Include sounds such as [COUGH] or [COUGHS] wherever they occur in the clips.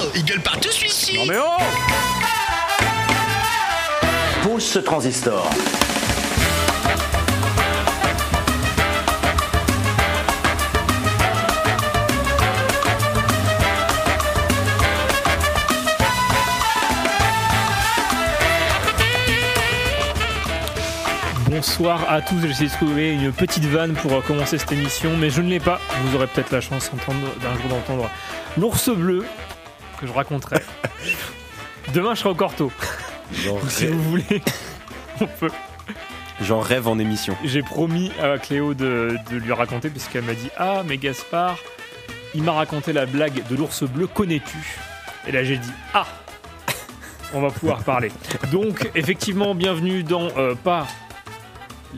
Oh, il gueule partout celui-ci Non mais oh Pose ce transistor. Bonsoir à tous, j'ai essayé de trouver une petite vanne pour commencer cette émission, mais je ne l'ai pas. Vous aurez peut-être la chance d'entendre- d'un jour d'entendre l'ours bleu que je raconterai. Demain, je serai au Corto. J'en Si rêve, vous voulez, on peut. j'en rêve en émission. J'ai promis à Cléo de, de lui raconter, puisqu'elle m'a dit Ah, mais Gaspard, il m'a raconté la blague de l'ours bleu, connais-tu? Et là, j'ai dit Ah On va pouvoir parler. Donc, effectivement, bienvenue dans euh, pas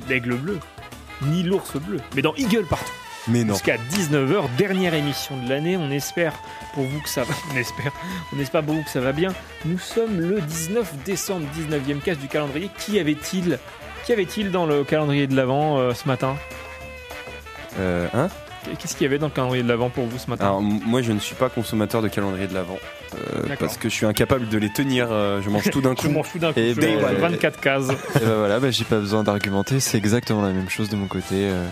l'aigle bleu, ni l'ours bleu, mais dans Eagle partout. Mais non. Jusqu'à 19h, dernière émission de l'année. On espère pour vous que ça va. On espère, on espère pour vous que ça va bien. Nous sommes le 19 décembre, 19e case du calendrier. Qui avait-il Qui avait-il dans le calendrier de l'Avent euh, ce matin? Euh, hein? Qu'est-ce qu'il y avait dans le calendrier de l'Avent pour vous ce matin? Alors, moi, je ne suis pas consommateur de calendrier de l'Avent. euh, parce que je suis incapable de les tenir. euh, je mange tout d'un [LAUGHS] Je coup. mange tout d'un coup. Et je ben, mange ouais. 24 cases. Et bah voilà, [LAUGHS] bah, j'ai pas besoin d'argumenter, c'est exactement la même chose de mon côté. euh,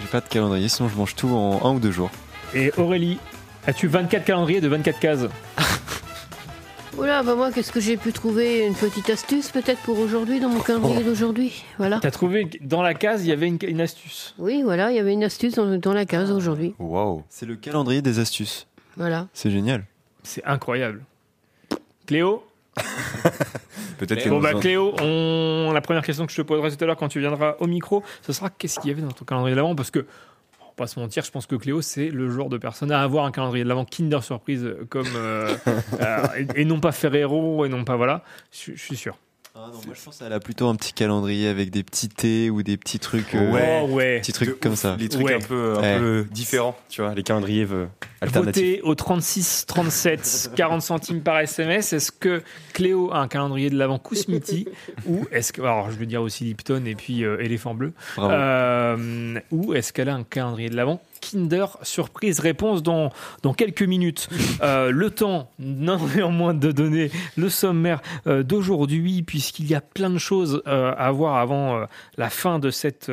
j'ai pas de calendrier, sinon je mange tout en un ou deux jours. Et Aurélie, as-tu 24 calendriers de 24 cases [LAUGHS] Oula, bah moi, qu'est-ce que j'ai pu trouver? Une petite astuce peut-être pour aujourd'hui, dans mon calendrier d'aujourd'hui? Voilà. T'as trouvé que dans la case, il y avait une, une astuce. Oui, voilà, il y avait une astuce dans, dans la case aujourd'hui. Waouh. C'est le calendrier des astuces. Voilà. C'est génial. C'est incroyable. Cléo? [LAUGHS] Peut-être Bon bah Cléo, on... la première question que je te poserai tout à l'heure quand tu viendras au micro, ce sera qu'est-ce qu'il y avait dans ton calendrier de l'avant? Parce que, on va pas se mentir, je pense que Cléo c'est le genre de personne à avoir un calendrier de l'avant Kinder Surprise comme euh, [LAUGHS] euh, et, et non pas Ferrero et non pas voilà. Je, je suis sûr. Ah non, moi je pense qu'elle a plutôt un petit calendrier avec des petits thés ou des petits trucs. euh, Ouais. Oh ouais. Petits de trucs comme ouf, ça. Les trucs Ouais. un peu, un Ouais. peu différents, tu vois, les calendriers euh, alternatifs. Votez au 36 37 40 centimes par SMS. Est-ce que Cléo a un calendrier de l'avant Kousmiti [LAUGHS] ou est-ce que alors je veux dire aussi Lipton et puis euh, éléphant bleu. Euh, ou est-ce qu'elle a un calendrier de l'avant Kinder Surprise Réponse dans, dans quelques minutes. [LAUGHS] Euh, le temps, néanmoins, de donner le sommaire euh, d'aujourd'hui, puisqu'il y a plein de choses euh, à voir avant la fin de cette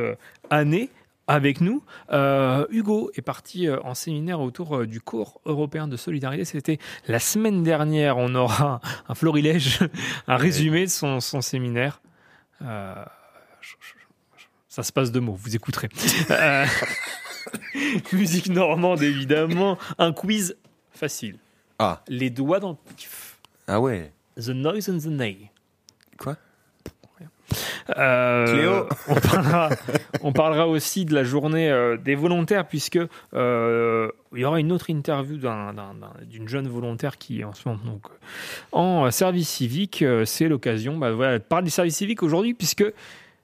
année. Avec nous, Euh, Hugo est parti en séminaire autour du cours européen de solidarité. C'était la semaine dernière. On aura un florilège, [LAUGHS] un résumé de son, son séminaire. Euh, ça se passe de mots, vous écouterez. [LAUGHS] [LAUGHS] Musique normande, évidemment. Un quiz facile. Ah. Les doigts dans le pif. Ah ouais. The noise and the nay. Quoi? Euh, Cléo on parlera, on parlera aussi de la journée euh, des volontaires, puisque euh, il y aura une autre interview d'un- d'un- d'un- d'une jeune volontaire qui est en ce moment donc, en service civique. Euh, C'est l'occasion bah, voilà, de parler du service civique aujourd'hui, puisque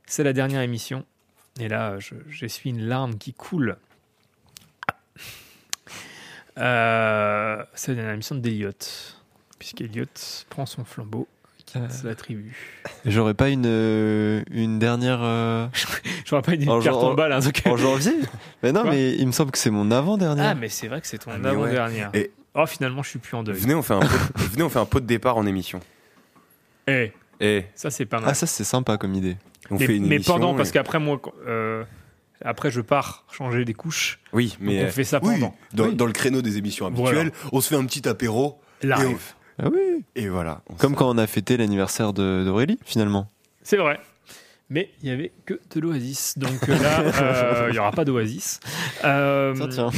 c'est la dernière émission. Et là, je- j'essuie une larme qui coule. Euh, c'est la dernière émission d'Eliott, puisqu'Eliott prend son flambeau et quitte Euh. la tribu. J'aurais pas une, euh, une dernière. euh, [LAUGHS] J'aurais pas une En carte en balle, en tout cas. en janvier Mais non, Quoi mais il me semble que c'est mon avant-dernière. Ah, mais c'est vrai que c'est ton Ah, avant-dernière. ouais. Et- Oh, finalement, je suis plus en deuil. Venez, on fait un pot, venez, on fait un pot de départ en émission. Eh, Et ça, c'est pas mal. Ah, ça c'est sympa comme idée. on mais, fait une mais émission. pendant, et- parce qu'après, moi, euh, après, je pars changer des couches. Oui, mais. Donc, on fait ça Oui, pendant. dans, Oui. dans le créneau des émissions habituelles, on se fait un petit apéro. Live. Ah oui Et voilà. Comme quand on a fêté l'anniversaire de- d'Aurélie, finalement. C'est vrai. Mais il y avait que de l'oasis. Donc euh, là, [LAUGHS] euh, il y aura pas d'oasis. Euh, Tiens, tiens.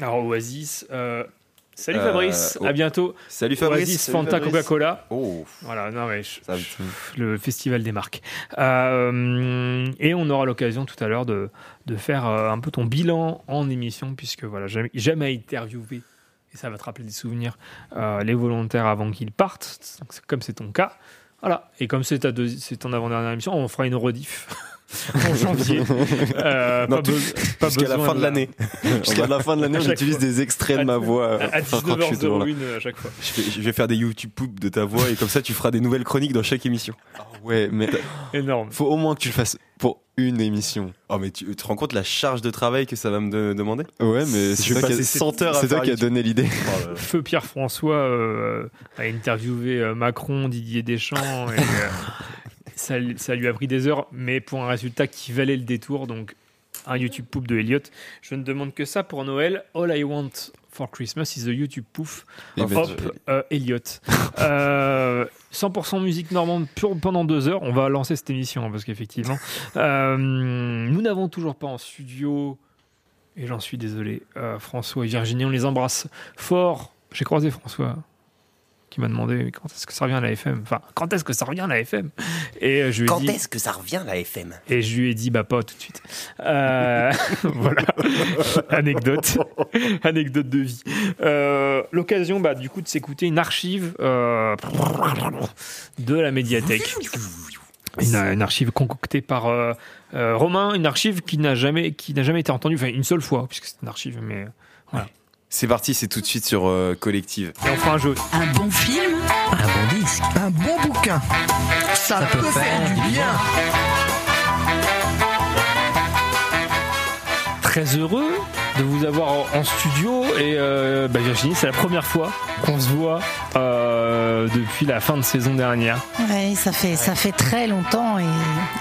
Alors, oasis. euh, Salut Euh, Fabrice, oh. à bientôt. Salut Fabrice. Oasis, Fanta. Coca-Cola. Oh, Voilà, non mais je- le festival des marques. Euh, et on aura l'occasion tout à l'heure de, de faire euh, un peu ton bilan en émission, puisque voilà, jamais, jamais interviewé, et ça va te rappeler des souvenirs, euh, les volontaires avant qu'ils partent, comme c'est ton cas. Voilà, et comme c'est ton avant-dernière émission, on fera une rediff [LAUGHS] [LAUGHS] en janvier. [LAUGHS] Euh, Non, pas tout- be- pas Jusqu'à la fin de l'année. [LAUGHS] Jusqu'à la fin de l'année, À on chaque utilise fois. des extraits de ma voix. à, à euh, là. 19h01 à chaque fois. Je vais, je vais faire des YouTube poop de ta voix et comme ça tu feras des nouvelles chroniques dans chaque émission. Ouais, mais Énorme. faut au moins que tu le fasses pour une émission. Oh, mais tu tu te rends compte la charge de travail que ça va me de- demander? Ouais, mais Je c'est vais toi, qui passer a- 100 heures à c'est toi faire qui a YouTube. donné l'idée. Oh. Feu Pierre François euh, a interviewé euh, Macron, Didier Deschamps, et ça, ça lui a pris des heures, mais pour un résultat qui valait le détour. Donc, un YouTube pouf de Elliot. Je ne demande que ça pour Noël. All I want for Christmas is a YouTube pouf Et ben, Hop, euh, Elliot. [LAUGHS] Euh, 100% musique normande pure pendant deux heures. On va lancer cette émission hein, parce qu'effectivement, euh, nous n'avons toujours pas en studio, et j'en suis désolé, euh, François et Virginie, on les embrasse fort. J'ai croisé François qui m'a demandé quand est-ce que ça revient à la FM Enfin, quand est-ce que ça revient à la FM Et euh, je lui ai Quand dit, est-ce que ça revient la FM et je lui ai dit, bah pas tout de suite. Euh, [LAUGHS] voilà, anecdote, anecdote de vie. Euh, L'occasion, bah, du coup, de s'écouter une archive euh, de la médiathèque. Une, une archive concoctée par euh, euh, Romain, une archive qui n'a jamais, qui n'a jamais été entendue, enfin une seule fois, puisque c'est une archive, mais C'est parti, c'est tout de suite sur euh, Collective. et on fera un jeu. Un bon film, Un bon disque, un bon bouquin. Ça, ça peut faire du bien. Très heureux de vous avoir en- en studio et euh, bah, Virginie, c'est la première fois qu'on se voit euh, depuis la fin de saison dernière. Ouais, ça fait, ça fait très longtemps et,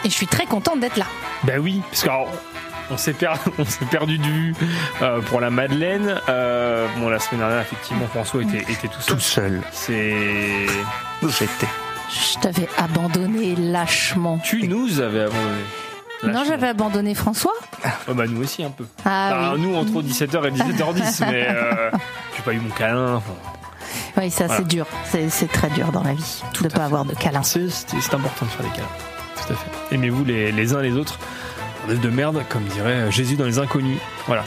et je suis très contente d'être là. Ben oui, parce qu'on on s'est per- [LAUGHS] perdu de vue euh, pour la Madeleine. Euh, bon, la semaine dernière, effectivement, François était, était tout seul. Tout seul. C'est. J'étais. Je t'avais abandonné lâchement. Tu nous avais abandonné. Non, j'avais abandonné François. Oh, bah, nous aussi, un peu. Ah Enfin, oui. Nous, entre 17h et 17h10, [LAUGHS] mais euh, j'ai pas eu mon câlin. Enfin, Oui, ça Voilà. c'est dur. C'est très dur dans la vie de ne à pas fait. avoir de câlin. C'est important de faire des câlins. Tout à fait. Aimez-vous les, les uns les autres? Bordel de merde, comme dirait Jésus dans les inconnus. Voilà.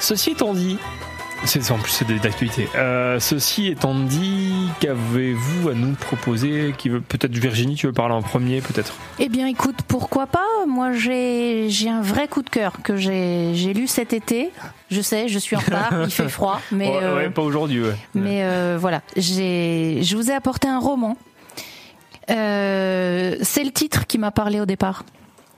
Ceci étant dit, c'est en plus c'est d'actualité. Euh, ceci étant dit, qu'avez-vous à nous proposer Qui veut peut-être Virginie, tu veux parler en premier, peut-être? Eh bien, écoute, pourquoi pas? Moi, j'ai j'ai un vrai coup de cœur que j'ai j'ai lu cet été. Je sais, je suis en retard, [LAUGHS] il fait froid, mais ouais, euh, ouais, pas aujourd'hui. Ouais. Mais euh, voilà, j'ai, je vous ai apporté un roman. C'est le titre qui m'a parlé au départ.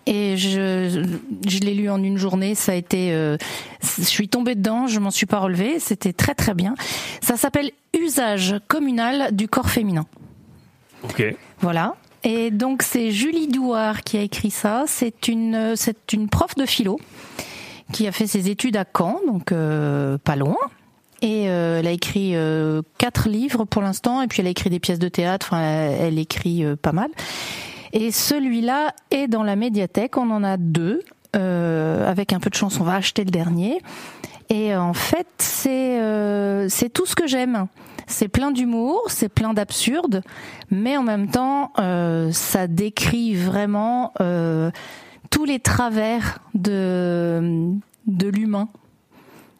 Et je, je l'ai lu en une journée. Ça a été, euh, je suis tombée dedans, je m'en suis pas relevée. C'était très très bien. Ça s'appelle Usage communal du corps féminin. Ok. Voilà. Et donc c'est Julie Douard qui a écrit ça. C'est une, c'est une prof de philo qui a fait ses études à Caen, donc euh, pas loin. Et euh, elle a écrit euh, quatre livres pour l'instant, et puis elle a écrit des pièces de théâtre. Enfin, elle, elle écrit euh, pas mal. Et celui-là est dans la médiathèque. On en a deux. Euh, avec un peu de chance, on va acheter le dernier. Et en fait, c'est euh, c'est tout ce que j'aime. C'est plein d'humour, c'est plein d'absurde, mais en même temps, euh, ça décrit vraiment tous les travers de de l'humain.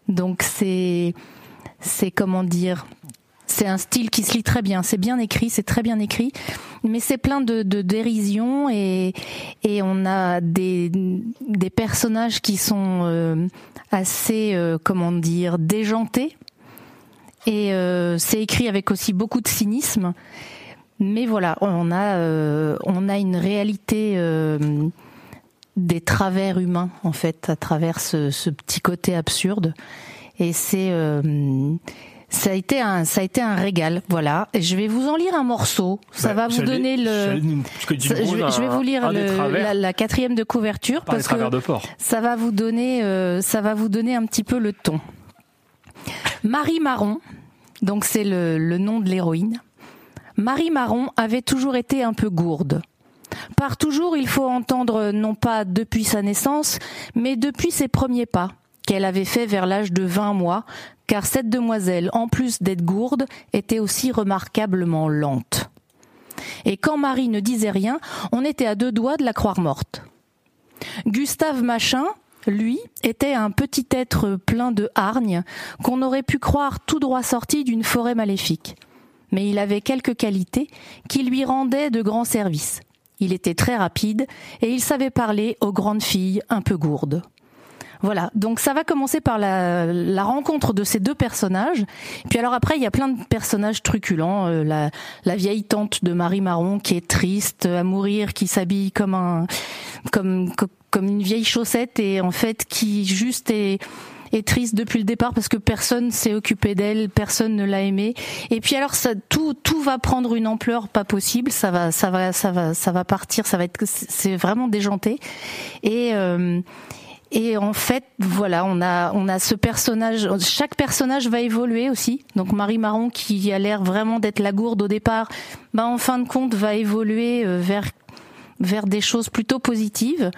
Donc c'est c'est comment dire c'est un style qui se lit très bien, c'est bien écrit, c'est très bien écrit, mais c'est plein de, de dérision et, et on a des, des personnages qui sont euh, assez, euh, comment dire, déjantés. Et euh, c'est écrit avec aussi beaucoup de cynisme. Mais voilà, on a, euh, on a une réalité euh, des travers humains, en fait, à travers ce, ce petit côté absurde. Et c'est. Ça a été un, ça a été un régal, voilà. Et je vais vous en lire un morceau. Ça Bah, va vous donner le. je, vais, je vous lire le- la, la quatrième de couverture par parce que de ça va vous donner, euh, ça va vous donner un petit peu le ton. Marie Marron, donc c'est le, le nom de l'héroïne. Marie Marron avait toujours été un peu gourde. Par toujours, il faut entendre non pas depuis sa naissance, mais depuis ses premiers pas, qu'elle avait fait vers l'âge de 20 mois, car cette demoiselle, en plus d'être gourde, était aussi remarquablement lente. Et quand Marie ne disait rien, on était à deux doigts de la croire morte. Gustave Machin, lui, était un petit être plein de hargne qu'on aurait pu croire tout droit sorti d'une forêt maléfique. Mais il avait quelques qualités qui lui rendaient de grands services. Il était très rapide et il savait parler aux grandes filles un peu gourdes. Voilà, donc ça va commencer par la, la rencontre de ces deux personnages. Puis alors après, il y a plein de personnages truculents. Euh, la, la vieille tante de Marie Marron qui est triste à mourir, qui s'habille comme un comme co- comme une vieille chaussette et en fait qui juste est est triste depuis le départ parce que personne s'est occupé d'elle, personne ne l'a aimée. Et puis alors ça, tout tout va prendre une ampleur pas possible. Ça va ça va ça va ça va partir. Ça va être c'est vraiment déjanté. Et euh, et en fait, voilà, on a on a ce personnage. Chaque personnage va évoluer aussi. Donc Marie Marron, qui a l'air vraiment d'être la gourde au départ, bah en fin de compte va évoluer euh, vers vers des choses plutôt positives.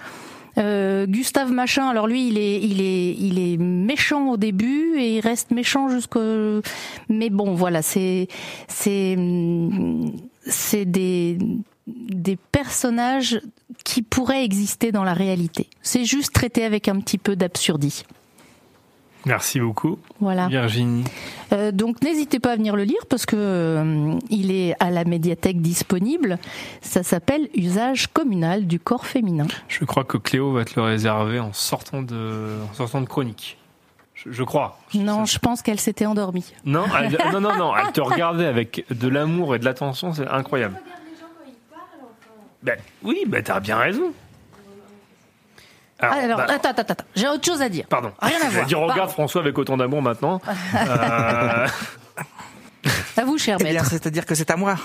Euh, Gustave Machin, alors lui, il est, il est, il est méchant au début et il reste méchant jusqu'au. Mais bon, voilà, c'est, c'est, c'est des des personnages qui pourraient exister dans la réalité. C'est juste traité avec un petit peu d'absurdie. Merci beaucoup, Voilà. Virginie. Euh, donc n'hésitez pas à venir le lire parce que euh, il est à la médiathèque disponible. Ça s'appelle Usage communal du corps féminin. Je crois que Cléo va te le réserver en sortant de, en sortant de chronique. Je, je crois. Non, je pense qu'elle s'était endormie. Non, elle- non, non, non, elle te [LAUGHS] regardait avec de l'amour et de l'attention, c'est incroyable. Ben, oui, ben t'as bien raison. Ah, alors, bah, attends, attends, attends, j'ai autre chose à dire. pardon. Rien à voir. dire, regarde Pardon. François avec autant d'amour maintenant. [LAUGHS] Euh, À vous, cher Eh bien, maître. c'est-à-dire que c'est à moi.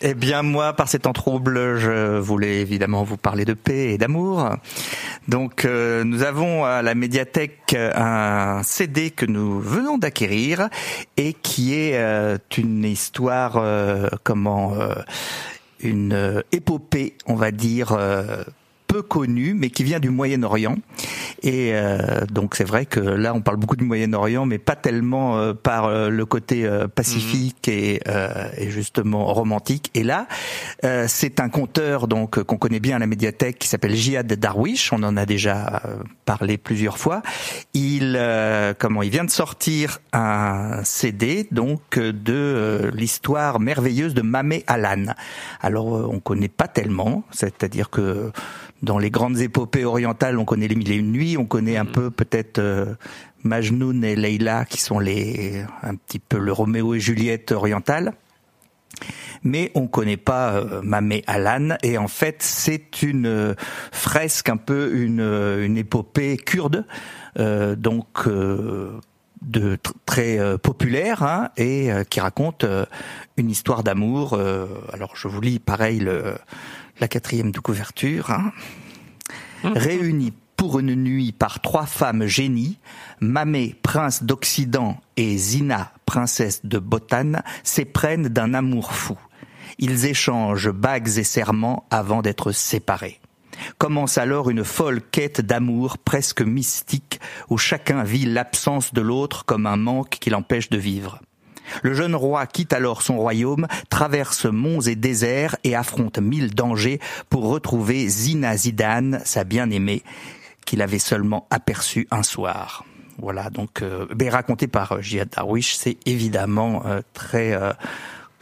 Eh bien, moi, par ces temps troubles, je voulais évidemment vous parler de paix et d'amour. Donc, euh, nous avons à la médiathèque un CD que nous venons d'acquérir et qui est euh, une histoire, euh, comment, euh, une euh, épopée, on va dire. Peu connue, mais qui vient du Moyen-Orient. Et euh, donc c'est vrai que là on parle beaucoup du Moyen-Orient, mais pas tellement euh, par euh, le côté euh, pacifique et, euh, et justement romantique. Et là, euh, c'est un conteur donc qu'on connaît bien à la médiathèque qui s'appelle Jihad Darwish. On en a déjà euh, parlé plusieurs fois. Il euh, comment il vient de sortir un CD donc de l'histoire merveilleuse de Mamé Alan. Alors on connaît pas tellement, c'est-à-dire que dans les grandes épopées orientales, on connaît les mille et une nuits, on connaît un peu peut-être euh, Majnun et Leila qui sont les un petit peu le Roméo et Juliette orientale. Mais on connaît pas euh, Mamé Alan et en fait c'est une euh, fresque un peu une, euh, une épopée kurde euh, donc euh, de tr- très euh, populaire hein, et euh, qui raconte euh, une histoire d'amour. alors je vous lis pareil le, la quatrième de couverture. Hein. Réunis pour une nuit par trois femmes génies, Mamé, prince d'Occident, et Zina, princesse de Botane, s'éprennent d'un amour fou. Ils échangent bagues et serments avant d'être séparés. Commence alors une folle quête d'amour presque mystique où chacun vit l'absence de l'autre comme un manque qui l'empêche de vivre. Le jeune roi quitte alors son royaume, traverse monts et déserts et affronte mille dangers pour retrouver Zina Zidane, sa bien-aimée, qu'il avait seulement aperçue un soir. Voilà, donc euh, ben, raconté par euh, Jihad Darwish, c'est évidemment euh, très, euh,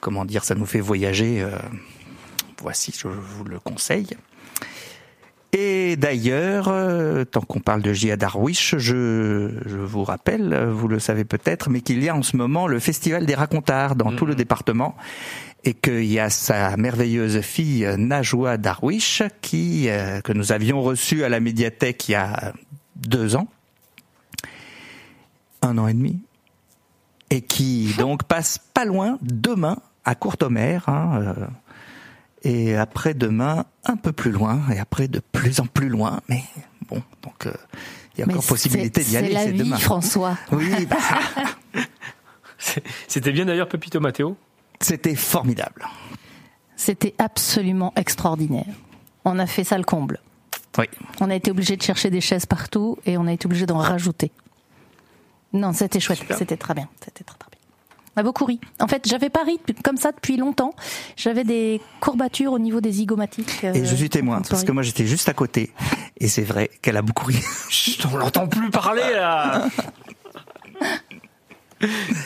comment dire, ça nous fait voyager. voici, je vous le conseille. Et d'ailleurs, euh, tant qu'on parle de Jihad Darwish, je, je vous rappelle, euh, vous le savez peut-être, mais qu'il y a en ce moment le Festival des racontards dans tout le département et qu'il y a sa merveilleuse fille Najwa Darwish qui euh, que nous avions reçue à la médiathèque il y a deux ans, un an et demi, et qui [LAUGHS] donc passe pas loin demain à Courtomère. Hein, euh, et après demain un peu plus loin et après de plus en plus loin mais bon donc euh, il y a Mais encore possibilité d'y aller C'est la c'est vie, demain François. [LAUGHS] oui bah, [LAUGHS] C'était bien d'ailleurs Pepito Matteo? c'était formidable C'était absolument extraordinaire. On a fait ça le comble. oui On a été obligé de chercher des chaises partout et on a été obligé d'en rajouter. Non, c'était chouette, c'était très bien, c'était très très bien. On a beaucoup ri. En fait, j'avais pas ri comme ça depuis longtemps. J'avais des courbatures au niveau des zygomatiques. euh, et je suis témoin quand on parce que moi j'étais juste à côté et c'est vrai qu'elle a beaucoup ri [LAUGHS] Chut, on l'entend plus parler là. [LAUGHS]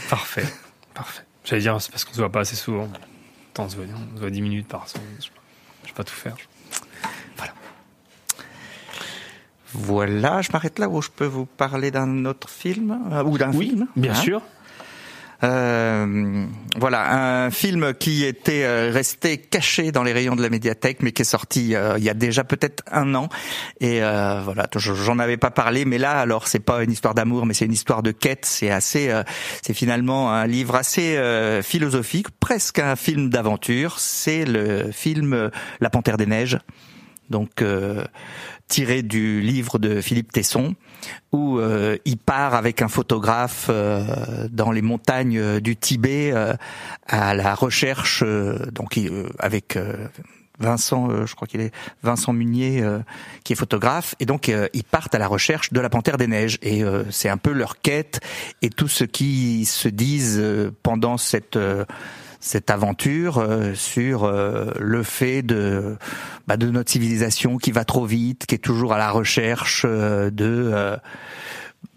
Parfait, parfait. J'allais dire, c'est parce qu'on se voit pas assez souvent. Attends, on se voit, on se voit 10 minutes par semaine. Je je vais pas tout faire. voilà je m'arrête là où je peux vous parler d'un autre film euh, ou d'un Oui, film bien hein. sûr. Euh, voilà, un film qui était euh, resté caché dans les rayons de la médiathèque, mais qui est sorti euh, il y a déjà peut-être un an. Et euh, voilà, j'en avais pas parlé, mais là, alors c'est pas une histoire d'amour, mais c'est une histoire de quête. C'est assez, c'est finalement un livre assez philosophique, presque un film d'aventure. C'est le film La Panthère des Neiges, donc tiré du livre de Philippe Tesson où euh, il part avec un photographe euh, dans les montagnes du Tibet euh, à la recherche, donc avec Vincent, je crois qu'il est Vincent Munier, qui est photographe, et donc ils partent à la recherche de la panthère des neiges, et c'est un peu leur quête et tout ce qui se disent pendant cette cette aventure euh, sur euh, le fait de bah, de notre civilisation qui va trop vite, qui est toujours à la recherche euh, de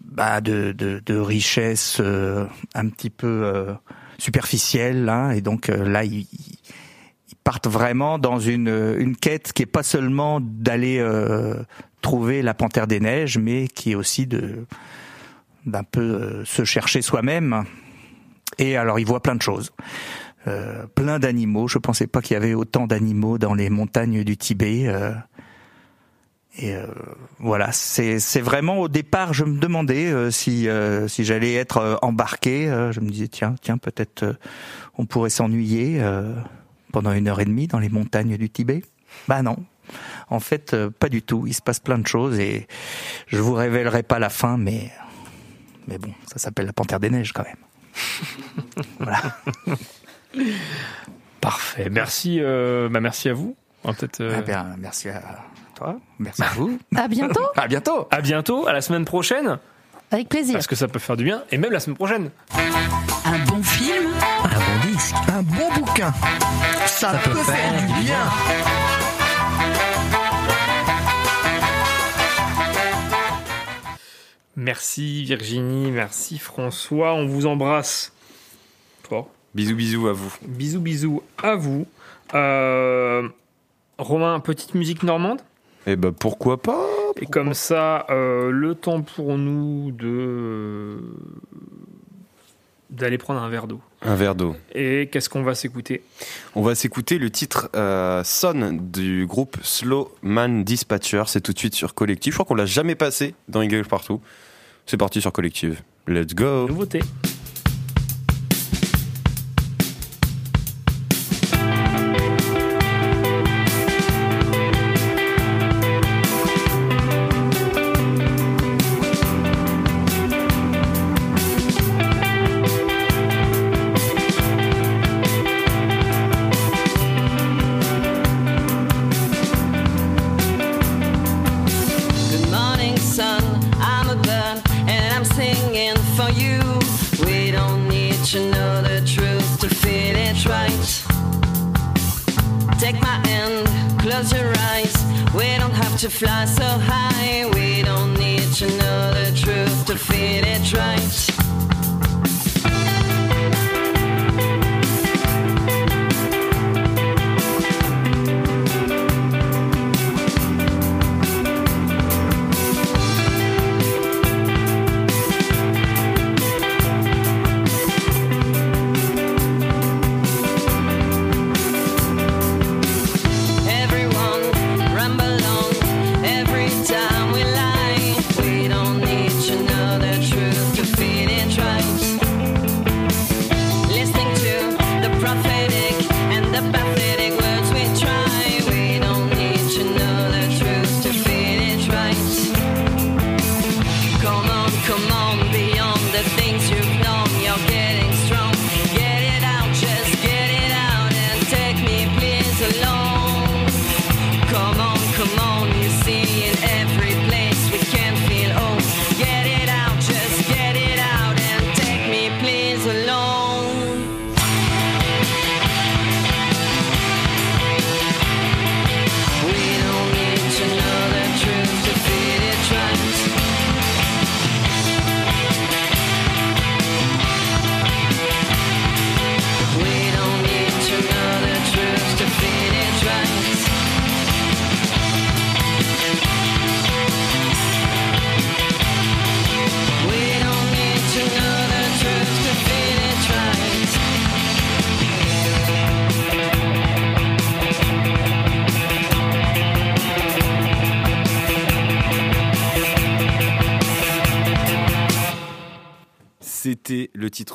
bah, de, de, de richesses un petit peu superficielles, hein, et donc là ils, partent vraiment dans une une quête qui est pas seulement d'aller trouver la panthère des neiges, mais qui est aussi de d'un peu se chercher soi-même. Et alors, il voit plein de choses. Euh, plein d'animaux. Je pensais pas qu'il y avait autant d'animaux dans les montagnes du Tibet. Euh, et euh, voilà, c'est c'est vraiment au départ, je me demandais si si j'allais être embarqué. je me disais tiens tiens peut-être on pourrait s'ennuyer pendant une heure et demie dans les montagnes du Tibet. Bah non, en fait pas du tout. Il se passe plein de choses et je vous révélerai pas la fin, mais mais bon, ça s'appelle la Panthère des neiges quand même. [LAUGHS] voilà. Parfait. Merci, euh, bah merci à vous. Peut-être. Euh, eh bien, merci à toi. Merci à vous. À bientôt. [LAUGHS] à bientôt. À bientôt. À la semaine prochaine. Avec plaisir. Parce que ça peut faire du bien. Et même la semaine prochaine. Un bon film. Un bon disque. Un bon bouquin. Ça, peut, faire, du bien. Merci Virginie, merci François, on vous embrasse. Fort. Bisous, bisous à vous. Bisous, bisous à vous. Euh, Romain, petite musique normande Eh ben pourquoi pas Et comme ça, euh, le temps pour nous de d'aller prendre un verre d'eau. Un verre d'eau. Et qu'est-ce qu'on va s'écouter? On va s'écouter le titre euh, Son du groupe Slow Man Dispatcher. C'est tout de suite sur Collective. Je crois qu'on l'a jamais passé dans Eagle partout. C'est parti sur Collective. Let's go. Nouveauté.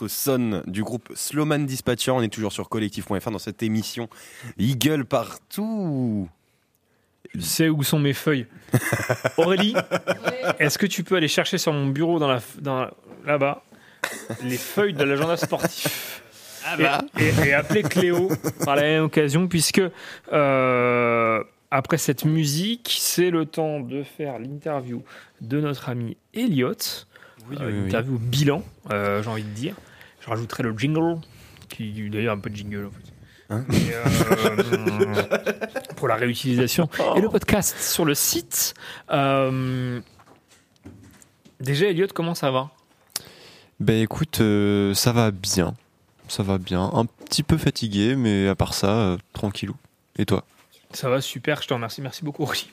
Son du groupe Slowman Dispatcher. On est toujours sur collectif.fr dans cette émission Eagle partout. Je sais où sont mes feuilles. [LAUGHS] Aurélie, est-ce que tu peux aller chercher sur mon bureau dans la, dans, là-bas les feuilles de l'agenda sportif et, et- et appeler Cléo par la même occasion, puisque euh, après cette musique, c'est le temps de faire l'interview de notre ami Elliot. Oui, Euh, oui, oui. L'interview bilan, euh, j'ai envie de dire. Je rajouterai le jingle, qui d'ailleurs un peu de jingle en fait. Hein euh, [LAUGHS] pour la réutilisation et le podcast sur le site. Euh, déjà, Elliot, comment ça va? Ben écoute, euh, ça va bien. Ça va bien. Un petit peu fatigué, mais à part ça, tranquillou. Et toi? Ça va super, je te remercie. Merci beaucoup, Aurélie.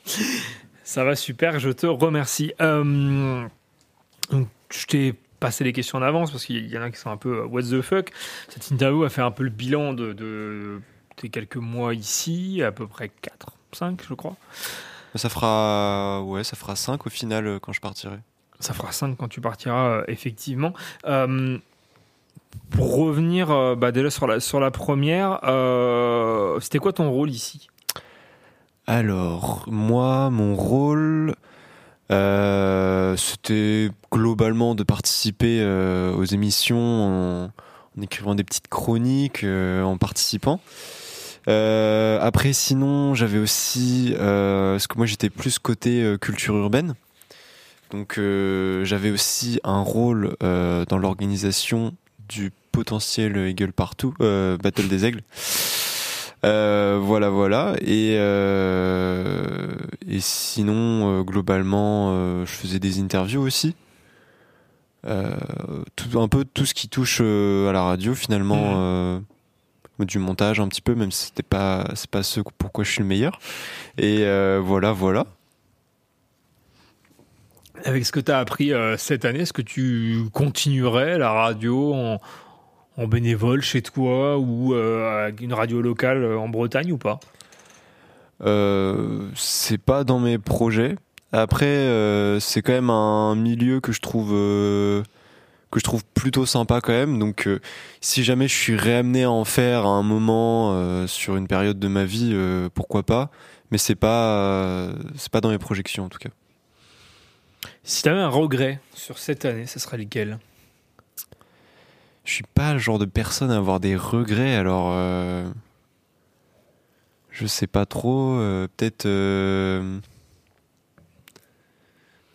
Ça va super, je te remercie. Donc, je t'ai passé les questions en avance parce qu'il y en a qui sont un peu euh, what the fuck. Cette interview a fait un peu le bilan de, de tes quelques mois ici, à peu près 4, 5, je crois. Ça fera ouais, ça fera 5 au final euh, quand je partirai. Ça fera 5 quand tu partiras, euh, effectivement. Euh, pour revenir euh, bah, déjà sur la, sur la première, euh, c'était quoi ton rôle ici? Alors, moi, mon rôle, euh, c'était globalement de participer euh, aux émissions en, en écrivant des petites chroniques, euh, en participant. Euh, après, sinon, j'avais aussi, euh, parce que moi j'étais plus côté euh, culture urbaine, donc euh, j'avais aussi un rôle euh, dans l'organisation du potentiel Eagle Partout, euh, Battle des Aigles. Euh, voilà, voilà. Et, euh, et sinon, euh, globalement, je faisais des interviews aussi. Tout, un peu tout ce qui touche à la radio, finalement. euh, du montage un petit peu, même si c'était pas, c'est pas ce pourquoi je suis le meilleur. Et voilà, voilà. Avec ce que tu as appris cette année, est-ce que tu continuerais la radio en, en bénévole chez toi ou euh, à une radio locale euh, en Bretagne ou pas? Euh, c'est pas dans mes projets. Après, euh, c'est quand même un milieu que je trouve euh, que je trouve plutôt sympa quand même. Donc, euh, si jamais je suis réamené à en faire à un moment euh, sur une période de ma vie, euh, pourquoi pas. Mais c'est pas euh, c'est pas dans mes projections en tout cas. Si tu avais un regret sur cette année, ce serait lequel? Je suis pas le genre de personne à avoir des regrets. Alors, euh, je sais pas trop. euh, Peut-être euh,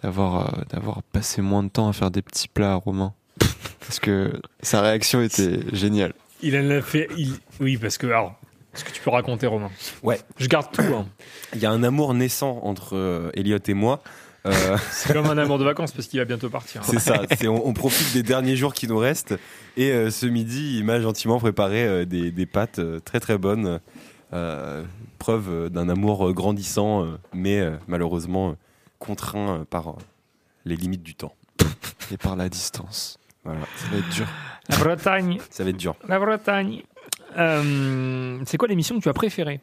d'avoir euh, d'avoir passé moins de temps à faire des petits plats à Romain. [LAUGHS] Parce que sa réaction était géniale. Il en a fait. il- Oui, parce que. Alors, est-ce que tu peux raconter, Romain? Ouais. Je garde tout. hein. Il y a un amour naissant entre euh, Elliot et moi. Euh, C'est comme un amour de vacances parce qu'il va bientôt partir. hein. c'est ça. On, on profite des derniers jours qui nous restent. Et euh, ce midi, il m'a gentiment préparé euh, des, des pâtes euh, très très bonnes. Euh, preuve d'un amour grandissant, mais euh, malheureusement contraint par euh, les limites du temps. Et par la distance. Voilà. Ça va être dur. La Bretagne. Ça va être dur. La Bretagne. Euh, c'est quoi l'émission que tu as préférée?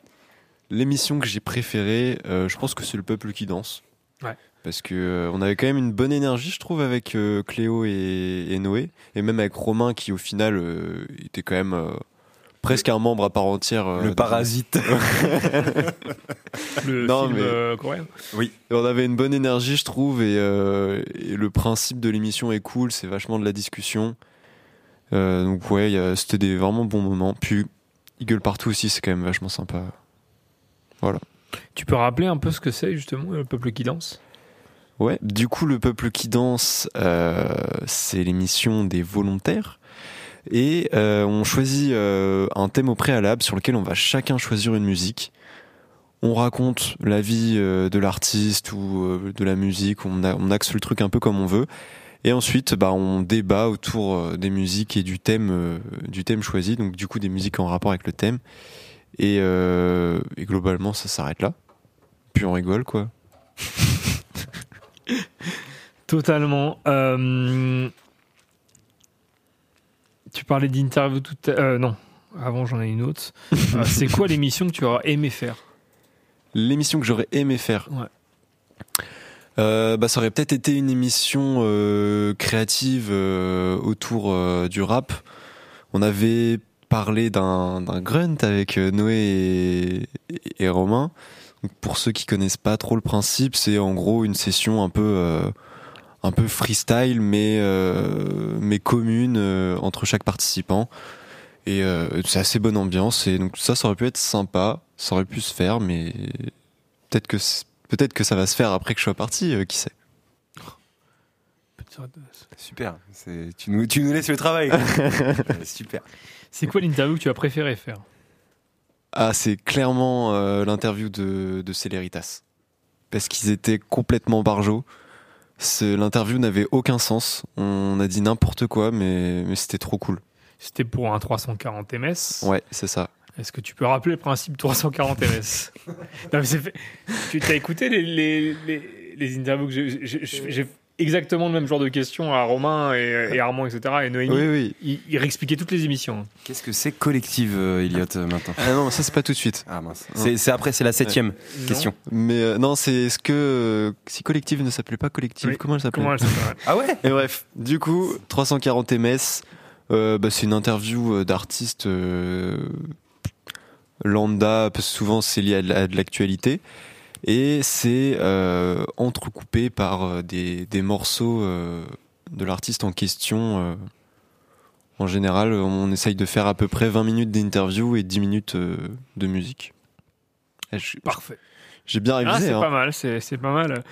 L'émission que j'ai préférée, euh, je pense que c'est Le Peuple qui danse. Ouais. Parce que euh, on avait quand même une bonne énergie, je trouve, avec euh, Cléo et, et Noé, et même avec Romain, qui au final euh, était quand même euh, presque un membre à part entière. euh, Le parasite. [LAUGHS] Le Non, film mais- coréen Et on avait une bonne énergie, je trouve, et, euh, et le principe de l'émission est cool, c'est vachement de la discussion. Euh, donc ouais, c'était des vraiment bons moments. Puis Eagle partout aussi, c'est quand même vachement sympa. Voilà. Tu peux rappeler un peu ce que c'est justement le peuple qui danse? Ouais, du coup, le peuple qui danse, euh, c'est l'émission des volontaires. Et euh, on choisit euh, un thème au préalable sur lequel on va chacun choisir une musique. On raconte la vie de l'artiste ou de la musique, on, on axe le truc un peu comme on veut. Et ensuite, bah, on débat autour des musiques et du thème, du thème choisi, donc du coup des musiques en rapport avec le thème. Et, euh, et globalement, ça s'arrête là. Puis on rigole, quoi. [LAUGHS] Totalement. Euh, Tu parlais d'interview tout à euh, Non, avant j'en ai une autre. [LAUGHS] Euh, c'est quoi l'émission que tu aurais aimé faire? L'émission que j'aurais aimé faire? Ouais. Bah, ça aurait peut-être été une émission créative autour du rap. On avait parlé d'un d'un grunt avec euh, Noé et, et Romain. Donc, pour ceux qui connaissent pas trop le principe, c'est en gros une session un peu euh, un peu freestyle, mais euh, mais commune euh, entre chaque participant. Et euh, c'est assez bonne ambiance. Et donc ça, ça aurait pu être sympa. Ça aurait pu se faire, mais peut-être que peut-être que ça va se faire après que je sois parti. euh, qui sait Super. Tu nous, tu nous laisses le travail. [LAUGHS] Super. C'est quoi l'interview que tu as préféré faire? Ah, c'est clairement euh, l'interview de, de Celeritas. Parce qu'ils étaient complètement barjots. L'interview n'avait aucun sens. On a dit n'importe quoi, mais, mais c'était trop cool. C'était pour un 340 ms. Ouais, c'est ça. Est-ce que tu peux rappeler le principe 340 ms [LAUGHS] Non, mais Tu t'as écouté les, les, les, les interviews que j'ai exactement le même genre de questions à Romain et, et Armand, etc. Et Noémie. Oui, oui. Il, il réexpliquait toutes les émissions. Qu'est-ce que c'est collective, euh, Elliot, euh, maintenant Ah non, ça c'est pas tout de suite. Ah mince. C'est après, c'est la septième question. Mais euh, non, c'est est-ce que euh, si collective ne s'appelait pas collective, Oui. comment elle s'appelait Comment elle s'appelle Ah ouais Et bref, du coup, 340 ms, euh, bah, c'est une interview d'artistes euh, lambda, parce que souvent c'est lié à de la- à de l'actualité, et c'est euh, entrecoupé par euh, des, des morceaux euh, de l'artiste en question. en général, on essaye de faire à peu près 20 minutes d'interview et 10 minutes de musique. Je- Parfait. J'ai bien Ah, révisé. c'est hein. pas mal, c'est pas mal.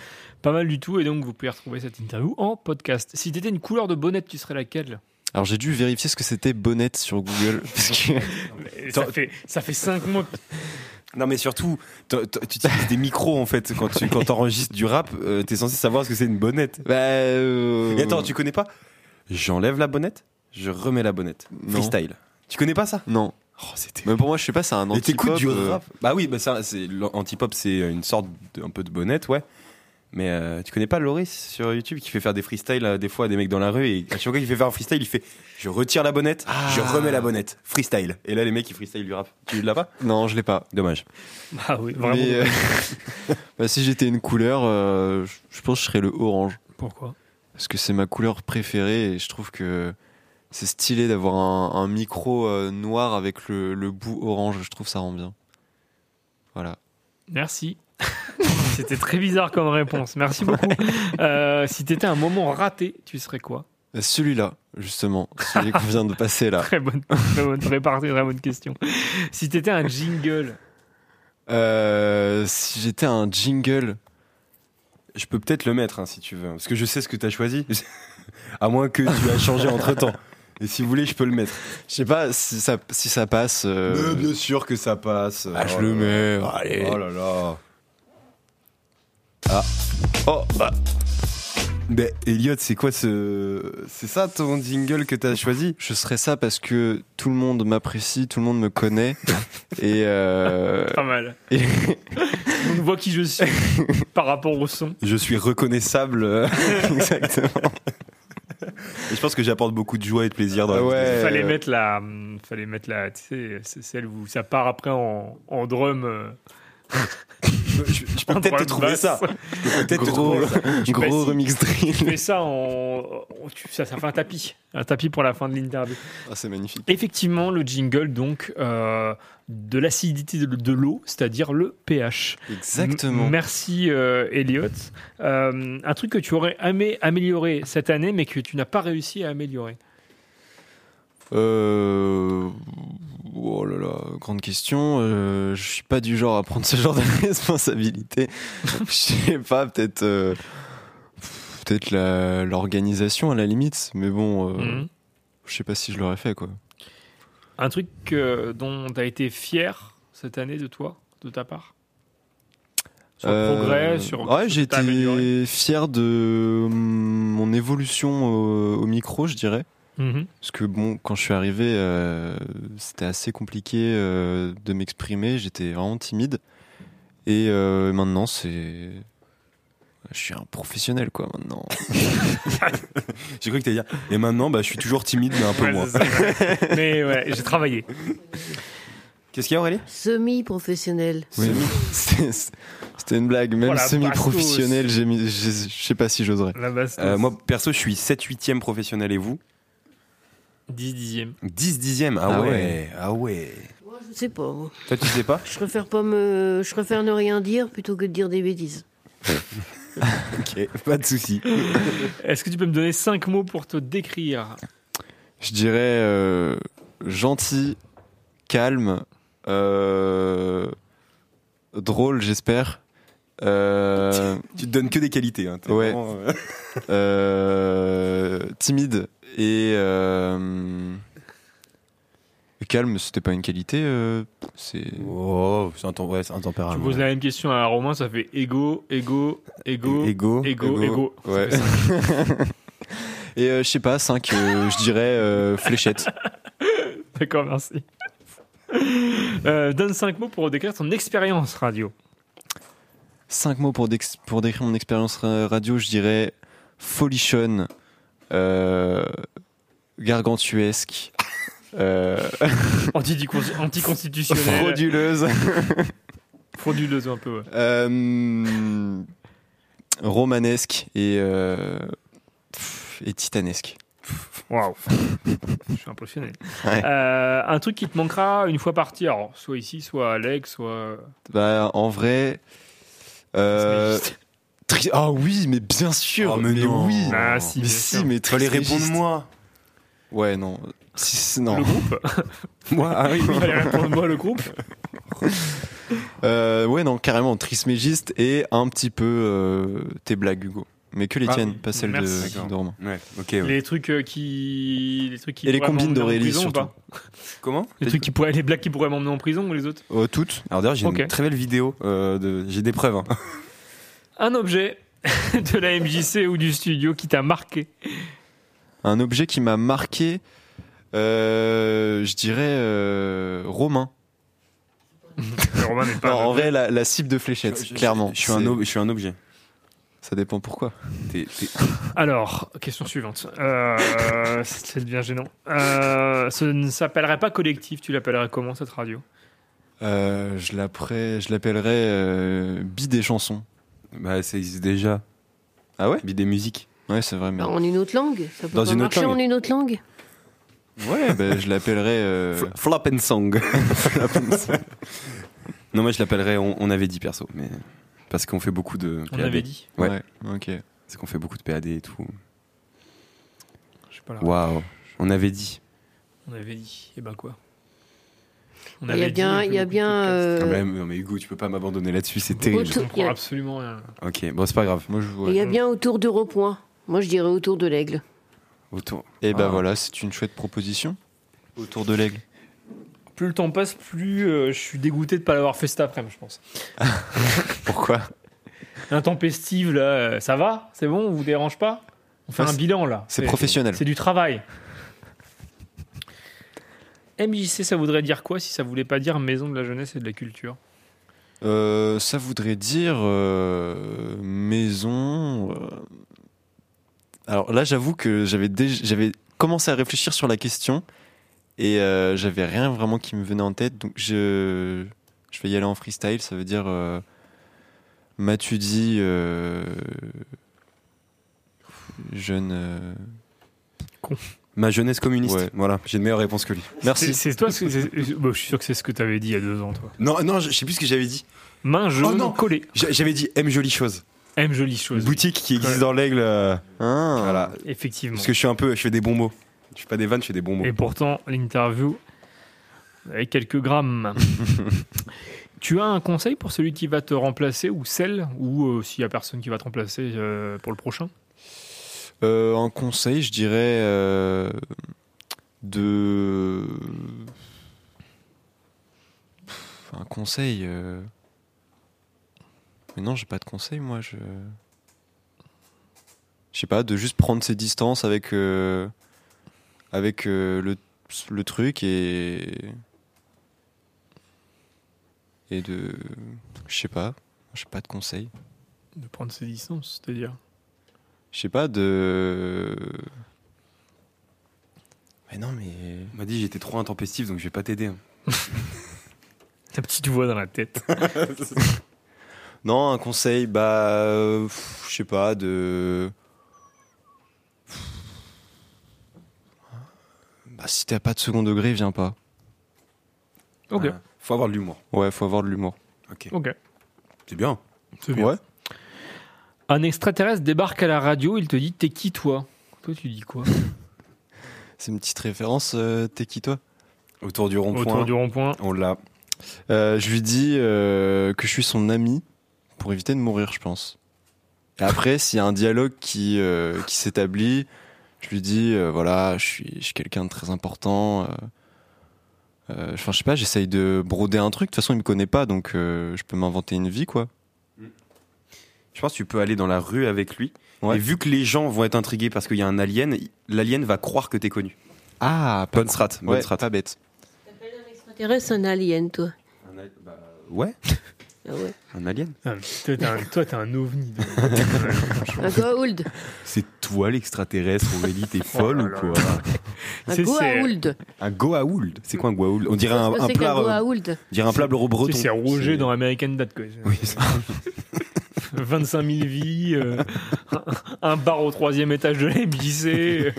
Pas mal du tout, et donc vous pouvez retrouver cette interview en podcast. Si t'étais une couleur de bonnette, tu serais laquelle? Alors j'ai dû vérifier ce que c'était bonnette sur Google. [LAUGHS] parce que... Mais ça, fait, ça fait 5 mois. Non, mais surtout, tu utilises des micros en fait. Quand tu quand enregistres du rap, euh, t'es censé savoir ce que c'est une bonnette. Bah, euh, Et attends, tu connais pas J'enlève la bonnette, je remets la bonnette. Non. Freestyle. Tu connais pas ça Non. Oh. Mais pour moi, je sais pas, c'est un anti-pop. du euh, rap Bah oui, bah ça, c'est l'anti-pop, c'est une sorte de, un peu de bonnette, ouais. Mais euh, tu connais pas Loris sur YouTube qui fait faire des freestyles euh, des fois à des mecs dans la rue et à chaque fois qu'il fait faire un freestyle, il fait je retire la bonnette, je remets la bonnette, freestyle. Et là les mecs ils freestyle du rap. Tu l'as pas? Non, je l'ai pas. Dommage. Ah oui, vraiment. Mais, euh, [LAUGHS] bah, si j'étais une couleur, euh, je- je pense que je serais le orange. Pourquoi? Parce que c'est ma couleur préférée et je trouve que c'est stylé d'avoir un, un micro euh, noir avec le, le bout orange. Je trouve ça rend bien. Voilà. Merci. [LAUGHS] C'était très bizarre comme réponse. Merci beaucoup. Euh, si t'étais un moment raté, tu serais quoi? Celui-là, justement, celui qu'on vient de passer là. [LAUGHS] Très bonne, très bonne, très bonne question. Si t'étais un jingle, Euh, si j'étais un jingle, Je peux peut-être le mettre hein, si tu veux, parce que je sais ce que t'as choisi. [LAUGHS] à moins que tu aies changé entre temps. Et si vous voulez, je peux le mettre. je sais pas si ça, si ça passe. euh, Mais bien sûr que ça passe. ah, je Oh le mets. Allez. Oh là là. Oh, bah. Mais Elliot, c'est quoi ce. C'est ça ton jingle que t'as choisi? Je serais ça parce que tout le monde m'apprécie, tout le monde me connaît. [LAUGHS] et, euh, pas mal. et- [LAUGHS] On voit qui je suis par rapport au son. Je suis reconnaissable. euh, [LAUGHS] exactement. Et je pense que j'apporte beaucoup de joie et de plaisir dans la Ouais. Il fallait euh, mettre la, fallait mettre la, tu sais, c'est celle où ça part après en, en drum. Je, je peux peut-être te trouver ça. Je peux peut-être te Gros, trouver ça. gros remix drill. Tu fais ça en, en- tu- ça, ça fait un tapis, un tapis pour la fin de l'interview. Ah, c'est magnifique. Effectivement, le jingle donc euh, de l'acidité de, de l'eau, c'est-à-dire le pH. Exactement. M- merci euh, Elliot. Euh, un truc que tu aurais aimé améliorer cette année, mais que tu n'as pas réussi à améliorer. Euh... Oh là là, grande question. Euh, je suis pas du genre à prendre ce genre de [LAUGHS] responsabilité. Je sais pas, peut-être, euh, peut-être l'organisation à la limite, mais bon, euh, Mhm. je sais pas si je l'aurais fait quoi. Un truc euh, dont tu as été fier cette année de toi, de ta part? Sur le Euh, progrès, sur ouais, j'ai été fier de hum, mon évolution au, au micro, je dirais. Mhm. Parce que bon, quand je suis arrivé, euh, c'était assez compliqué euh, de m'exprimer. J'étais vraiment timide. Et euh, maintenant, c'est, je suis un professionnel quoi. Maintenant. [LAUGHS] J'ai cru que t'allais dire. Et maintenant, bah, je suis toujours timide, mais un peu Ouais, moins. mais ouais, j'ai travaillé. Qu'est-ce qu'il y a, Aurélie? Semi-professionnel. Oui. C'était une blague, même mis- je sais pas si j'oserais. Euh, moi, perso, je suis 7 8 professionnel et vous? 10 dixièmes. 10 dixième Ah, Ah ouais. ouais. Ah ouais. Moi, je sais pas. moi. Toi, tu sais pas Je préfère pas me, je préfère ne rien dire plutôt que de dire des bêtises. [LAUGHS] Ok, pas de souci. Est-ce que tu peux me donner 5 mots pour te décrire Je dirais euh, gentil, calme, euh, drôle, j'espère. Euh, Tu te donnes que des qualités. Hein. Ouais. vraiment, euh, euh, timide et euh, calme, c'était pas une qualité. euh, c'est Oh, c'est un, tem- ouais, c'est un Tu tempérament. poses la même question à Romain, ça fait ego, ego, ego, Ego. ego, ego. Ouais. [LAUGHS] et euh, je sais pas, 5, je dirais euh, fléchette. [LAUGHS] D'accord, merci. Euh, donne 5 mots pour décrire ton expérience radio. 5 mots pour, décrire mon expérience ra- radio, je dirais folichonne, euh, gargantuesque, euh, [LAUGHS] Antidico- Anticonstitutionnel. frauduleuse, [LAUGHS] Frauduleuse un peu, ouais. euh, romanesque et, euh, et titanesque. Waouh. [LAUGHS] Je suis impressionné. Ouais. Euh, un truc qui te manquera une fois parti, alors soit ici, soit à Alex, soit. Bah, en vrai. euh, tri- Ah oui, mais bien sûr, Oh, mais non. oui, Ah, si, mais bien si, sûr. mais Fallait répondre moi. Ouais, non. Si, si, non. Le groupe [LAUGHS] Moi, ah oui. [LAUGHS] Il fallait répondre moi, le groupe [LAUGHS] Euh, ouais, non, carrément, trismégiste et un petit peu euh, tes blagues, Hugo. Mais que les Ah, tiennes, pas celles merci. de, de Romain. Ouais, ok. ouais. Les trucs euh, qui. Les trucs qui Et les combines d'Aurélie, surtout. Comment Les trucs qui pourraient. Les blagues qui pourraient m'emmener en prison ou les autres toutes Alors d'ailleurs, j'ai une très belle vidéo. euh, de... J'ai des preuves. hein. Un objet [LAUGHS] de la MJC ou du studio qui t'a marqué. Un objet qui m'a marqué, euh, je dirais euh, Romain. [LAUGHS] Romain n'est pas. Non, en vrai, la, la cible de fléchette, Je- je- clairement. Je suis, un C'est- ob- je suis un objet. Ça dépend pourquoi. Alors, question suivante. Euh, [LAUGHS] c'est bien gênant. Euh, ce ne s'appellerait pas collectif, tu l'appellerais comment cette radio? Euh, je l'appellerais je l'appellerais, euh, Bi des chansons. Bah, ça existe déjà. Ah ouais Bi des musiques. Ouais, c'est vrai. Mais... Bah, en une autre langue. Ça peut Dans pas une autre marcher langue. en une autre langue. Ouais, bah, je l'appellerais. euh, [LAUGHS] Fla- Flap [LAUGHS] and song. non, moi je l'appellerais. On, on avait dit perso, mais parce qu'on fait beaucoup de. On PAD. avait dit. Ouais. ouais, ok. Parce qu'on fait beaucoup de PAD et tout. Je sais pas là. Waouh. On avait dit. On avait dit. Et ben quoi? On Il y a bien, il y a de bien. podcasts. euh, Ah bah, non, mais Hugo, tu peux pas m'abandonner là-dessus, c'est terrible. Je Autour- comprends il y a- absolument rien. Ok, bon, c'est pas grave. Moi, je Il y a bien autour d'Europoint. Moi, je dirais autour de l'aigle. Autour. Et bah Ah. voilà, c'est une chouette proposition. Autour de l'aigle. Plus le temps passe, plus euh, je suis dégoûté de pas l'avoir fait cet après-midi, je pense. [LAUGHS] Pourquoi? Intempestive, là, euh, ça va? C'est bon? On vous dérange pas? On fait Ouais, un bilan, là. c'est professionnel. C'est du travail. MJC, ça voudrait dire quoi si ça voulait pas dire Maison de la Jeunesse et de la Culture? Euh, Ça voudrait dire euh, maison. euh, Alors là, j'avoue que j'avais déjà- j'avais commencé à réfléchir sur la question et euh, j'avais rien vraiment qui me venait en tête. Donc je, je vais y aller en freestyle. Ça veut dire m'as-tu dit euh, jeune. euh, Ma jeunesse communiste. Ouais. Voilà, j'ai une meilleure réponse que lui. Merci. c'est toi, c'est- bon, je suis sûr que c'est ce que tu avais dit il y a deux ans, toi. Non, non, je je sais plus ce que j'avais dit. Main jaune non. collée. J'a- J'avais dit aime jolie chose. Aime jolie chose. Boutique qui existe Ouais. dans l'aigle. euh, Ah. Voilà. Effectivement. Parce que je suis un peu, je fais des bons mots. Je fais pas des vannes, je fais des bons mots. Et pourtant, l'interview avec quelques grammes. [LAUGHS] tu as un conseil pour celui qui va te remplacer ou celle, ou euh, s'il y a personne qui va te remplacer euh, pour le prochain? Euh, un conseil, je dirais euh, de. Un conseil. euh, Mais non, j'ai pas de conseil, moi. Je. Je sais pas, de juste prendre ses distances avec euh, avec euh, le, le truc et et de je sais pas, j'ai pas de conseil. De prendre ses distances, c'est-à-dire? Je sais pas de. Mais non, mais. On m'a dit j'étais trop intempestif donc je vais pas t'aider. hein. [LAUGHS] Ta petite voix dans la tête. [LAUGHS] Non, un conseil, bah, euh, pff, je sais pas, de. Bah, si t'as pas de second degré, viens pas. Ok. Faut avoir de l'humour. Ouais, faut avoir de l'humour. Ok. Ok. C'est bien. C'est bien. Ouais. Un extraterrestre débarque à la radio, il te dit T'es qui toi? Toi, tu dis quoi? [LAUGHS] C'est une petite référence, euh, t'es qui toi? Autour du rond-point. Autour du rond-point. On l'a. Euh, Je lui dis euh, que je suis son ami pour éviter de mourir, je pense. Et après, s'il y a un dialogue qui, euh, qui s'établit, je lui dis euh, voilà, je suis, je suis quelqu'un de très important. euh, euh, Enfin, je sais pas, j'essaye de broder un truc. De toute façon, il me connaît pas, donc euh, je peux m'inventer une vie, quoi. Je pense que tu peux aller dans la rue avec lui. Ouais. Et vu que les gens vont être intrigués parce qu'il y a un alien, l'alien va croire que t'es connu. Ah, pas, Bonne strat. Bonne ouais, strat. pas bête. Extraterrestre, un alien, toi. Ouais, Ah ouais. un alien. Ah, Toi, t'es un, toi, t'es un ovni. [LAUGHS] Un Goa'uld. C'est toi l'extraterrestre, Aurélie, t'es folle Oh ou là quoi Un Goa'uld. Un Goa'uld C'est quoi un Goa'uld? On dirait un, un plat. euh, Goa'uld? on dirait un plat breton. C'est Roger dans American Dad, quoi. Oui, c'est- [LAUGHS] 25 000 vies, euh, un- un bar au troisième étage de l'Élysée.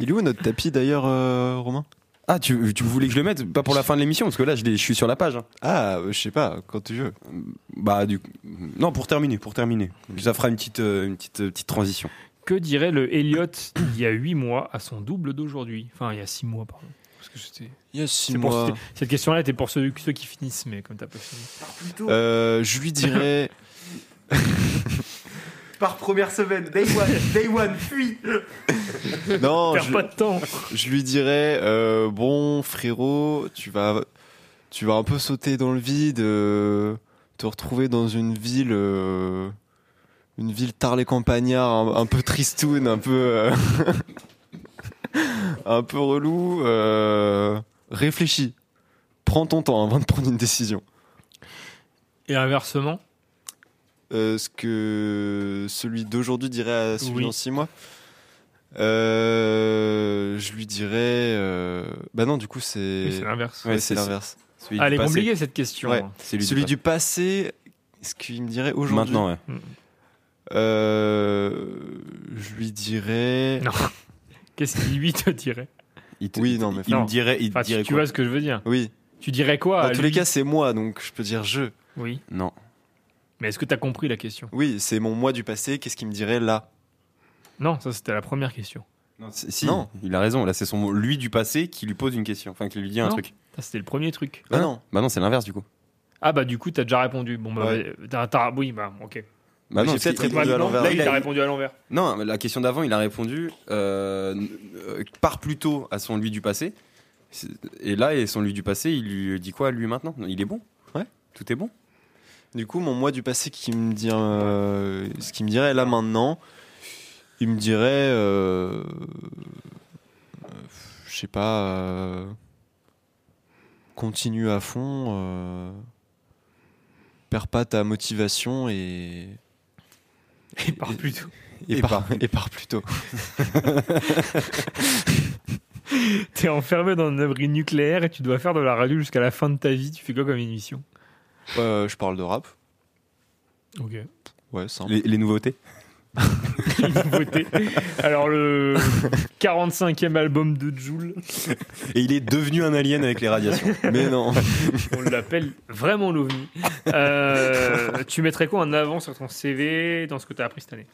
Il est où notre tapis d'ailleurs, euh, Romain? Ah, tu, tu voulais que je le mette? Pas pour la fin de l'émission, parce que là, je, suis sur la page. hein. Ah, euh, je sais pas, quand tu veux. Bah, du Non, pour terminer, pour terminer. Ça fera une petite, euh, une petite, euh, petite transition. Que dirait le Elliot il y a 8 mois à son double d'aujourd'hui? Enfin, il y a 6 mois, pardon. Parce que c'était- Il y a six c'est pour- mois. c'était- cette question-là était pour ceux, ceux qui finissent, mais comme t'as pas fini. Euh, je lui dirais. [LAUGHS] Par première semaine, day one, day one, fuis non, Perds je, pas de temps. je lui dirais euh, bon frérot, tu vas, tu vas un peu sauter dans le vide, euh, te retrouver dans une ville, euh, une ville tard les campagnards, un, un peu tristoun, un peu, euh, [LAUGHS] un peu relou. euh, réfléchis, prends ton temps avant de prendre une décision. Et inversement, Euh, ce que celui d'aujourd'hui dirait à celui Oui. dans six mois Euh, Je lui dirais. euh, Bah non, du coup, c'est. oui, c'est l'inverse. Ouais, Ouais, c'est l'inverse. Celui Ah, Elle est passé. compliquée cette question. Ouais. Celui, Celui du du passé, ce qu'il me dirait aujourd'hui. Maintenant, ouais. Euh, je lui dirais. Non. [LAUGHS] Qu'est-ce qu'il lui te dirait? Il te- Oui, non, mais il non. me dirait, il Enfin, tu, dirait tu quoi? vois ce que je veux dire. Oui. Tu dirais quoi à Dans tous lui? les cas, c'est moi, donc je peux dire je. Oui. Non. Mais est-ce que t'as compris la question? Oui, c'est mon moi du passé. Qu'est-ce qu'il me dirait là? Non, ça c'était la première question. Non, c'est- si, Non. il a raison. Là, c'est son lui du passé qui lui pose une question, enfin qui lui dit un Non. truc. Ça c'était le premier truc. Bah non. Bah non, c'est l'inverse du coup. Ah bah du coup t'as déjà répondu. Bon bah Ouais. t'as- t'as- oui bah ok. Bah non, J'ai c'est- peut-être répondu à l'envers. Là il il a a- répondu à l'envers. Non, mais la question d'avant, il a répondu euh, euh, part plutôt à son lui du passé. Et là, et son lui du passé, il lui dit quoi lui maintenant? Il est bon? Ouais. Tout est bon? Du coup, mon moi du passé qui me dit, euh, ce qu'il me dirait là maintenant, il me dirait, euh, euh, je sais pas, euh, continue à fond, euh, perds pas ta motivation et Il part plutôt. et, Et pars, pars. et pars plus tôt. [LAUGHS] T'es enfermé dans un abri nucléaire et tu dois faire de la radio jusqu'à la fin de ta vie. Tu fais quoi comme émission? Je parle de rap, Ok. ouais, simple. les, les nouveautés [LAUGHS] Nouveauté. Alors le 45e album de Joule, Et il est devenu un alien avec les radiations. Mais non. [LAUGHS] on l'appelle vraiment l'OVNI. Euh, tu mettrais quoi en avant sur ton CV dans ce que tu as appris cette année?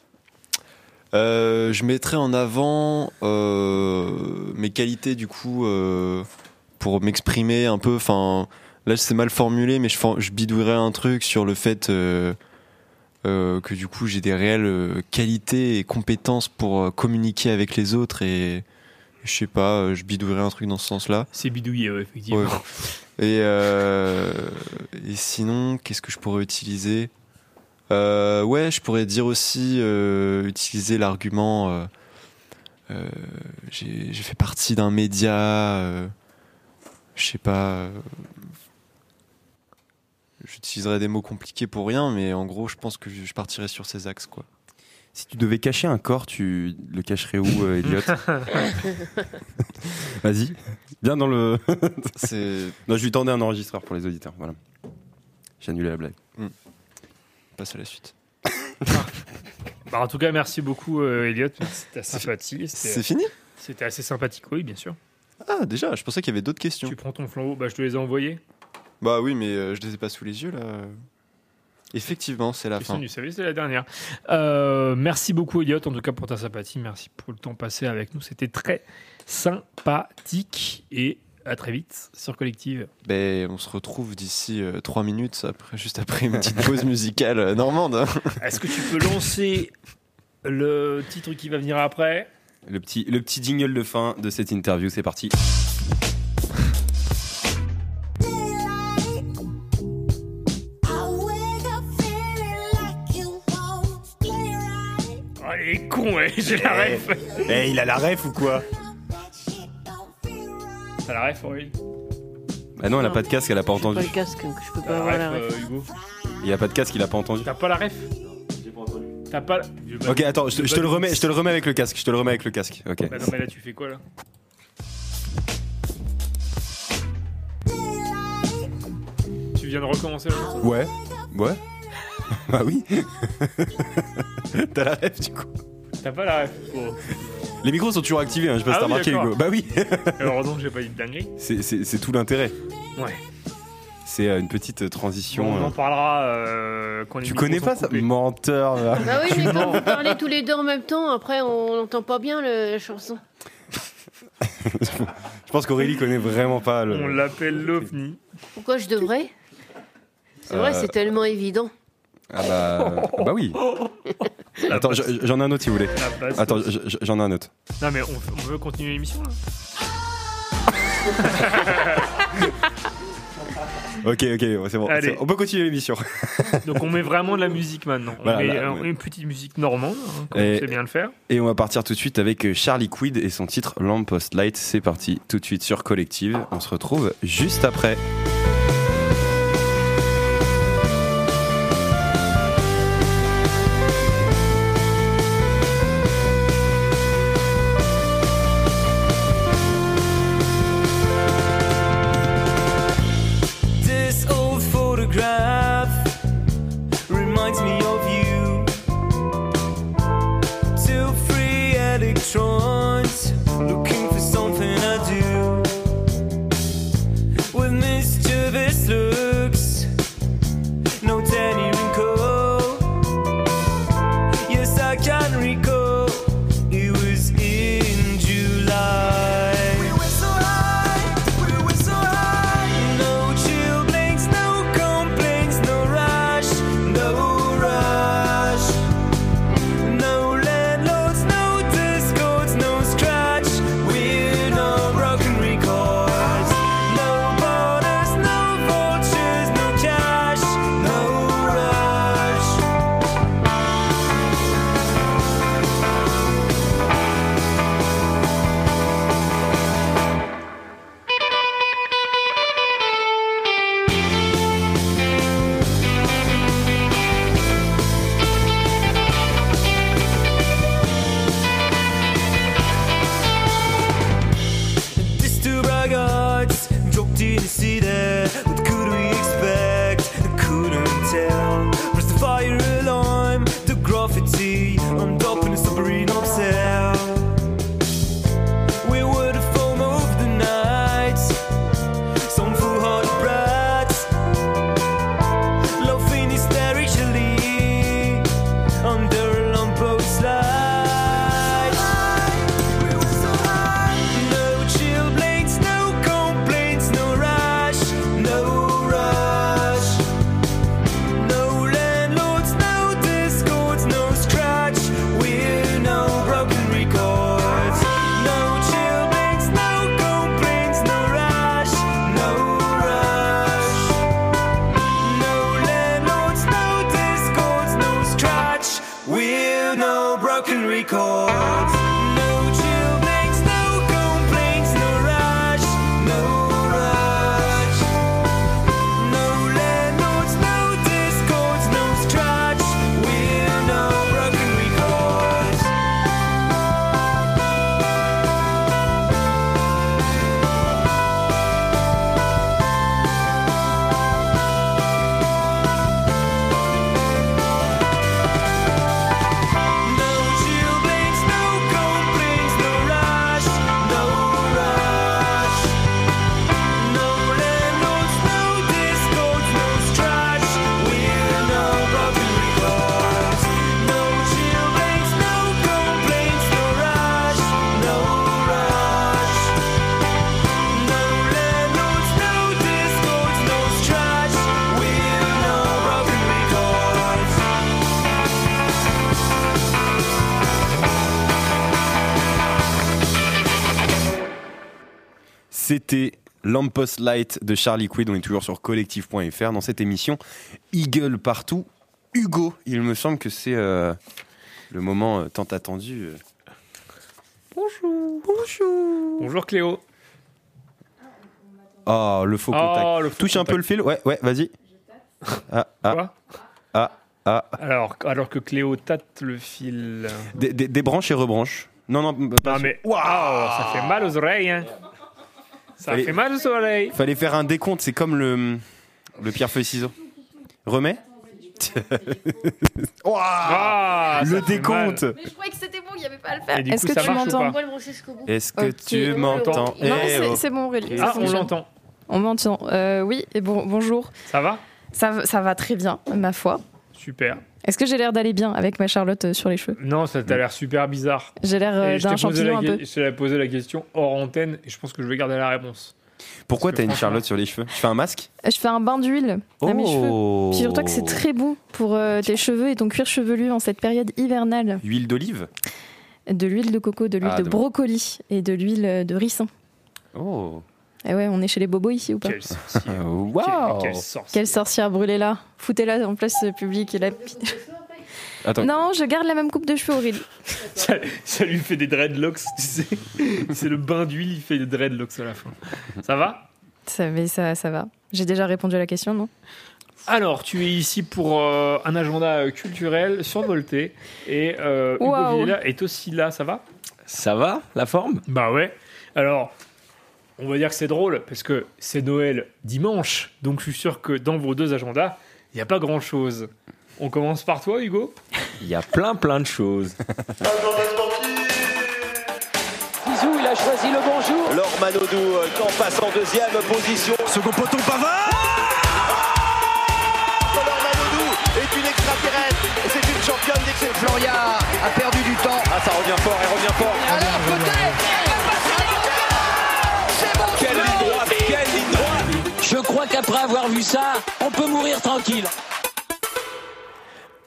Euh, je mettrais en avant euh, mes qualités du coup euh, pour m'exprimer un peu. Enfin, là c'est mal formulé, mais je, je bidouillerais un truc sur le fait euh, euh, que du coup j'ai des réelles euh, qualités et compétences pour communiquer avec les autres et je sais pas, je bidouillerais un truc dans ce sens-là. C'est bidouillé, ouais, effectivement. Ouais. Et, euh, et sinon, qu'est-ce que je pourrais utiliser? Euh, Ouais, je pourrais dire aussi euh, utiliser l'argument. j'ai fait partie d'un média. je sais pas. J'utiliserais des mots compliqués pour rien, mais en gros, je pense que je partirais sur ces axes, quoi. Si tu devais cacher un corps, tu le cacherais où, euh, Elliot [LAUGHS] Vas-y, viens dans le. [LAUGHS] Non, je lui tendais un enregistreur pour les auditeurs. Voilà. J'ai annulé la blague. Mm. passe à la suite. [LAUGHS] Bah, en tout cas, merci beaucoup, euh, Elliot. C'était assez sympathique. C'est fini? C'était assez sympathique, oui, bien sûr. Ah, déjà, je pensais qu'il y avait d'autres questions. Tu prends ton flambeau, bah, je te les ai envoyés. Bah oui, mais euh, je les ai pas sous les yeux là. Effectivement, c'est la fin. c'est la dernière. Euh, merci beaucoup, Elliot, en tout cas pour ta sympathie. Merci pour le temps passé avec nous. C'était très sympathique. Et à très vite sur Collective. Ben, on se retrouve d'ici 3 minutes, après, juste après une petite pause musicale euh, normande. [LAUGHS] Est-ce que tu peux lancer le titre qui va venir après? Le petit, le petit jingle de fin de cette interview, c'est parti. Con, ouais, [LAUGHS] j'ai la ref. Eh, il a la ref ou quoi T'as la ref, Aurélie Bah non, elle a pas de casque, elle a pas J'ai pas entendu. le casque, donc je peux pas la avoir ref, la ref. euh, Hugo Il a pas de casque, il a pas entendu. T'as pas la ref T'as pas la... Ok, attends, je te, je te le remets, je te le remets avec le casque. Je te le remets avec le casque. Ok. Bah non, mais là, tu fais quoi, là Tu viens de recommencer la chanson Ouais. Ouais. [LAUGHS] bah oui. [LAUGHS] T'as la ref du coup. T'as pas la ref Bon. Les micros sont toujours activés, hein, je sais pas si Ah t'as oui, remarqué. Hugo. Bah oui. Alors donc, j'ai pas dit de dinguerie. C'est- tout l'intérêt. Ouais. C'est euh, une petite transition. Bon, on euh. en parlera euh, quand les Tu connais sont pas ça? Menteur. là. Bah oui, mais quand vous parlez tous les deux en même temps, après on n'entend pas bien le- la chanson. Je pense qu'Aurélie connaît vraiment pas le. On l'appelle l'OVNI. Pourquoi je devrais? C'est vrai, Euh, c'est tellement évident. Ah bah, bah oui. Attends, je- j'en ai un autre si vous voulez. La basse. Attends, je- je- j'en ai un autre. Non, mais on, on veut continuer l'émission, là [LAUGHS] Ok, ok, c'est bon. Allez. c'est- On peut continuer l'émission. [LAUGHS] Donc on met vraiment de la musique maintenant. On Voilà, met là, euh, ouais. une petite musique normande, hein, comme Et- on sait bien le faire. Et on va partir tout de suite avec Charlie Quid et son titre Lamppost Light. C'est parti, tout de suite sur Collective. On se retrouve juste après. Lampos Light de Charlie Quid. On est toujours sur collectif.fr dans cette émission Eagle partout. Hugo, il me semble que c'est euh, le moment euh, tant attendu. euh. Bonjour. Bonjour. Bonjour Cléo. Oh, le faux Oh, contact. le faux Touche un peu le fil. Ouais, ouais, vas-y. Ah, ah, Quoi? Ah, ah. alors, alors que Cléo tâte le fil. Des, des- des branches et rebranches. Non, non, pas Non mais waouh, ça fait mal aux oreilles. Hein. Ça Fallait- fait mal aux oreilles. Fallait faire un décompte, c'est comme le, le pierre-feuille-ciseau. Remets [LAUGHS] Ah, Le décompte Mais je croyais que c'était bon, il n'y avait pas à le faire. Est-ce que tu m'entends le. Est-ce que tu m'entends Non, Eh c'est oh. c'est bon Aurélie. Ah, on l'entend. On m'entend. Euh, oui, et bon, bonjour. Ça va? Ça, va- ça va très bien, ma foi. Super. Est-ce que j'ai l'air d'aller bien avec ma Charlotte euh, sur les cheveux? Non, ça t'a l'air super bizarre. J'ai l'air euh, d'un t'ai posé la champignon un peu. Je t'ai posé la question hors antenne et je pense que je vais garder la réponse. Pourquoi t'as une Charlotte sur les cheveux? Tu fais un masque? Je fais un bain d'huile à mes cheveux. Oh. Puis surtout que c'est très bon pour euh, tes cheveux et ton cuir chevelu en cette période hivernale. Huile d'olive? De l'huile de coco, de l'huile Ah, de de- brocoli et de l'huile de ricin. Oh. Eh ouais, on est chez les bobos ici ou pas Quelle sorcière. [LAUGHS] Waouh. Quelle, quelle sorcière. Quelle sorcière brûlée là Foutez-la en place publique et la... [LAUGHS] Attends. Non, je garde la même coupe de cheveux, Aurélie. [LAUGHS] Ça, ça lui fait des dreadlocks, tu sais. C'est le bain d'huile, il fait des dreadlocks à la fin. Ça va? Ça, mais ça, ça va. J'ai déjà répondu à la question, non? Alors, tu es ici pour euh, un agenda culturel survolté et euh, Hugo Waouh. Villela est aussi là, ça va? Ça va, la forme? Bah ouais. Alors, on va dire que c'est drôle parce que c'est Noël dimanche, donc je suis sûr que dans vos deux agendas, il n'y a pas grand-chose. On commence par toi, Hugo Il y a plein plein de choses. Zizou, il a choisi le bonjour. Laure Manodou euh, qui en passe en deuxième position. Second poteau Pavard Laure Manodou est une extraterrestre. Et C'est une championne d'exception. Floria a perdu du temps. Ah, ça revient fort, elle revient fort. Alors peut-être Je crois qu'après avoir vu ça, on peut mourir tranquille.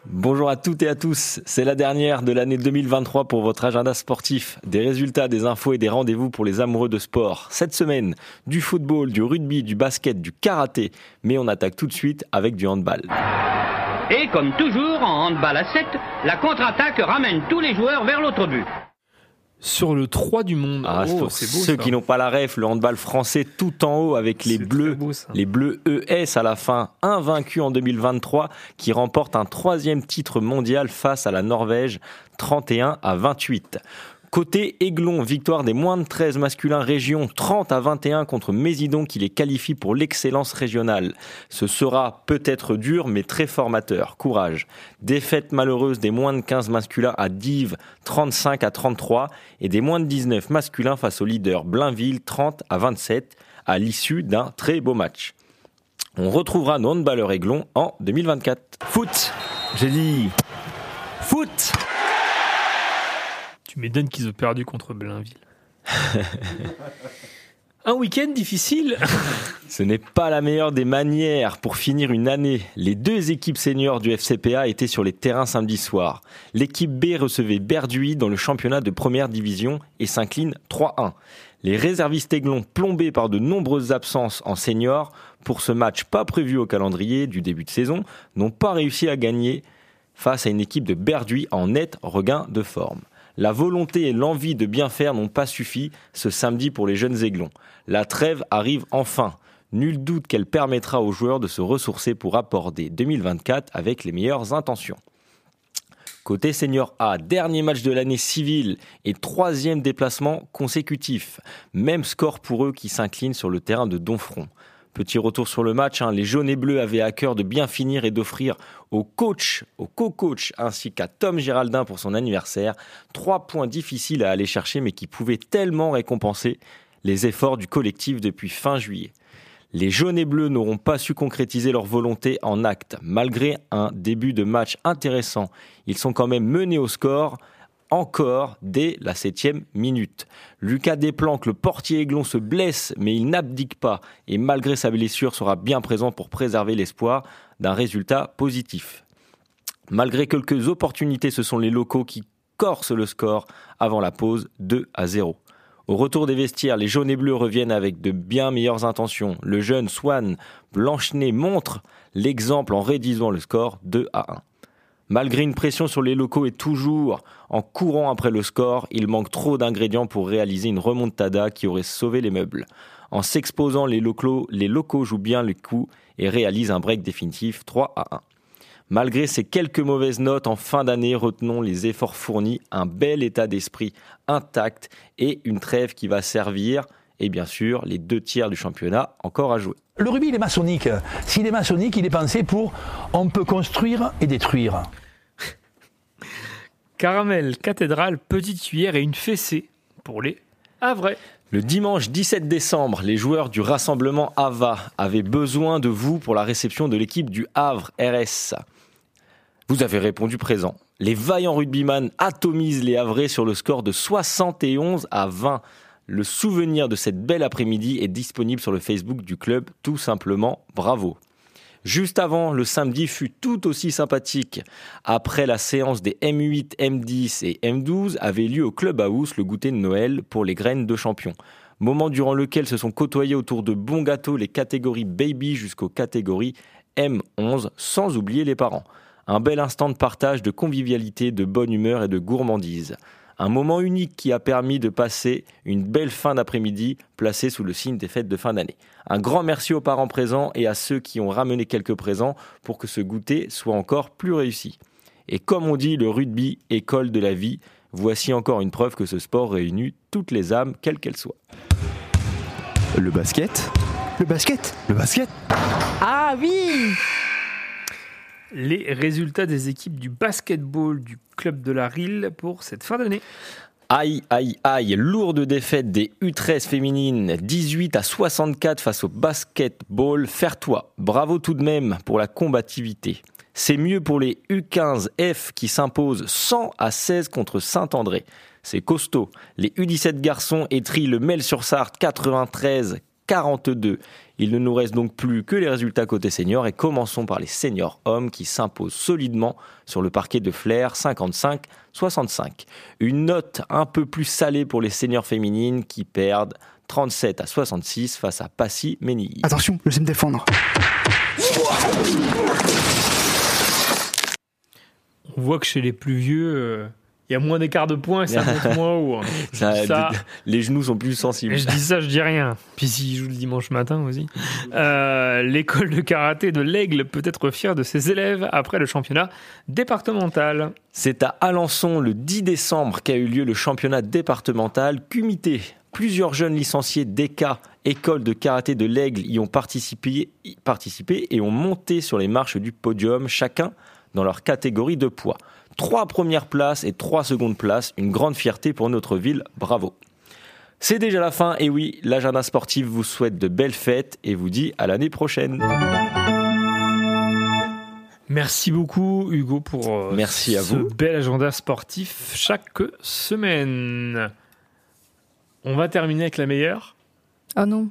Bonjour à toutes et à tous, c'est la dernière de l'année 2023 pour votre agenda sportif. Des résultats, des infos et des rendez-vous pour les amoureux de sport. Cette semaine, du football, du rugby, du basket, du karaté. Mais on attaque tout de suite avec du handball. Et comme toujours en handball à 7, la contre-attaque ramène tous les joueurs vers l'autre but. Sur le 3 du monde. Ah, oh, pour beau ceux qui n'ont pas la ref, le handball français tout en haut avec les bleus, beau, les bleus ES à la fin, invaincus en 2023, qui remportent un troisième titre mondial face à la Norvège, 31 à 28. Côté Aiglon, victoire des moins de 13 masculins région, 30 à 21 contre Mésidon qui les qualifie pour l'excellence régionale. Ce sera peut-être dur mais très formateur. Courage. Défaite malheureuse des moins de 15 masculins à Dives, 35 à 33 et des moins de 19 masculins face au leader Blainville, 30 à 27 à l'issue d'un très beau match. On retrouvera nos handballeurs Aiglon en 2024. Foot J'ai dit foot Tu m'étonnes qu'ils ont perdu contre Blainville. [LAUGHS] Un week-end difficile [LAUGHS] Ce n'est pas la meilleure des manières pour finir une année. Les deux équipes seniors du FCPA étaient sur les terrains samedi soir. L'équipe B recevait Berduy dans le championnat de première division et s'incline 3-1. Les réservistes aiglons plombés par de nombreuses absences en seniors pour ce match pas prévu au calendrier du début de saison n'ont pas réussi à gagner face à une équipe de Berduy en net regain de forme. La volonté et l'envie de bien faire n'ont pas suffi ce samedi pour les jeunes aiglons. La trêve arrive enfin. Nul doute qu'elle permettra aux joueurs de se ressourcer pour aborder 2024 avec les meilleures intentions. Côté senior A, dernier match de l'année civile et troisième déplacement consécutif. Même score pour eux qui s'inclinent sur le terrain de Donfront. Petit retour sur le match, hein, les jaunes et bleus avaient à cœur de bien finir et d'offrir au coach, au co-coach ainsi qu'à Tom Géraldin pour son anniversaire, trois points difficiles à aller chercher mais qui pouvaient tellement récompenser les efforts du collectif depuis fin juillet. Les jaunes et bleus n'auront pas su concrétiser leur volonté en acte. Malgré un début de match intéressant, ils sont quand même menés au score encore dès la septième minute. Lucas Desplanques, le portier aiglon, se blesse, mais il n'abdique pas et malgré sa blessure sera bien présent pour préserver l'espoir d'un résultat positif. Malgré quelques opportunités, ce sont les locaux qui corsent le score avant la pause 2 à 0. Au retour des vestiaires, les jaunes et bleus reviennent avec de bien meilleures intentions. Le jeune Swan Blanchenet montre l'exemple en réduisant le score 2 à 1. Malgré une pression sur les locaux et toujours en courant après le score, il manque trop d'ingrédients pour réaliser une remontada qui aurait sauvé les meubles. En s'exposant, les locaux, les locaux jouent bien le coup et réalisent un break définitif 3 à 1. Malgré ces quelques mauvaises notes en fin d'année, retenons les efforts fournis, un bel état d'esprit intact et une trêve qui va servir, et bien sûr, les deux tiers du championnat encore à jouer. Le rugby, il est maçonnique. S'il est maçonnique, il est pensé pour on peut construire et détruire. [LAUGHS] Caramel, cathédrale, petite cuillère et une fessée pour les Havrais. Le dimanche 17 décembre, les joueurs du rassemblement AVA avaient besoin de vous pour la réception de l'équipe du Havre RS. Vous avez répondu présent. Les vaillants rugbyman atomisent les Havrais sur le score de 71 à 20. Le souvenir de cette belle après-midi est disponible sur le Facebook du club, tout simplement bravo. Juste avant, le samedi fut tout aussi sympathique. Après la séance des M8, M10 et M12 avait lieu au Club House le goûter de Noël pour les graines de champion. Moment durant lequel se sont côtoyés autour de bons gâteaux les catégories baby jusqu'aux catégories M11, sans oublier les parents. Un bel instant de partage, de convivialité, de bonne humeur et de gourmandise. Un moment unique qui a permis de passer une belle fin d'après-midi placée sous le signe des fêtes de fin d'année. Un grand merci aux parents présents et à ceux qui ont ramené quelques présents pour que ce goûter soit encore plus réussi. Et comme on dit, le rugby, école de la vie, voici encore une preuve que ce sport réunit toutes les âmes, quelles qu'elles soient. Le basket Le basket Le basket Ah oui Les résultats des équipes du basketball du club de la Rille pour cette fin d'année. Aïe, aïe, aïe, lourde défaite des U13 féminines, 18 à 64 face au basketball. Faire-toi, bravo tout de même pour la combativité. C'est mieux pour les U15F qui s'imposent 100 à 16 contre Saint-André. C'est costaud. Les U17 garçons étrient le Mel-sur-Sarthe 93 42. Il ne nous reste donc plus que les résultats côté seniors et commençons par les seniors hommes qui s'imposent solidement sur le parquet de Flair 55-65. Une note un peu plus salée pour les seniors féminines qui perdent 37 à 66 face à Passy Menilly. Attention, je sais me défendre. On voit que chez les plus vieux, euh, il y a moins d'écart de points et ça [LAUGHS] monte moins haut. hein. Ça- ça- Les genoux sont plus sensibles. Et je dis ça, je dis rien. Puis s'il joue le dimanche matin aussi. Euh, L'école de karaté de l'Aigle peut être fière de ses élèves après le championnat départemental. C'est à Alençon le 10 décembre qu'a eu lieu le championnat départemental Cumité. Plusieurs jeunes licenciés d'ECA, école de karaté de l'Aigle, y ont participé et ont monté sur les marches du podium, chacun dans leur catégorie de poids. Trois premières places et trois secondes places, une grande fierté pour notre ville, bravo. C'est déjà la fin, et oui, l'agenda sportif vous souhaite de belles fêtes et vous dit à l'année prochaine. Merci beaucoup Hugo pour euh, Merci à ce vous. bel agenda sportif chaque semaine. On va terminer avec la meilleure. Ah non.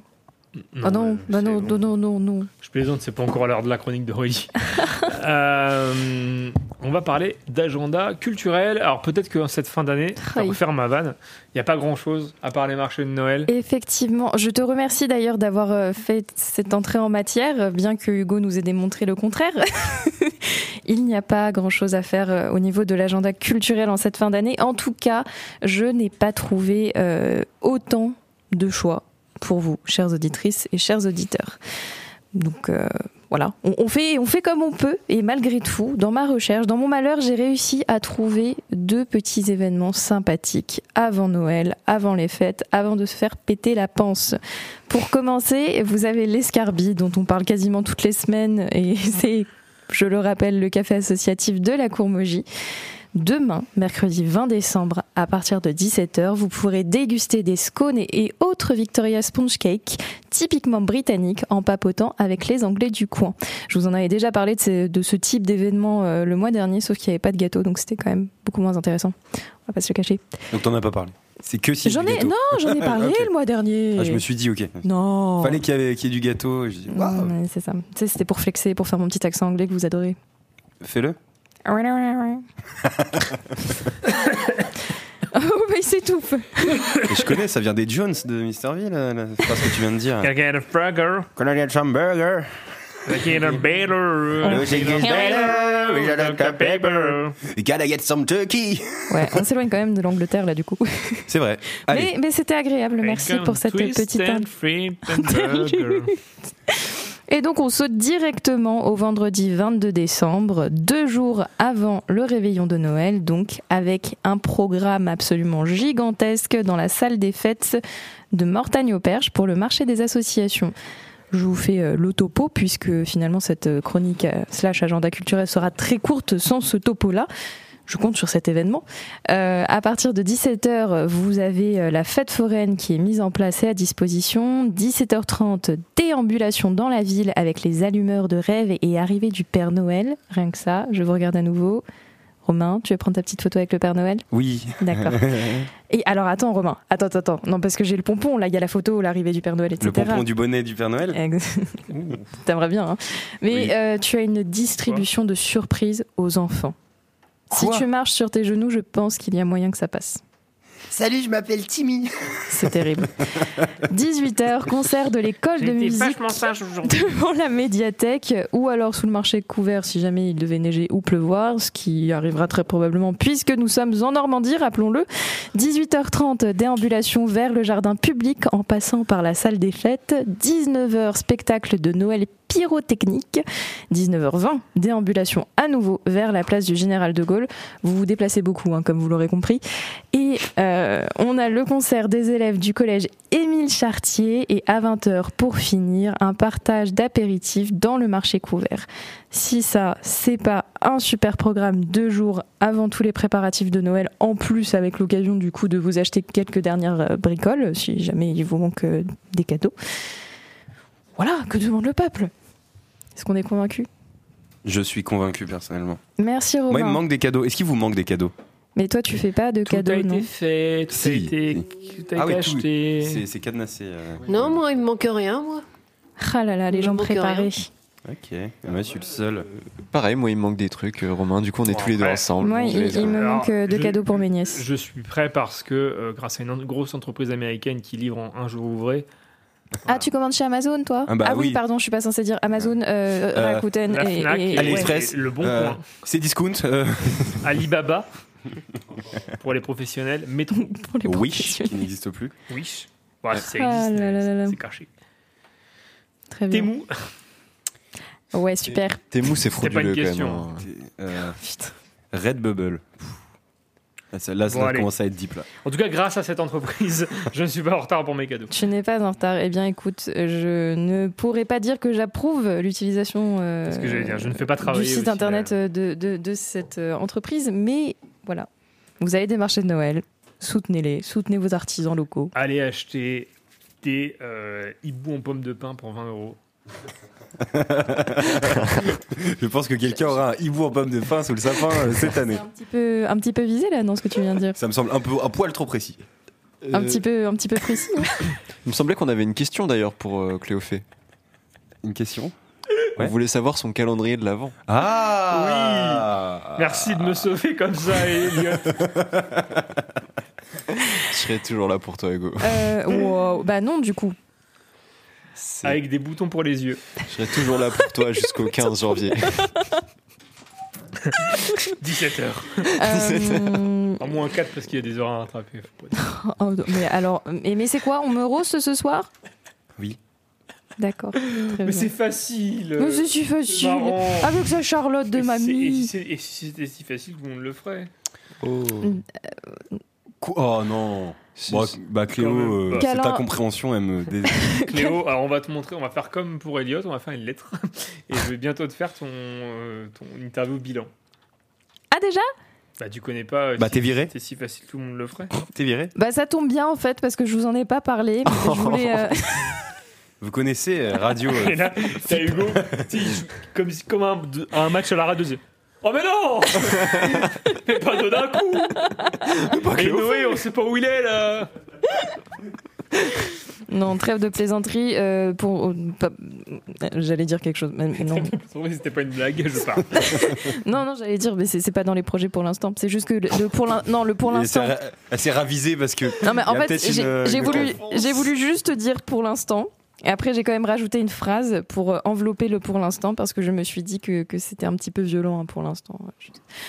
ah non, bah non, non, non, non, non. Je plaisante, c'est pas encore l'heure de la chronique de Rudy. [LAUGHS] Euh, on va parler d'agenda culturel. Alors peut-être que cette fin d'année, va faire ma vanne. Il n'y a pas grand-chose à part les marchés de Noël. Effectivement, je te remercie d'ailleurs d'avoir euh, fait cette entrée en matière, bien que Hugo nous ait démontré le contraire. [LAUGHS] Il n'y a pas grand-chose à faire euh, au niveau de l'agenda culturel en cette fin d'année. En tout cas, je n'ai pas trouvé euh, autant de choix pour vous, chères auditrices et chers auditeurs. Donc euh, voilà, on, fait, on fait comme on peut et malgré tout, dans ma recherche, dans mon malheur, j'ai réussi à trouver deux petits événements sympathiques avant Noël, avant les fêtes, avant de se faire péter la panse. Pour commencer, vous avez l'escarbie dont on parle quasiment toutes les semaines et [LAUGHS] c'est, je le rappelle, le café associatif de la Courmogie. Demain, mercredi 20 décembre, à partir de 17h, vous pourrez déguster des scones et autres Victoria Sponge Cake, typiquement britanniques, en papotant avec les Anglais du coin. Je vous en avais déjà parlé de ce, de ce type d'événement euh, le mois dernier, sauf qu'il n'y avait pas de gâteau, donc c'était quand même beaucoup moins intéressant. On va pas se le cacher. Donc t'en as pas parlé. C'est que si J'en ai, non, j'en ai [LAUGHS] parlé le mois dernier. Ah, je me suis dit, ok. Non. Fallait qu'il y, qu'il y ait du gâteau. c'est ça. Tu sais, c'était pour flexer, pour faire mon petit accent anglais que vous adorez. fais-le. Oh, bah, il s'étouffe. Et je connais, ça vient des Jones de Misterville, là, là, c'est pas ce que tu viens de dire. Can I get a burger? Can I get some burger? Can I get a better? Music is better, we got a paper. We gotta get some turkey. Ouais, on s'éloigne quand même de l'Angleterre là du coup. C'est vrai. Allez. Mais, mais c'était agréable, merci pour cette petite and [LAUGHS] Et donc on saute directement au vendredi 22 décembre, deux jours avant le réveillon de Noël, donc avec un programme absolument gigantesque dans la salle des fêtes de Mortagne-au-Perche pour le marché des associations. Je vous fais euh, le topo puisque finalement cette euh, chronique euh, slash agenda culturel sera très courte sans ce topo-là. Je compte sur cet événement. Euh, à partir de 17h, vous avez euh, la fête foraine qui est mise en place et à disposition. 17h30, déambulation dans la ville avec les allumeurs de rêve et arrivée du Père Noël. Rien que ça, je vous regarde à nouveau. Romain, tu veux prendre ta petite photo avec le Père Noël? Oui. D'accord. [LAUGHS] Et alors attends Romain, attends, attends, attends. Non parce que j'ai le pompon, là il y a la photo, l'arrivée du Père Noël, etc. Le pompon du bonnet du Père Noël? [LAUGHS] T'aimerais bien, hein. Mais Oui. euh, tu as une distribution de surprises aux enfants. Si tu marches sur tes genoux, je pense qu'il y a moyen que ça passe. Salut, je m'appelle Timmy. C'est terrible. 18h, concert de l'école de musique vachement sage aujourd'hui. devant la médiathèque ou alors sous le marché couvert si jamais il devait neiger ou pleuvoir, ce qui arrivera très probablement puisque nous sommes en Normandie, rappelons-le. 18h30, déambulation vers le jardin public en passant par la salle des fêtes. 19h, spectacle de Noël pyrotechnique. 19h20, déambulation à nouveau vers la place du Général de Gaulle. Vous vous déplacez beaucoup, hein, comme vous l'aurez compris. Et euh, on a le concert des élèves du collège Émile Chartier et à 20h pour finir, un partage d'apéritifs dans le marché couvert. Si ça, c'est pas un super programme deux jours avant tous les préparatifs de Noël, en plus avec l'occasion du coup de vous acheter quelques dernières euh, bricoles, si jamais il vous manque euh, des cadeaux. Voilà, que demande le peuple? Est-ce qu'on est convaincu? Je suis convaincu personnellement. Merci Romain. Moi, il me manque des cadeaux. Est-ce qu'il vous manque des cadeaux? Mais toi, tu fais pas de Tout a cadeaux, été non? fait, tout a Si. été, tout a Ah oui, été tout. acheté. C'est c'est cadenassé. euh. Non, moi, il me manque rien, moi. Ah là là, les Il gens préparés. Ok, moi je suis le seul. Pareil, moi il me manque des trucs, euh, Romain. Du coup, on est tous les deux ouais. ensemble. Moi, il, a. me manque euh, de je- cadeaux pour mes nièces. Je suis prêt parce que, euh, grâce à une grosse entreprise américaine qui livre en un jour ouvré, Ah, tu commandes chez Amazon, toi Ah bah oui, oui. pardon, je suis pas censée dire Amazon, euh, Euh, Rakuten la et, et- et- AliExpress, le bon euh. C'est discount. euh, [LAUGHS] Alibaba [LAUGHS] pour les professionnels, Métro, [LAUGHS] pour les Wish, professionnels. qui n'existe plus. Wish. Ouais, ça Ah existe, là là là là. mais c'est caché. Très bien. Temu, Ouais, super. Tes mous, c'est C'était pas une frauduleux quand question. même. hein. Euh, Putain. Redbubble. Là, ça, là, Bon, commence à être deep là. en tout cas, grâce à cette entreprise, [LAUGHS] je ne suis pas en retard pour mes cadeaux. Tu n'es pas en retard. Eh bien, écoute, je ne pourrais pas dire que j'approuve l'utilisation euh, C'est ce que j'allais dire, je ne fais pas du site aussi, internet euh, de, de- de cette euh, entreprise, mais voilà. Vous avez des marchés de Noël, soutenez-les, soutenez vos artisans locaux. Allez acheter des euh, hiboux en pommes de pain pour 20 euros. [LAUGHS] Je pense que quelqu'un aura un hibou en pomme de pain sous le sapin euh, cette année. Un petit peu, un petit peu visé là dans ce que tu viens de dire. Ça me semble un peu un poil trop précis. Un Euh, petit peu, un petit peu précis. [LAUGHS] Il me semblait qu'on avait une question d'ailleurs pour euh, Cléophée. Une question? On Ouais. voulait savoir son calendrier de l'avant. Ah Merci de me sauver comme ça, Elliot. [LAUGHS] Je serai toujours là pour toi, Hugo. Euh, wow. Bah non, du coup. Avec des boutons pour les yeux. Je serai toujours là pour toi jusqu'au [LAUGHS] 15 janvier. [LAUGHS] 17h. Euh, En moins 4 parce qu'il y a des heures à rattraper. [LAUGHS] oh, mais alors, mais, mais c'est quoi On me roast ce soir? Oui. D'accord. Mais c'est facile. Mais c'est si facile. marrant. Avec sa Charlotte de mamie. et si c'était si facile, tout le monde le ferait. Oh. Quoi Oh non Bon, bah Cléo, euh, c'est ta compréhension, elle me [LAUGHS] dé- [LAUGHS] Cléo, alors on va te montrer, on va faire comme pour Elliot, on va faire une lettre. [LAUGHS] Et je vais bientôt te faire ton, euh, ton interview bilan. Ah déjà? Bah tu connais pas. euh, Bah, si- t'es viré C'est si facile, tout le monde le ferait. T'es viré Bah ça tombe bien en fait parce que je vous en ai pas parlé. mais je voulais, euh, Vous connaissez Radio euh, Et là, t'as Hugo, comme, un match à la radio. Oh mais non [LAUGHS] Mais pas de d'un coup Et Noé, on sait pas où il est là Non, trêve de plaisanterie. euh, pour, pas- j'allais dire quelque chose, mais non. [LAUGHS] C'était pas une blague, je pars. [LAUGHS] non, non, j'allais dire, mais c'est c'est pas dans les projets pour l'instant. C'est juste que le, le pour l'in- non, le pour l'instant. ra- Elle s'est ravisée parce que. Non, mais il y en a fait, peut-être j'ai une- j'ai une voulu, j'ai voulu juste dire pour l'instant. Et après, j'ai quand même rajouté une phrase pour euh, envelopper le pour l'instant parce que je me suis dit que, que c'était un petit peu violent hein, pour l'instant. Je,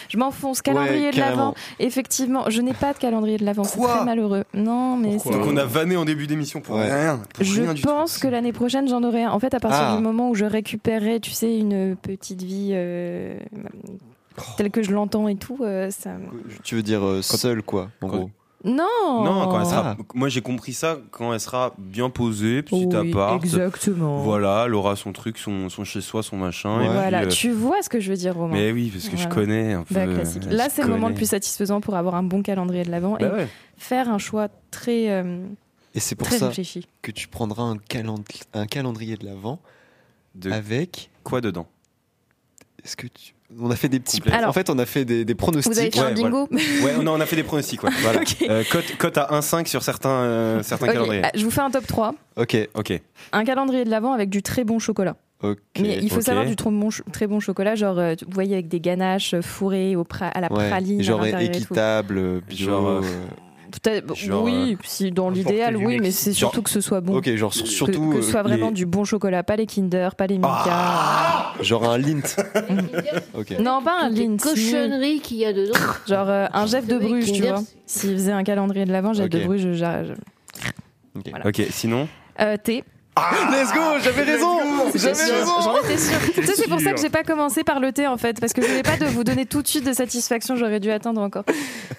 je m'enfonce. Calendrier Ouais, de l'avant. Effectivement, je n'ai pas de calendrier de l'avant. C'est très malheureux. Non, mais c'est. Donc on a vanné en début d'émission pour rien. pour Je rien du tout. pense que l'année prochaine, j'en aurai un. En fait, à partir Ah. du moment où je récupérerai, tu sais, une petite vie euh, telle que je l'entends et tout, euh, ça. Tu veux dire euh, seul, quoi, en gros. Non Non, quand elle sera. Moi j'ai compris ça quand elle sera bien posée, petit Oui, appart. exactement. Voilà, elle aura son truc, son, son chez soi, son machin. et puis, Voilà, euh, tu vois ce que je veux dire, Romain. Mais oui, parce que je connais un peu. Bah, classique. euh, Là, c'est le moment le plus satisfaisant pour avoir un bon calendrier de l'avant Bah et ouais. faire un choix très, euh, Et c'est pour très ça réfléchi. que tu prendras un, calend- un calendrier de l'avant avec quoi dedans? Est-ce que tu... On a fait des petits. Alors- en fait, on a fait des, des pronostics. Vous avez fait un bingo [LAUGHS] Ouais, non, on a fait des pronostics. Ouais. Voilà. [LAUGHS] Euh, cote, cote à 1,5 sur certains, euh, certains calendriers. ah, je vous fais un top 3. Ok. Ok. Un calendrier de l'avant avec du très bon chocolat. Ok. Mais il faut savoir du trop bon très bon chocolat, genre, euh, vous voyez, avec des ganaches euh, fourrées au pra- à la Ouais, praline. à genre équitable, bio. Genre, euh, Peut-être- Genre, oui, si dans l'idéal, oui, mais c'est surtout Genre- que ce soit bon. Ok, genre sur- Que- surtout, que, ce soit euh, vraiment les- du bon chocolat, pas les Kinder, pas les Milka. Ah Genre un lint. [LAUGHS] Non, pas un Lindt. cochonneries qu'il y a dedans. Genre euh, un Jeff de Bruges, tu vois. S'il faisait un calendrier de l'avant, Jeff de Bruges, je- je- Voilà. Ok, sinon Euh, thé. [LAUGHS] Let's go, j'avais raison J'avais raison J'en étais sûre. Tu sais, c'est pour ça que j'ai pas commencé par le thé en fait, parce que je voulais pas de vous donner tout de suite de satisfaction, j'aurais dû attendre encore.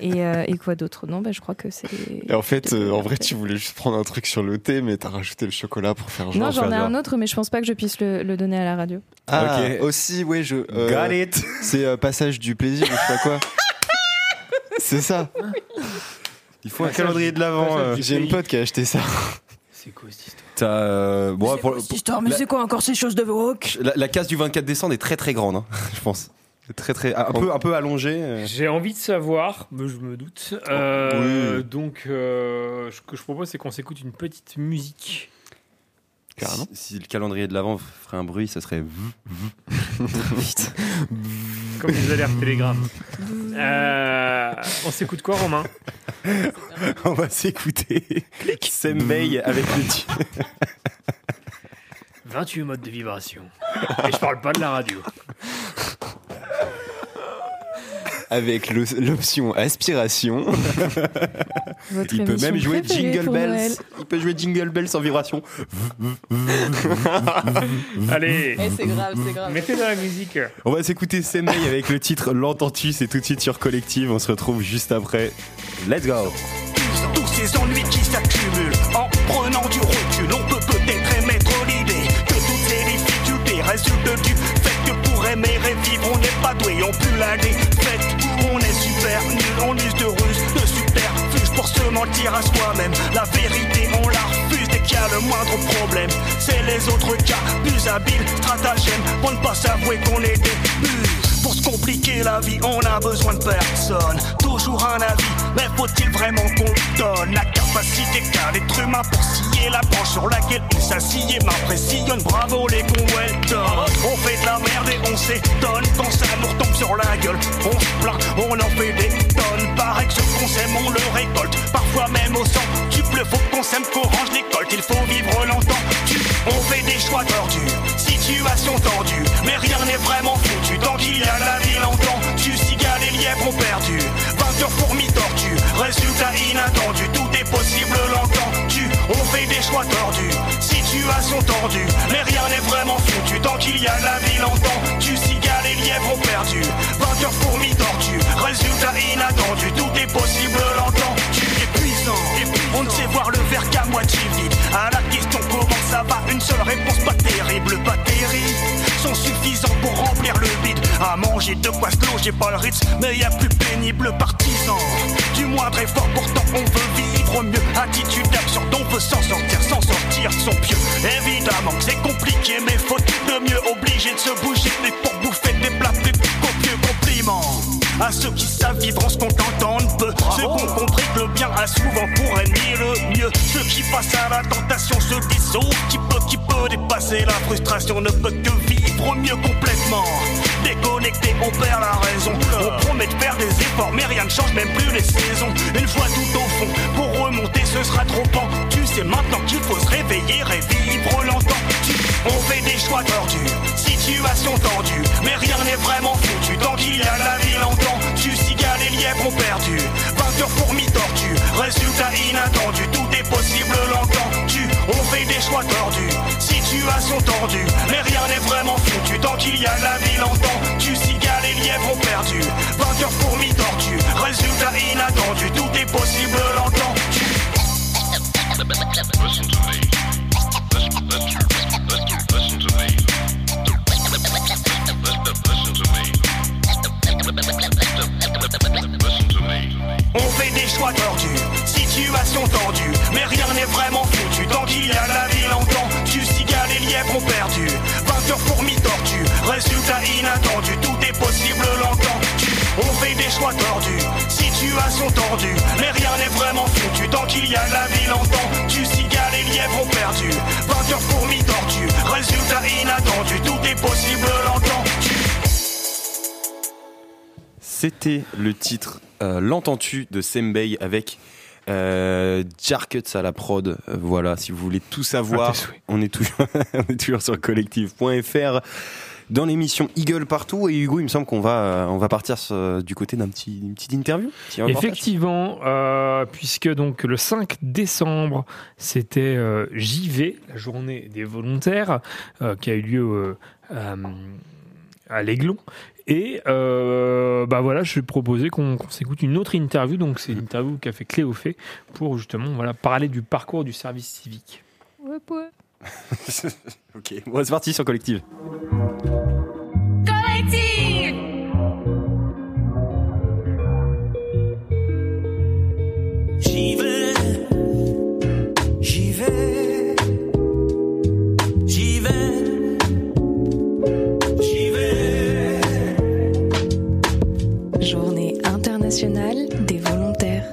Et, euh, et quoi d'autre? Non, bah, je crois que c'est. Et en fait, euh, en vrai, tu voulais juste prendre un truc sur le thé, mais t'as rajouté le chocolat pour faire genre. Non, j'en ai un autre, mais je pense pas que je puisse le, le donner à la radio. Ah, Ok. aussi, ouais, je. euh, Got it. C'est euh, passage du plaisir, ou je sais pas quoi. [LAUGHS] C'est ça. Il faut un calendrier de l'avant. euh. J'ai une pote qui a acheté ça. C'est quoi cette histoire T'as. euh, bon, pour- pour- Histoire, mais la- c'est quoi encore ces choses de woke? La, la case du 24 décembre est très très grande, hein, [LAUGHS] je pense. Très très un peu un peu allongée. euh. J'ai envie de savoir, mais je me doute. Euh, Oui. Donc, euh, ce que je propose, c'est qu'on s'écoute une petite musique. Carrément. Si, si le calendrier de l'avant ferait un bruit, ça serait. [LAUGHS] Comme les alertes Telegram. Euh, on s'écoute quoi, Romain? On va s'écouter Sembei avec le ti- [LAUGHS] 28 modes de vibration. Et je parle pas de la radio. Avec l'option aspiration. [LAUGHS] Votre Il peut même jouer Jingle Bells. Noël. Il peut jouer Jingle Bells en vibration. [LAUGHS] Allez, Eh, c'est grave, c'est grave. mettez de la musique. On va s'écouter Sembei avec le titre L'entends-tu C'est tout de suite sur Collective. On se retrouve juste après. Let's go. Tous ces ennuis qui s'accumulent en prenant du recul, on peut peut-être émettre l'idée que toutes ces difficultés résultent du fait que pour aimer et vivre, on n'est pas doué, on pue la défaite. On est super nul, on use de ruses, de superfuge pour se mentir à soi-même. La vérité, on la refuse dès qu'il y a le moindre problème. C'est les autres cas, plus habiles, stratagèmes, pour ne pas s'avouer qu'on est des. Pour se compliquer la vie, on a besoin de personne. Toujours un avis, mais faut-il vraiment qu'on donne La capacité qu'a l'être humain pour scier la branche sur laquelle il s'assied m'impressionne. Bravo les done. On fait de la merde et on s'étonne quand ça nous retombe sur la gueule. On se plaint, on en fait des tonnes. Pareil que ce qu'on sème, on le récolte. Parfois même au sang. Tu pleut, faut qu'on sème, qu'on range les coltes. Il faut vivre longtemps. Tu, on fait des choix tordus, situation tendue. Mais rien n'est vraiment foutu tant qu'il y a la vie longtemps. Tu cigales et lièvres ont perdu. 20 heures fourmis tortues. Résultat inattendu, tout est possible l'entends-tu. On fait des choix tordus, situation tendue. Mais rien n'est vraiment foutu tant qu'il y a la vie longtemps. Tu cigales et lièvres ont perdu. 20 heures fourmis tortues. Résultat inattendu, tout est possible l'entends-tu. Épuisant, on ne sait voir le verre qu'à moitié vide. À la question comment ça va, De quoi se loger, pas le Ritz, mais y a plus pénible partisan. Du moindre effort, pourtant on veut vivre mieux. Attitude absurde, on veut s'en sortir, s'en sortir son pieux. Évidemment que c'est compliqué, mais faut tout de mieux. Obligé de se bouger, mais pour bouffer des plats plus copieux. Compliment à ceux qui savent vivre en se contentant de peu. Ceux qui ont compris que le bien à souvent pour nier le mieux. Ceux qui passent à la tentation se dissolvent. Qui peut, qui peut dépasser la frustration ne peut que vivre mieux complètement. Déconnecté, on perd la raison. On promet de faire des efforts, mais rien ne change, même plus les saisons. Une fois tout au fond, pour remonter, ce sera trop Tu sais maintenant qu'il faut se réveiller et vivre longtemps. On fait des choix tordus, situation tendue, mais rien n'est vraiment foutu. Tant qu'il y a la vie longtemps, tu cigales et lièvres ont perdu. Vainqueur fourmi tortue, résultat inattendu, tout est possible longtemps. On fait des choix tordus, situation tendue, mais rien n'est vraiment foutu. Tant qu'il y a la vie longtemps, tu cigales et lièvres ont perdu. Vainqueur fourmi tortue, résultat inattendu, tout est possible. Tu, On fait des choix tordus, situation tendue, mais rien n'est vraiment foutu. Tant qu'il y a la vie longtemps, tu cigales et lièvres ont perdu. Vainqueur fourmi tortue, résultat inattendu, tout est possible longtemps. Tu- On fait des choix tordus, situation tendue, mais rien n'est vraiment foutu. Tant qu'il y a la vie longtemps, tu cigales et lièvres ont perdu. Vainqueur fourmi tortue, résultat inattendu, tout est possible longtemps. Tu- C'était le titre euh, L'entends-tu de Sembei avec euh, Jarkuts à la prod. Voilà, si vous voulez tout savoir, on est toujours, [LAUGHS] on est toujours sur collectif.fr dans l'émission Eagle partout. Et Hugo, il me semble qu'on va, on va partir euh, du côté d'un petit, une petite interview. petit. Effectivement, euh, puisque donc le 5 décembre, c'était euh, JV, la journée des volontaires, qui a eu lieu à l'Aiglon. Et euh, bah voilà, je vais proposer qu'on qu'on s'écoute une autre interview. Donc c'est une interview qu'a fait Cléo fait pour justement voilà parler du parcours du service civique. [LAUGHS] ok, bon, c'est parti sur Collective. Collective J'y internationale des volontaires.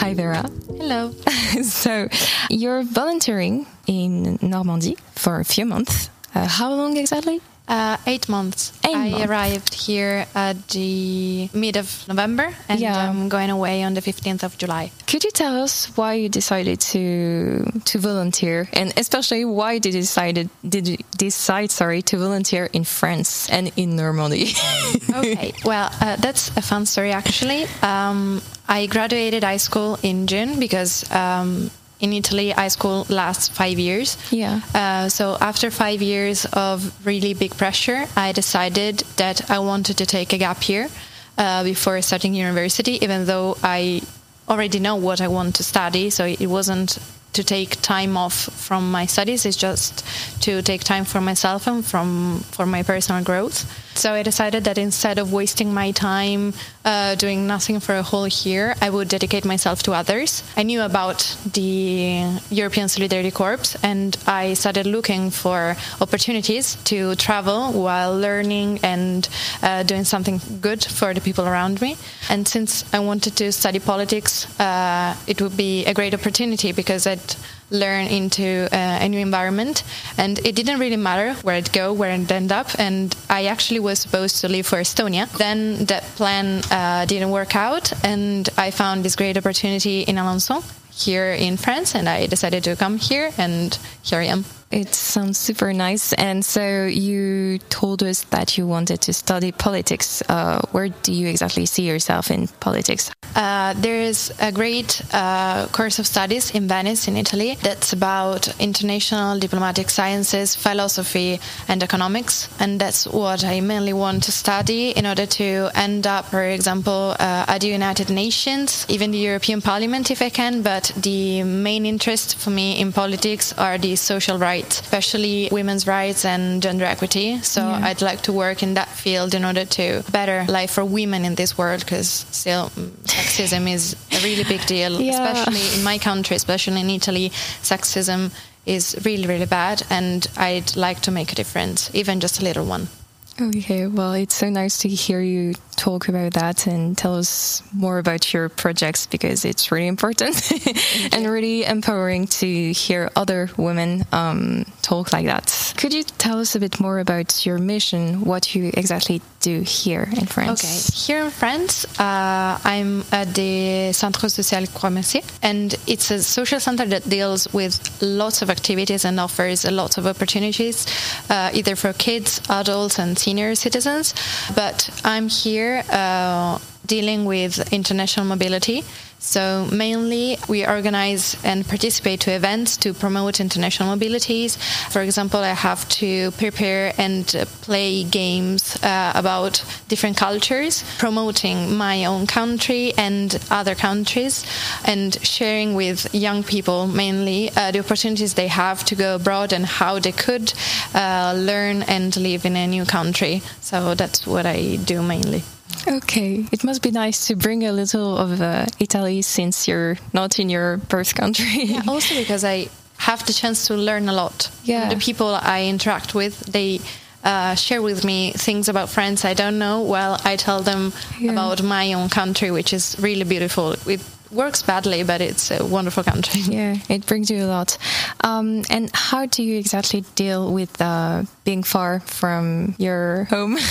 Hi Vera. Hello. [LAUGHS] so, you're volunteering in Normandy for a few months. Uh, how long exactly? Uh, eight months. I months. arrived here at the mid of November and Yeah. I'm going away on the 15th of July. Could you tell us why you decided to to volunteer, and especially why did you decided did you decide sorry to volunteer in France and in Normandy? [LAUGHS] okay, well, uh, that's a fun story actually. Um, I graduated high school in June because um, in Italy, high school lasts five years. Yeah. Uh, so after five years of really big pressure, I decided that I wanted to take a gap year uh, before starting university, even though I already know what I want to study. So it wasn't to take time off from my studies; it's just to take time for myself and from for my personal growth. So I decided that instead of wasting my time uh, doing nothing for a whole year, I would dedicate myself to others. I knew about the European Solidarity Corps and I started looking for opportunities to travel while learning and uh, doing something good for the people around me. And since I wanted to study politics, uh, it would be a great opportunity because I'd learn into uh, a new environment. And it didn't really matter where I'd go where I'd end up. And I actually was supposed to leave for Estonia. Then that plan uh, didn't work out. And I found this great opportunity in Alençon here in France. And I decided to come here. And here I am It sounds super nice. And so you told us that you wanted to study politics. Uh, where do you exactly see yourself in politics? Uh, there is a great uh, course of studies in Venice, in Italy, that's about international diplomatic sciences, philosophy, and economics. And that's what I mainly want to study in order to end up, for example, uh, at the United Nations, even the European Parliament if I can. But the main interest for me in politics are the social rights, especially women's rights and gender equity. So Yeah. I'd like to work in that field in order to better life for women in this world because still mm, sexism is a really big deal, Yeah. especially in my country, especially in Italy. Sexism is really, really bad, and I'd like to make a difference, even just a little one. Okay, well, it's so nice to hear you talk about that and tell us more about your projects because it's really important [LAUGHS] and really empowering to hear other women um, talk like that. Could you tell us a bit more about your mission, what you exactly do here in France? Okay, here in France, uh, I'm at the Centre Social Croix-Mercier, and it's a social center that deals with lots of activities and offers a lot of opportunities, uh, either for kids, adults, and senior citizens. But I'm here uh, dealing with international mobility. So mainly we organize and participate to events to promote international mobilities. For example, I have to prepare and play games uh, about different cultures, promoting my own country and other countries, and sharing with young people mainly uh, the opportunities they have to go abroad and how they could uh, learn and live in a new country. So that's what I do mainly. Okay, it must be nice to bring a little of uh, Italy since you're not in your birth country. Yeah, also because I have the chance to learn a lot. Yeah. The people I interact with, they uh, share with me things about France I don't know. Well, I tell them about my own country, which is really beautiful. It works badly, but it's a wonderful country. [LAUGHS] Yeah, it brings you a lot. Um, and how do you exactly deal with uh, being far from your home? [LAUGHS]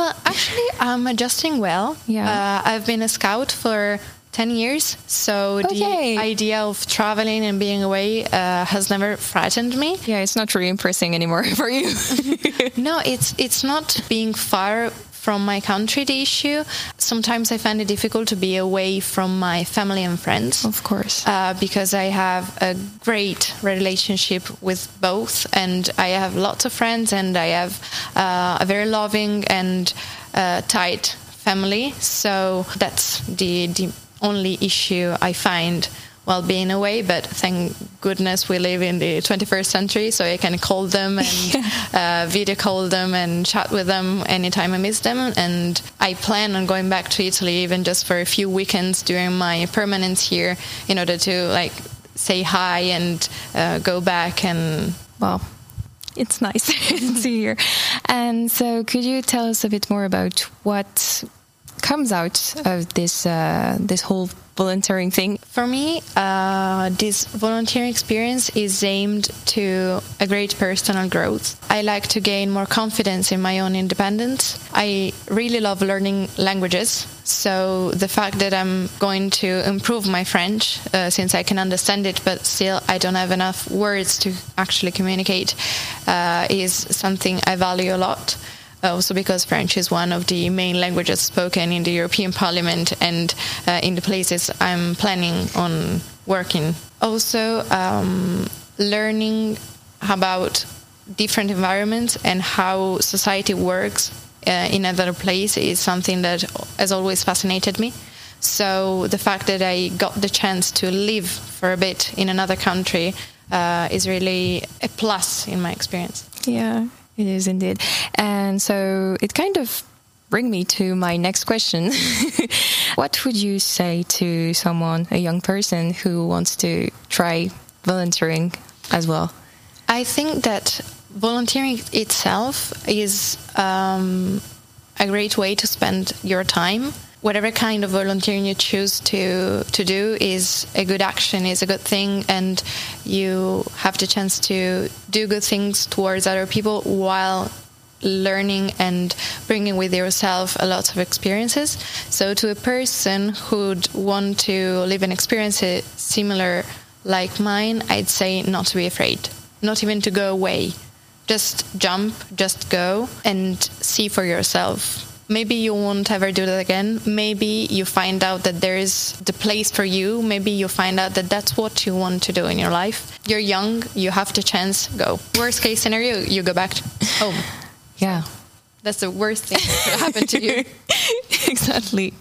Well, actually, I'm adjusting well. Yeah. Uh, I've been a scout for 10 years, so Okay. the idea of traveling and being away uh, has never frightened me. Yeah, it's not really impressing anymore [LAUGHS] for you. [LAUGHS] no, it's it's not being far from my country the issue. Sometimes I find it difficult to be away from my family and friends. Of course. Uh, because I have a great relationship with both, and I have lots of friends, and I have uh, a very loving and uh, tight family. So that's the the only issue I find while being away. But thank goodness we live in the 21st century, so I can call them and [LAUGHS] uh, video call them and chat with them anytime I miss them. And I plan on going back to Italy even just for a few weekends during my permanence here in order to like say hi and uh, go back and well it's nice [LAUGHS] to hear. And so, could you tell us a bit more about what comes out of this uh, this whole volunteering thing? For me, uh, this volunteering experience is aimed to a great personal growth. I like to gain more confidence in my own independence. I really love learning languages. So the fact that I'm going to improve my French, uh, since I can understand it, but still I don't have enough words to actually communicate, uh, is something I value a lot also because French is one of the main languages spoken in the European Parliament and uh, in the places I'm planning on working. Also, um, learning about different environments and how society works uh, in another place is something that has always fascinated me. So the fact that I got the chance to live for a bit in another country uh, is really a plus in my experience. Yeah, it is indeed. And so it kind of bring me to my next question. [LAUGHS] what would you say to someone, a young person who wants to try volunteering as well? I think that volunteering itself is um, a great way to spend your time. Whatever kind of volunteering you choose to to do is a good action, is a good thing, and you have the chance to do good things towards other people while learning and bringing with yourself a lot of experiences. So, to a person who'd want to live an experience similar like mine, I'd say not to be afraid, not even to go away. Just jump, just go and see for yourself. Maybe you won't ever do that again. Maybe you find out that there is the place for you. Maybe you find out that that's what you want to do in your life. You're young, you have the chance, go. Worst case scenario, you go back home. [LAUGHS] Yeah. That's the worst thing that could happen to you. [LAUGHS] exactly.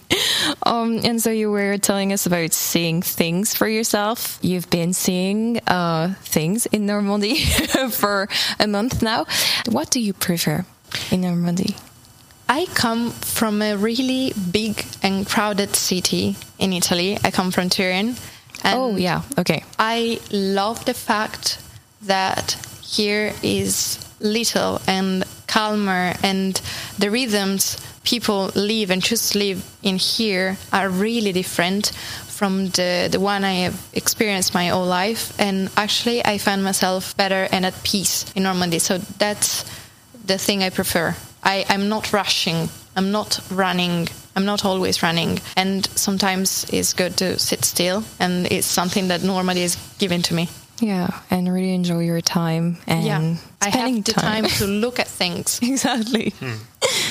Um, and so you were telling us about seeing things for yourself. You've been seeing uh, things in Normandy [LAUGHS] for a month now. What do you prefer in Normandy? I come from a really big and crowded city in Italy. I come from Turin. oh, yeah. Okay. I love the fact that here is little and calmer, and the rhythms people live and choose to live in here are really different from the, the one I have experienced my whole life. And actually, I find myself better and at peace in Normandy. So that's the thing I prefer. I, I'm not rushing. I'm not running. I'm not always running. And sometimes it's good to sit still. And it's something that normally is given to me. Yeah, and really enjoy your time and yeah, I spending have the time. to [LAUGHS] look at things. exactly.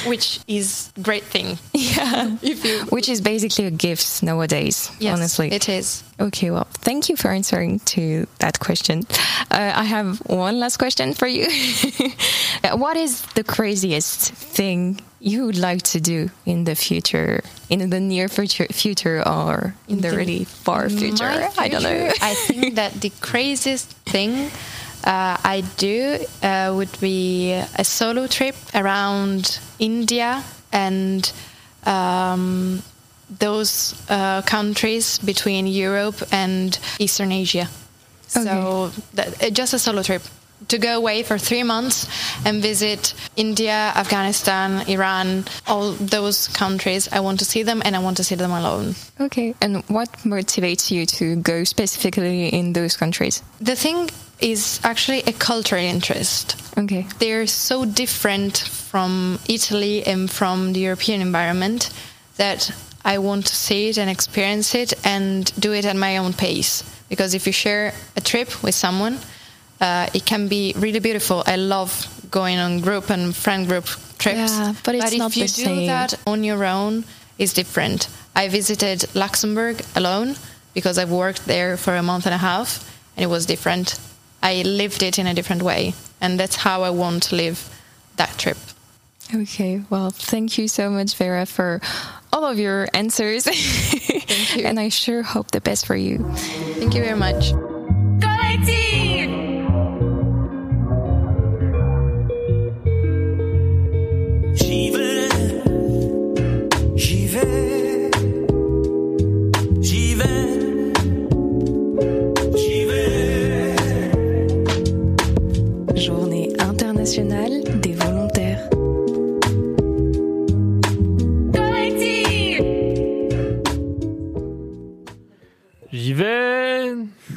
Which is great thing. Yeah. [LAUGHS] you Which is basically a gift nowadays, Yes, honestly. it is. Okay, well, thank you for answering to that question. Uh, I have one last question for you. [LAUGHS] What is the craziest thing you would like to do in the future, in the near future, future or in the really far future? My I don't know. I think [LAUGHS] that the craziest thing uh, I do uh, would be a solo trip around India and um, those uh, countries between Europe and Eastern Asia. Okay. So that, uh, just a solo trip to go away for three months and visit India, Afghanistan, Iran, all those countries. I want to see them and I want to see them alone. Okay, and what motivates you to go specifically in those countries? The thing is actually a cultural interest. Okay. They're so different from Italy and from the European environment that I want to see it and experience it and do it at my own pace. Because if you share a trip with someone, uh, it can be really beautiful. I love going on group and friend group trips. Yeah, but it's if not you the do same. that on your own, it's different. I visited Luxembourg alone because I've worked there for a month and a half, and it was different. I lived it in a different way, and that's how I want to live that trip. Okay, well, thank you so much, Vera, for all of your answers. Thank you. [LAUGHS] and I sure hope the best for you. Thank you very much.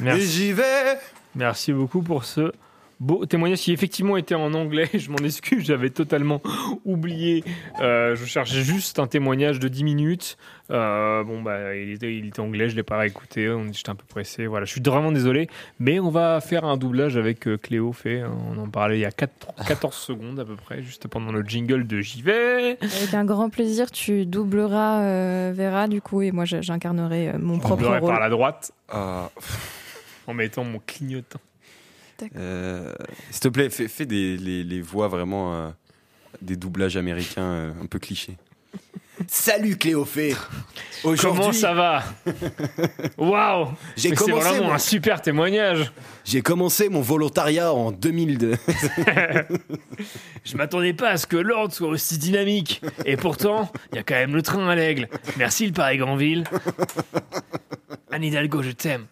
Merci. j'y vais. Merci beaucoup pour ce beau témoignage qui effectivement était en anglais. [LAUGHS] Je m'en excuse, j'avais totalement oublié. Euh, je cherchais juste un témoignage de 10 minutes. Euh, bon, bah, il était, il était anglais, je l'ai pas réécouté. on- J'étais un peu pressé. Voilà, je suis vraiment désolé. Mais on va faire un doublage avec euh, Cléo fait. On en parlait il y a 4 14 [LAUGHS] secondes à peu près, juste pendant le jingle de J'y vais. Avec un grand plaisir, tu doubleras euh, Vera du coup et moi je- j'incarnerai mon On propre rôle. par la droite en mettant mon clignotant. Euh, S'il te plaît, fais, fais des, les, les voix vraiment euh, des doublages américains euh, un peu clichés. Salut Cléophée [LAUGHS] Comment ça va [LAUGHS] Waouh J'ai C'est commencé, vraiment moi. un super témoignage. J'ai commencé mon volontariat en 2002. [LAUGHS] Je m'attendais pas à ce que l'ordre soit aussi dynamique. Et pourtant, il y a quand même le train à l'aigle. Merci le Paris-Granville. Anne Hidalgo, je t'aime.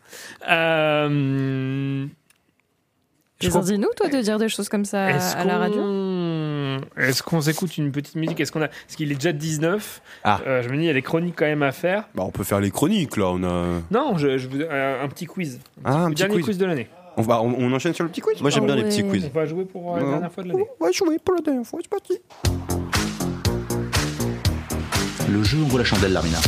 Euh... je crois- Dis-nous toi de dire des choses comme ça Est-ce à la radio qu'on- Est-ce qu'on s'écoute une petite musique? Est-ce qu'on a Parce qu'il est déjà 19. Ah. Euh, je me dis, il y a des chroniques quand même à faire. Bah, on peut faire les chroniques là. On a. Non, je, je vous... un, un petit quiz. Ah, un petit dernier quiz. quiz de l'année. On, va, on, on enchaîne sur le petit quiz? Moi, j'aime bien les petits On quiz. va jouer pour euh, la dernière fois de l'année. On va jouer pour la dernière fois, c'est parti. Le jeu ouvre la chandelle, Larmina.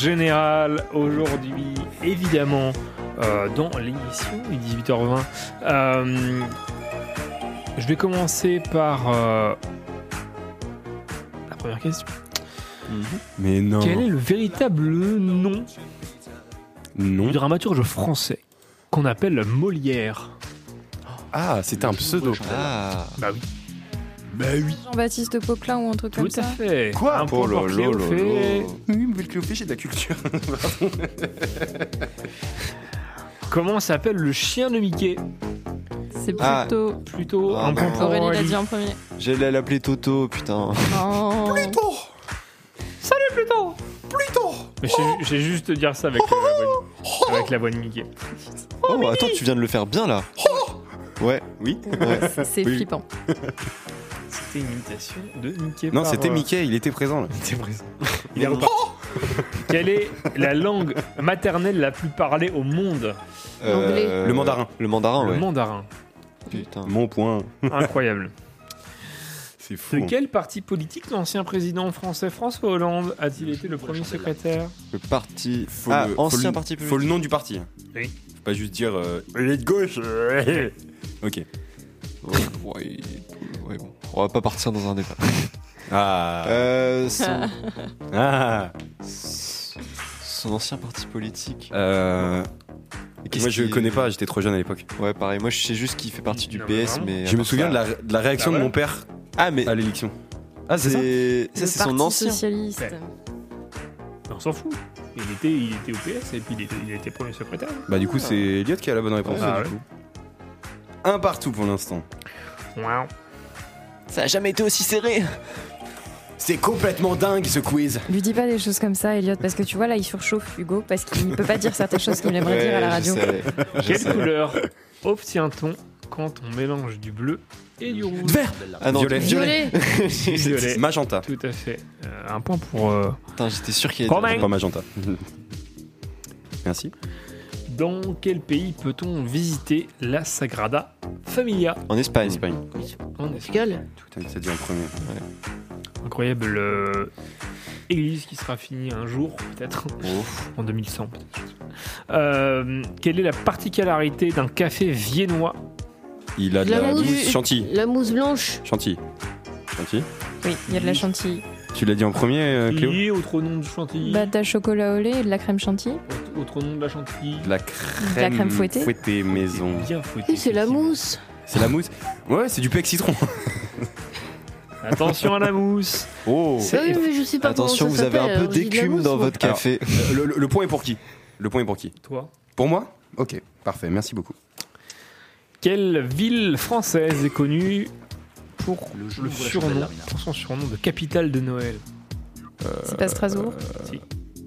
Générale aujourd'hui, évidemment, euh, dans l'émission, il est 18h20. Euh, je vais commencer par euh, la première question. Mais non. Quel est le véritable nom Non. du dramaturge français qu'on appelle Molière? Ah, c'était un pseudo. Ah. Bah oui. Bah oui. Jean-Baptiste Poquelin ou un truc Tout comme à ça. fait. Quoi Un point Oh là pour Cléophée. Oui, mais Cléophée, j'ai de la culture. Pardon. [LAUGHS] Comment s'appelle le chien de Mickey C'est Ah. plutôt. Plutôt Ah, un point non. pour Aurélie l'a Aurélie. dit en premier. J'allais l'appeler Toto, putain. Oh. Salut Pluton Pluton Mais j'ai- j'ai juste dire ça avec, euh, la voix, avec la voix de Mickey. Oh, attends, tu viens de le faire bien là. Ouais. Oui. Ouais. C'est- C'est Oui. flippant. [LAUGHS] C'était une imitation de Mickey. Non, par, c'était euh, Mickey, il était présent là. Il était présent. [LAUGHS] Il est reparti. Quelle est la langue maternelle la plus parlée au monde Euh, Le mandarin. Le mandarin, Le ouais. mandarin. Putain. Mon point. [LAUGHS] Incroyable. C'est fou. De hein. quel parti politique l'ancien président français François Hollande a-t-il été le premier secrétaire Le parti. Faut ah, le- faut ancien le- parti Faut politique. le nom du parti. Oui. Faut pas juste dire euh, il est de gauche. euh, ok. Ouais, ouais. On va pas partir dans un débat. [LAUGHS] Ah. Euh, [LAUGHS] son, Ah. son ancien parti politique. Euh, moi je connais pas, j'étais trop jeune à l'époque. Ouais, pareil. Moi, je sais juste qu'il fait partie du Non, PS, mais. Je me souviens de la, de la réaction Ah de mon père Ah, mais à l'élection. Ah, c'est ça c'est ça, Le c'est son ancien. socialiste. Ouais. On s'en fout. Il était, il était au PS et puis il était, il était premier secrétaire. Bah du coup c'est Elliot qui a la bonne réponse. Ah du coup. Un partout pour l'instant. Wow. Ça a jamais été aussi serré. C'est complètement dingue ce quiz. Lui dis pas des choses comme ça, Elliot, parce que tu vois, là, il surchauffe Hugo, parce qu'il peut pas dire certaines choses qu'il aimerait dire à la radio. je savais, je Quelle couleur obtient-on quand on mélange du bleu et du rouge? Vert Ah non, Violet. Violet Violet. [LAUGHS] Magenta. Tout à fait. Euh, un point pour. euh, Putain, j'étais sûr qu'il y avait. Pas magenta. [LAUGHS] Merci. Dans quel pays peut-on visiter la Sagrada Familia En Espagne. Espagne. En Espagne. Pascal Putain, ça dit en premier. Incroyable euh, église qui sera finie un jour, peut-être. Oh. [LAUGHS] En 2100, peut-être. Euh, quelle est la particularité d'un café viennois Il a de La la, mousse. mousse chantilly. La mousse blanche. Chantilly. Chantilly. Oui, il y a de la chantilly. Tu l'as dit en premier, euh, Cléo autre nom de chantilly Bah, t'as chocolat au lait et de la crème chantilly. Autre nom de la chantilly De la crème, crème fouettée. maison. Bien fouetté. Oui, c'est la mousse. C'est la mousse Ouais, c'est du pec citron. [LAUGHS] Attention à la mousse. Oh Ah oui, mais je sais pas Attention, vous avez un peu la d'écume dans votre café. Euh, le, le- le point est pour qui? Le point est pour qui? Toi Pour moi? Ok, parfait, merci beaucoup. Quelle ville française est connue pour Le surnom, pour son surnom de capitale de Noël C'est pas Strasbourg Si.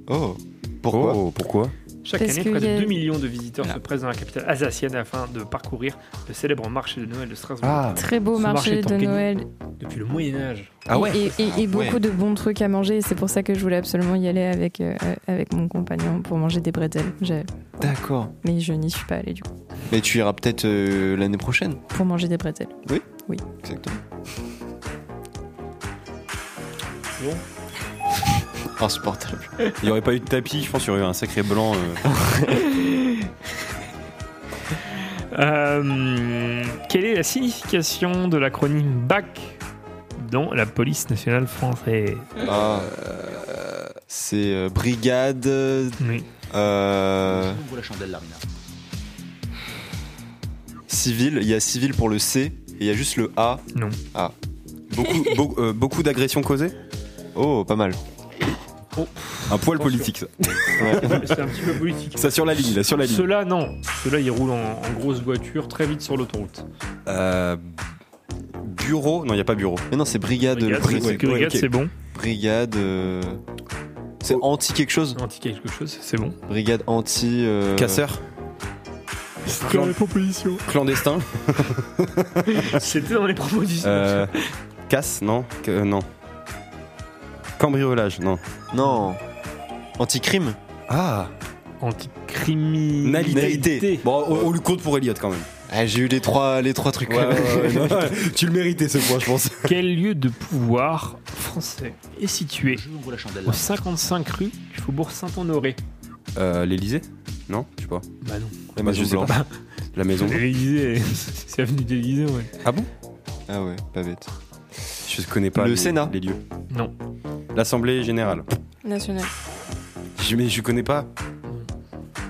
Oh. Pourquoi Oh, pourquoi? Chaque Parce année, près a- de 2 millions de visiteurs se pressent dans la capitale alsacienne afin de parcourir le célèbre marché de Noël de Strasbourg. Ah, Très beau Ce marché de Noël. Depuis le Moyen-Âge. Ah ouais Et, et- et beaucoup Ouais. de bons trucs à manger. et C'est pour ça que je voulais absolument y aller avec, euh, avec mon compagnon pour manger des bretzels. J'ai- D'accord. Mais je n'y suis pas allée du coup. Mais tu iras peut-être euh, l'année prochaine. Pour manger des bretzels. Exactement. Bon. Insupportable. Il n'y aurait pas eu de tapis, je pense qu'il y aurait eu un sacré blanc. euh. [LAUGHS] Euh, quelle est la signification de l'acronyme BAC dans la police nationale française? Ah. C'est euh, brigade. Oui. Euh, la chandelle termina. civil. Il y a civil pour le C et il y a juste le A. Non. Ah. Beaucoup, [LAUGHS] beau- euh, beaucoup d'agressions causées? Oh, pas mal. Un poil Attention. politique, ça. C'est un petit peu politique. Ça sur la ligne, là, sur la ligne. Ceux-là, non. Ceux-là, ils roulent en, en grosse voiture très vite sur l'autoroute. Euh, bureau Non, il n'y a pas bureau. Mais non, c'est brigade. Brigade, c'est- ouais. brigade, ok. c'est bon. Brigade. euh, C'est anti quelque chose Anti quelque chose, c'est bon. Brigade anti. euh, Casseur Dans les propositions. Clandestin [LAUGHS] C'était dans les propositions. euh, Casse Non Que- euh, Non. Cambriolage Non. Non. Anti-crime Ah Anticriminalité. Nalité. Bon, on, on lui compte pour Elliot quand même. Ah, J'ai eu les trois, les trois trucs. Ouais, ouais, ouais, non, [LAUGHS] tu le méritais ce point, je pense. Quel lieu de pouvoir français est situé au termina. 55 rue du Faubourg Saint-Honoré? Euh, L'Elysée Non, je sais pas. Bah non. La Bah, Maison je sais Blanche. pas. La maison. L'Élysée, [LAUGHS] c'est avenue de l'Élysée, ouais. Ah bon? Ah ouais, pas bête. Je connais pas Le les, Sénat. les lieux. Non. L'Assemblée Générale. National. Je, mais je connais pas.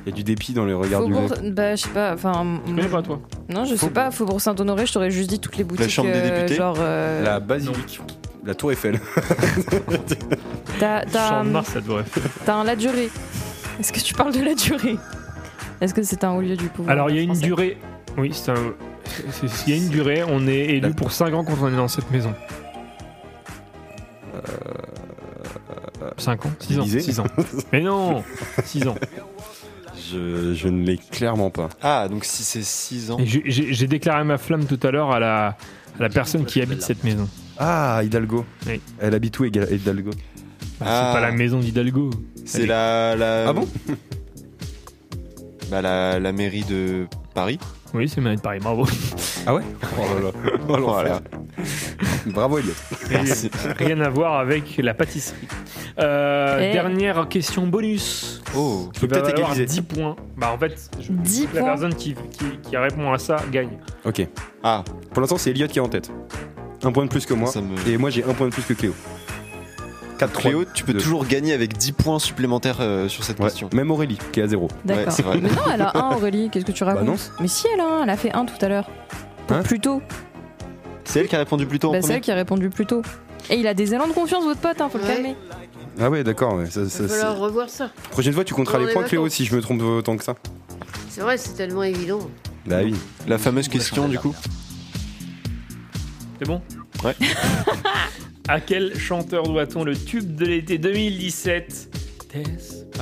Il y a du dépit dans les regards du Faubourg, mec. bah je sais pas, enfin. Tu connais pas toi Non, je sais pas. Faubourg Saint-Honoré, je t'aurais juste dit toutes les boutiques. chambre des euh, députés Genre. euh, La basilique. La tour Eiffel. [LAUGHS] T'as t'as Champ un, de Mars, faire. t'as un la durée. Est-ce que tu parles de la durée? Est-ce que c'est un haut lieu du pouvoir Alors il y a une français? durée. Oui, c'est un. Il y a une durée, on est élu pour 5 ans quand on est dans cette maison. 5 ans 6 ans Élysée 6 ans. [LAUGHS] Mais non 6 ans. Je, je ne l'ai clairement pas. Ah, donc si c'est 6 ans. Et j'ai- J'ai j'ai déclaré ma flamme tout à l'heure à la, à la personne qui habite cette maison. Ah, Hidalgo. Oui. Elle habite où Hidal- Hidalgo Bah, Ah. C'est pas la maison d'Hidalgo. C'est la, la. Ah bon? [LAUGHS] Bah la, la mairie de Paris. Oui, c'est de Paris, bravo. Ah ouais [LAUGHS] Oh là là. Oh, l'enfer. Bravo Elliot. Rien à voir avec la pâtisserie. Euh, Eh. Dernière question bonus. Oh. Qui Faut va peut-être valoir égaliser. 10 points. Bah en fait, je- 10 la points personne qui, qui, qui répond à ça gagne. Ok. Ah, Pour l'instant, c'est Elliot qui est en tête. Un point de plus que moi. Ça me- Et moi, j'ai un point de plus que Cléo. 4 Cléo, tu peux toujours gagner avec 10 points supplémentaires euh, sur cette question. Même Aurélie, qui est à 0. D'accord. Ouais, c'est vrai. Mais non, elle a un Aurélie, qu'est-ce que tu racontes Bah non. Mais si, elle a un, elle a fait un tout à l'heure. Hein plus tôt. C'est elle qui a répondu plus tôt en Bah, c'est elle qui a répondu plus tôt. Et il a des élans de confiance, votre pote, hein, faut le calmer. Ah ouais, d'accord. ouais, ça- Il va falloir revoir ça. Prochaine fois, tu compteras les points, Cléo, si je me trompe autant que ça. C'est vrai, c'est tellement évident. Bah oui. La fameuse question du coup. C'est bon? Ouais. [LAUGHS] à quel chanteur doit-on le tube de l'été 2017 Despacito.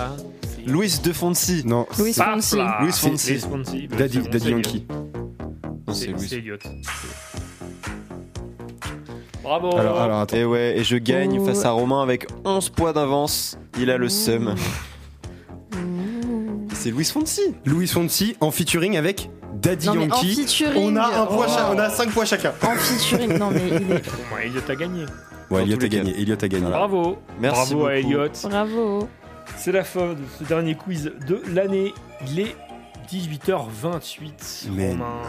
Louis de Fonsi. Non. Louis Paf Fonsi. Louis C'est- Fonsi. Louis Fonsi. Bah, Daddy, Daddy c'est Yankee. Non, c'est Louis. c'est Elliot. Bravo. Alors, alors attends. Et ouais, et je gagne face à Romain avec 11 points d'avance. Il a le seum. C'est Louis Fonsi. Louis Fonsi en featuring avec Daddy Non, mais en Yankee. featuring, On a un point, oh. on a 5 points chacun. En featuring, non mais il est. Bon, bah, Elliot a gagné. Ouais, Elliot a gagné. Elliot a gagné. Bravo. Merci Bravo à. Elliot. Bravo. C'est la fin de ce dernier quiz de l'année. Il est 18h28. Mais- Romain,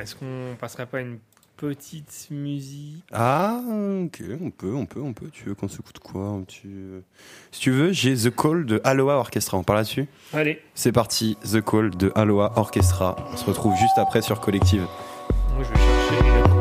est-ce qu'on passerait pas une petite musique? Ah, ok, on peut, on peut, on peut. Tu veux qu'on s'écoute quoi? Un petit, Si tu veux, j'ai The Call de Aloha Orchestra. On parle là-dessus? Allez, C'est parti, The Call de Aloha Orchestra. On se retrouve juste après sur Collective. moi je vais chercher.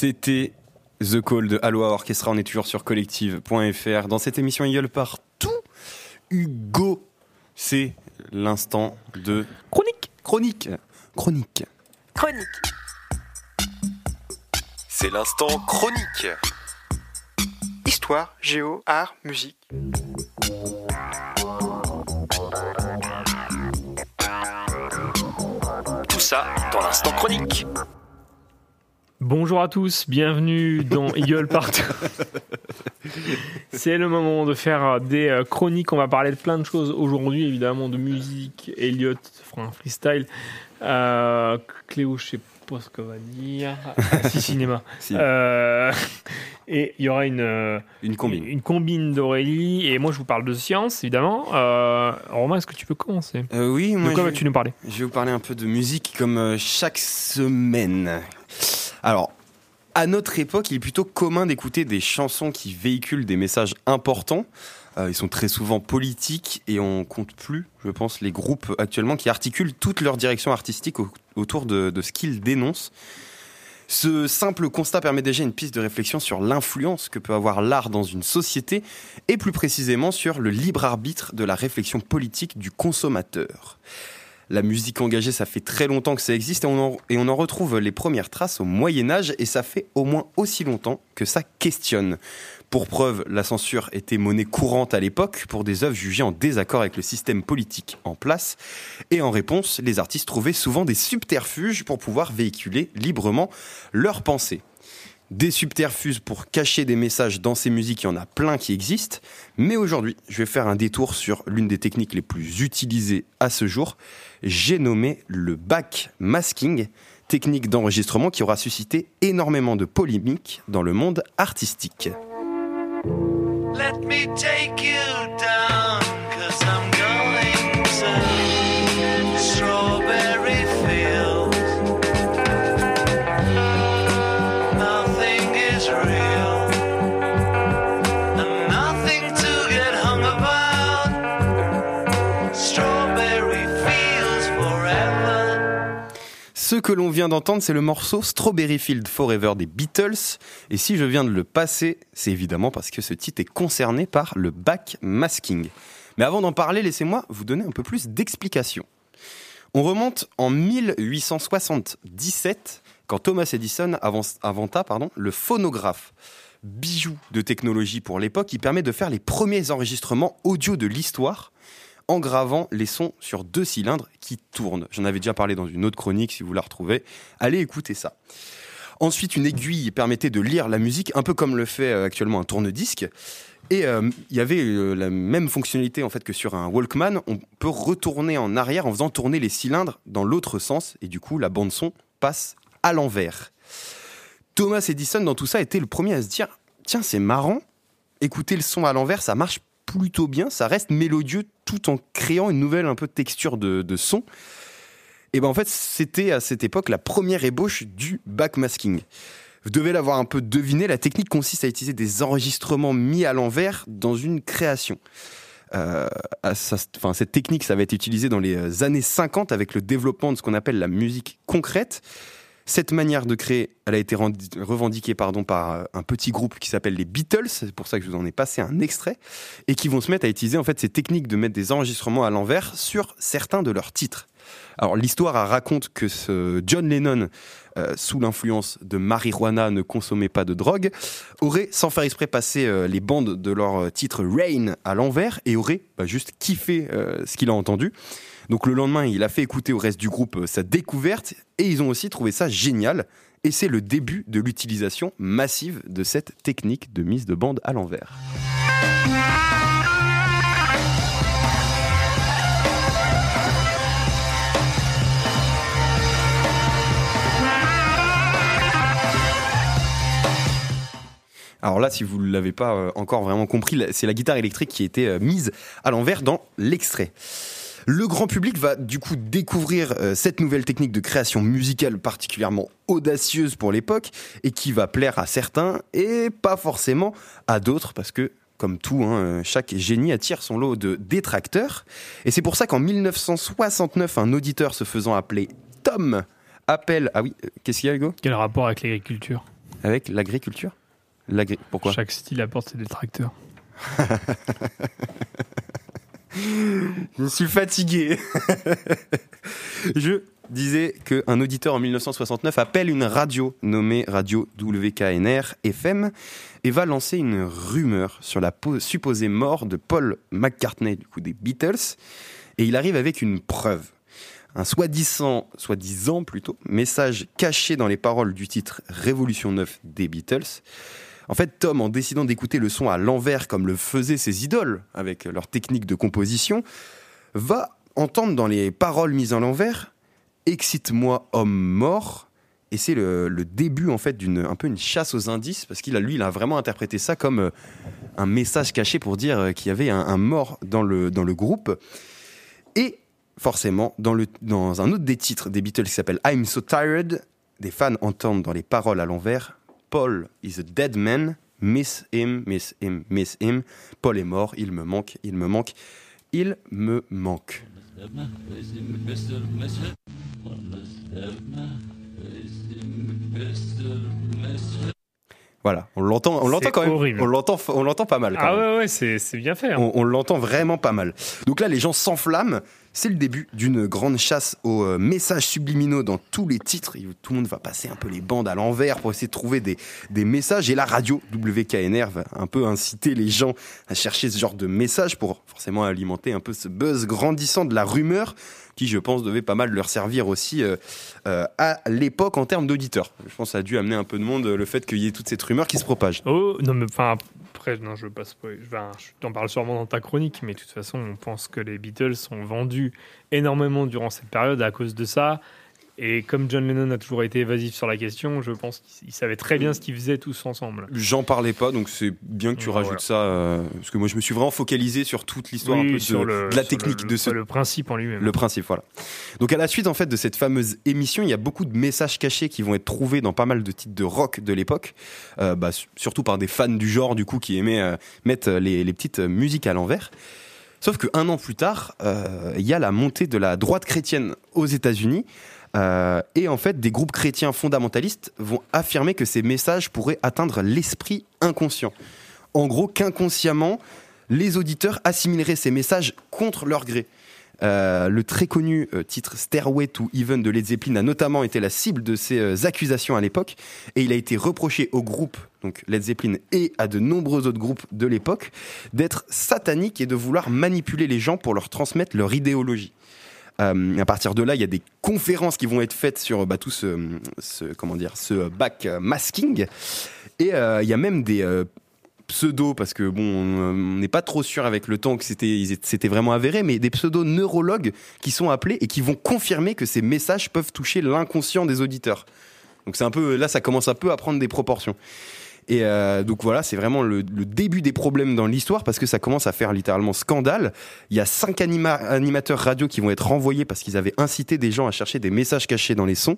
C'était The Call de Aloha Orchestra. On est toujours sur collective.fr. Dans cette émission, il gueule partout. Hugo, c'est l'instant de chronique. Chronique. Chronique. Chronique. C'est l'instant chronique. Histoire, géo, art, musique. Tout ça dans l'instant chronique. Bonjour à tous, bienvenue dans [LAUGHS] Eagle Partout. C'est le moment de faire des euh, chroniques. On va parler de plein de choses aujourd'hui, évidemment de musique. Elliot fera un freestyle. Euh, Cléo, je sais pas ce qu'on va dire. Ah, si, cinéma. [LAUGHS] Si. Euh, et il y aura une, euh, Une combine. une combine d'Aurélie. Et moi, je vous parle de science, évidemment. Euh, Romain, est-ce que tu peux commencer? Euh, oui, moi, De quoi je- vas-tu nous parler? Je vais vous parler un peu de musique comme euh, chaque semaine. Alors, à notre époque, il est plutôt commun d'écouter des chansons qui véhiculent des messages importants. Euh, ils sont très souvent politiques et on compte plus, je pense, les groupes actuellement qui articulent toute leur direction artistique au- autour de, de ce qu'ils dénoncent. Ce simple constat permet déjà une piste de réflexion sur l'influence que peut avoir l'art dans une société et plus précisément sur le libre arbitre de la réflexion politique du consommateur. La musique engagée, ça fait très longtemps que ça existe et on en, retrouve les premières traces au Moyen Âge et ça fait au moins aussi longtemps que ça questionne. Pour preuve, la censure était monnaie courante à l'époque pour des œuvres jugées en désaccord avec le système politique en place et en réponse, les artistes trouvaient souvent des subterfuges pour pouvoir véhiculer librement leurs pensées. Des subterfuges pour cacher des messages dans ces musiques, il y en a plein qui existent. Mais aujourd'hui, je vais faire un détour sur l'une des techniques les plus utilisées à ce jour. J'ai nommé le backmasking, technique d'enregistrement qui aura suscité énormément de polémiques dans le monde artistique. Ce que l'on vient d'entendre, c'est le morceau Strawberry Field Forever des Beatles. Et si je viens de le passer, c'est évidemment parce que ce titre est concerné par le backmasking. Mais avant d'en parler, laissez-moi vous donner un peu plus d'explications. On remonte en 1877, quand Thomas Edison inventa pardon, le phonographe. Bijou de technologie pour l'époque, qui permet de faire les premiers enregistrements audio de l'histoire en gravant les sons sur deux cylindres qui tournent. J'en avais déjà parlé dans une autre chronique, si vous la retrouvez. Allez écouter ça. Ensuite, une aiguille permettait de lire la musique, un peu comme le fait euh, actuellement un tourne-disque. Et euh, il y avait euh, la même fonctionnalité en fait que sur un Walkman. On peut retourner en arrière en faisant tourner les cylindres dans l'autre sens, et du coup, la bande son passe à l'envers. Thomas Edison, dans tout ça, était le premier à se dire tiens, c'est marrant, écouter le son à l'envers, ça marche plutôt bien, ça reste mélodieux tout en créant une nouvelle un peu texture de, de son. Et ben en fait, c'était à cette époque la première ébauche du backmasking. Vous devez l'avoir un peu deviné, la technique consiste à utiliser des enregistrements mis à l'envers dans une création. Euh, à cette technique, ça va être utilisé dans les euh, années 50 avec le développement de ce qu'on appelle la musique concrète. Cette manière de créer, elle a été revendiquée par euh, un petit groupe qui s'appelle les Beatles, c'est pour ça que je vous en ai passé un extrait, et qui vont se mettre à utiliser en fait ces techniques de mettre des enregistrements à l'envers sur certains de leurs titres. Alors l'histoire raconte que John Lennon, euh, sous l'influence de marijuana, ne consommait pas de drogue, aurait sans faire exprès passé euh, les bandes de leur titre Rain à l'envers et aurait bah, juste kiffé ce qu'il a entendu. Donc le lendemain, il a fait écouter au reste du groupe euh, sa découverte et ils ont aussi trouvé ça génial. Et c'est le début de l'utilisation massive de cette technique de mise de bande à l'envers. Alors là, si vous ne l'avez pas euh, encore vraiment compris, c'est la guitare électrique qui été euh, mise à l'envers dans l'extrait. Le grand public va du coup découvrir euh, cette nouvelle technique de création musicale particulièrement audacieuse pour l'époque et qui va plaire à certains et pas forcément à d'autres parce que comme tout, hein, euh, chaque génie attire son lot de détracteurs. Et c'est pour ça qu'en 1969, un auditeur se faisant appeler Tom appelle... Ah oui, euh, qu'est-ce qu'il y a Hugo? Quel rapport avec l'agriculture? Avec l'agriculture? L'agri- Pourquoi? Chaque style apporte ses détracteurs. [LAUGHS] Je suis fatigué. Je disais qu'un auditeur en 1969 appelle une radio nommée Radio WKNR FM et va lancer une rumeur sur la po- supposée mort de Paul McCartney, du des Beatles. Et il arrive avec une preuve. Un soi-disant, soi-disant plutôt, message caché dans les paroles du titre Révolution 9 des Beatles. En fait, Tom, en décidant d'écouter le son à l'envers comme le faisaient ses idoles avec leur technique de composition, va entendre dans les paroles mises à l'envers Excite-moi, homme mort. Et c'est le, début en fait d'une un peu une chasse aux indices parce qu'il a lui il a vraiment interprété ça comme euh, un message caché pour dire euh, qu'il y avait un, un mort dans le dans le groupe et forcément dans le dans un autre des titres des Beatles qui s'appelle I'm So Tired des fans entendent dans les paroles à l'envers Paul is a dead man. Miss him miss him miss him. Paul est mort. Il me manque il me manque il me manque Voilà, on l'entend, on l'entend C'est quand même. horrible. On l'entend, on l'entend pas mal. quand Ah même. ouais, ouais, c'est bien fait. hein. On, on l'entend vraiment pas mal. Donc là, les gens s'enflamment. C'est le début d'une grande chasse aux euh, messages subliminaux dans tous les titres. Tout le monde va passer un peu les bandes à l'envers pour essayer de trouver des, des messages. Et la radio WKNR va un peu inciter les gens à chercher ce genre de messages pour forcément alimenter un peu ce buzz grandissant de la rumeur je pense, devait pas mal leur servir aussi euh, euh, à l'époque en termes d'auditeurs. Je pense que ça a dû amener un peu de monde euh, le fait qu'il y ait toute cette rumeur qui se propage. Oh, non, mais enfin, après, non, je veux pas. Je t'en parle sûrement dans ta chronique, mais de toute façon, on pense que les Beatles ont vendu énormément durant cette période à cause de ça. Et comme John Lennon a toujours été évasif sur la question, je pense qu'ils savaient très bien ce qu'ils faisaient tous ensemble. J'en parlais pas, donc c'est bien que tu rajoutes voilà. ça, euh, parce que moi je me suis vraiment focalisé sur toute l'histoire Oui, un peu de, sur le- de la technique le- de ce le principe en lui-même. Le principe, voilà. Donc à la suite en fait de cette fameuse émission, il y a beaucoup de messages cachés qui vont être trouvés dans pas mal de titres de rock de l'époque, euh, bah, su- surtout par des fans du genre du coup qui aimaient euh, mettre les, les petites musiques à l'envers. Sauf qu'un an plus tard, euh, il y a la montée de la droite chrétienne aux États-Unis. Euh, et en fait, des groupes chrétiens fondamentalistes vont affirmer que ces messages pourraient atteindre l'esprit inconscient. En gros, qu'inconsciemment, les auditeurs assimileraient ces messages contre leur gré. Euh, le très connu euh, titre Stairway to Heaven de Led Zeppelin a notamment été la cible de ces accusations à l'époque et il a été reproché au groupe, donc Led Zeppelin et à de nombreux autres groupes de l'époque, d'être satanique et de vouloir manipuler les gens pour leur transmettre leur idéologie. Euh, à partir de là, il y a des conférences qui vont être faites sur bah, tout ce, ce- comment dire, ce back masking. Et euh, il y a même des euh, pseudo, parce que bon, on n'est pas trop sûr avec le temps que c'était vraiment avéré, mais des pseudo-neurologues qui sont appelés et qui vont confirmer que ces messages peuvent toucher l'inconscient des auditeurs. Donc c'est un peu là, ça commence un peu à prendre des proportions. Et euh, donc voilà, c'est vraiment le, début des problèmes dans l'histoire parce que ça commence à faire littéralement scandale. Il y a cinq anima- animateurs radio qui vont être renvoyés parce qu'ils avaient incité des gens à chercher des messages cachés dans les sons.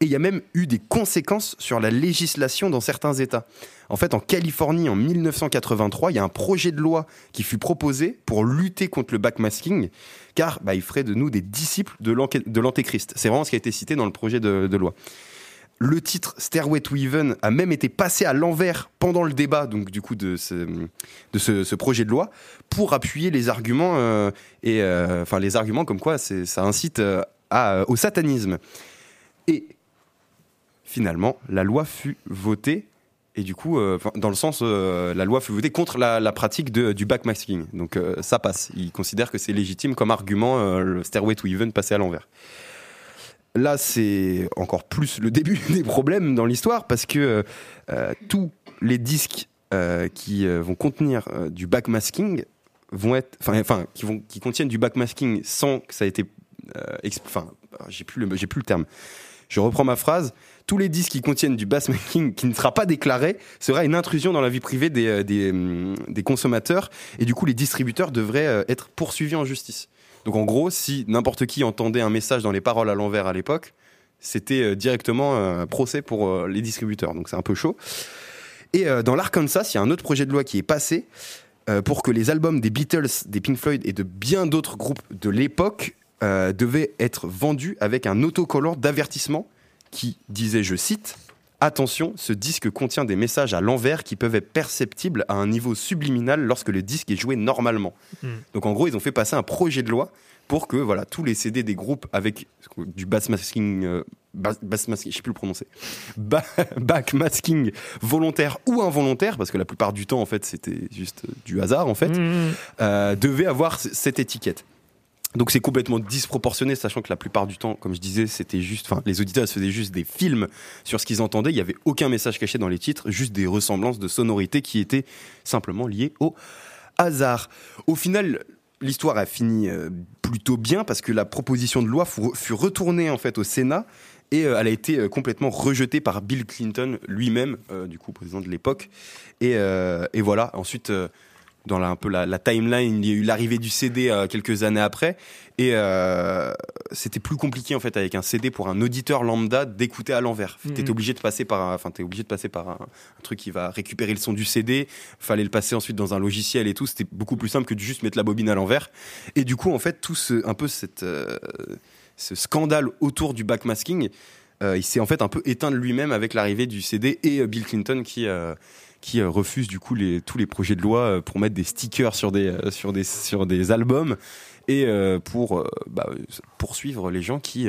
Et il y a même eu des conséquences sur la législation dans certains États. En fait, en Californie, en 1983, il y a un projet de loi qui fut proposé pour lutter contre le backmasking, car bah, il ferait de nous des disciples de l'antéchrist. C'est vraiment ce qui a été cité dans le projet de loi. Le titre Stairway to Heaven a même été passé à l'envers pendant le débat, donc du coup de ce, projet de loi, pour appuyer les arguments euh, et euh, enfin les arguments comme quoi ça incite euh, au satanisme. Et finalement, la loi fut votée. Et du coup, dans le sens, la loi fut votée contre la, pratique de- du backmasking. Donc ça passe. Ils considèrent que c'est légitime comme argument le Stairway to Heaven passé à l'envers. Là, c'est encore plus le début [LAUGHS] des problèmes dans l'histoire parce que euh, tous les disques euh, qui euh, vont contenir du backmasking vont être, enfin, qui vont, qui contiennent du backmasking sans que ça ait été, enfin, j'ai plus le, j'ai plus le terme. Je reprends ma phrase. Tous les disques qui contiennent du backmasking qui ne sera pas déclaré sera une intrusion dans la vie privée des, des, hum, des consommateurs et du coup les distributeurs devraient être poursuivis en justice. Donc en gros, si n'importe qui entendait un message dans les paroles à l'envers à l'époque, c'était euh, directement un procès pour euh, les distributeurs. Donc c'est un peu chaud. Et euh, dans l'Arkansas, il y a un autre projet de loi qui est passé euh, pour que les albums des Beatles, des Pink Floyd et de bien d'autres groupes de l'époque euh, devaient être vendus avec un autocollant d'avertissement qui disait, je cite, Attention, ce disque contient des messages à l'envers qui peuvent être perceptibles à un niveau subliminal lorsque le disque est joué normalement. Hmm. Donc en gros, ils ont fait passer un projet de loi pour que voilà tous les CD des groupes avec du bass masking, euh, bass, bass masking, je sais plus le prononcer, ba- [LAUGHS] volontaire ou involontaire, parce que la plupart du temps en fait c'était juste euh, du hasard en fait, Mhm. euh, devaient avoir cette étiquette. Donc c'est complètement disproportionné, sachant que la plupart du temps, comme je disais, c'était juste, enfin, les auditeurs se faisaient juste des films sur ce qu'ils entendaient. Il y avait aucun message caché dans les titres, juste des ressemblances de sonorités qui étaient simplement liées au hasard. Au final, l'histoire a fini euh, plutôt bien parce que la proposition de loi fut, retournée en fait au Sénat et euh, elle a été euh, complètement rejetée par Bill Clinton lui-même, du coup président de l'époque. Et, voilà. Ensuite. Dans la, un peu la, la timeline, il y a eu l'arrivée du CD euh, quelques années après, et euh, c'était plus compliqué en fait avec un CD pour un auditeur lambda d'écouter à l'envers. Mhm. T'étais obligé de passer par, un- enfin t'es obligé de passer par un, un truc qui va récupérer le son du CD. Fallait le passer ensuite dans un logiciel et tout. C'était beaucoup plus simple que de juste mettre la bobine à l'envers. Et du coup en fait tout ce, un peu cette, euh, ce scandale autour du backmasking, il s'est en fait un peu éteint de lui-même avec l'arrivée du CD et Bill Clinton qui qui euh, refuse du coup les, tous les projets de loi euh, pour mettre des stickers sur des, euh, sur des, sur des albums et pour bah, poursuivre les gens qui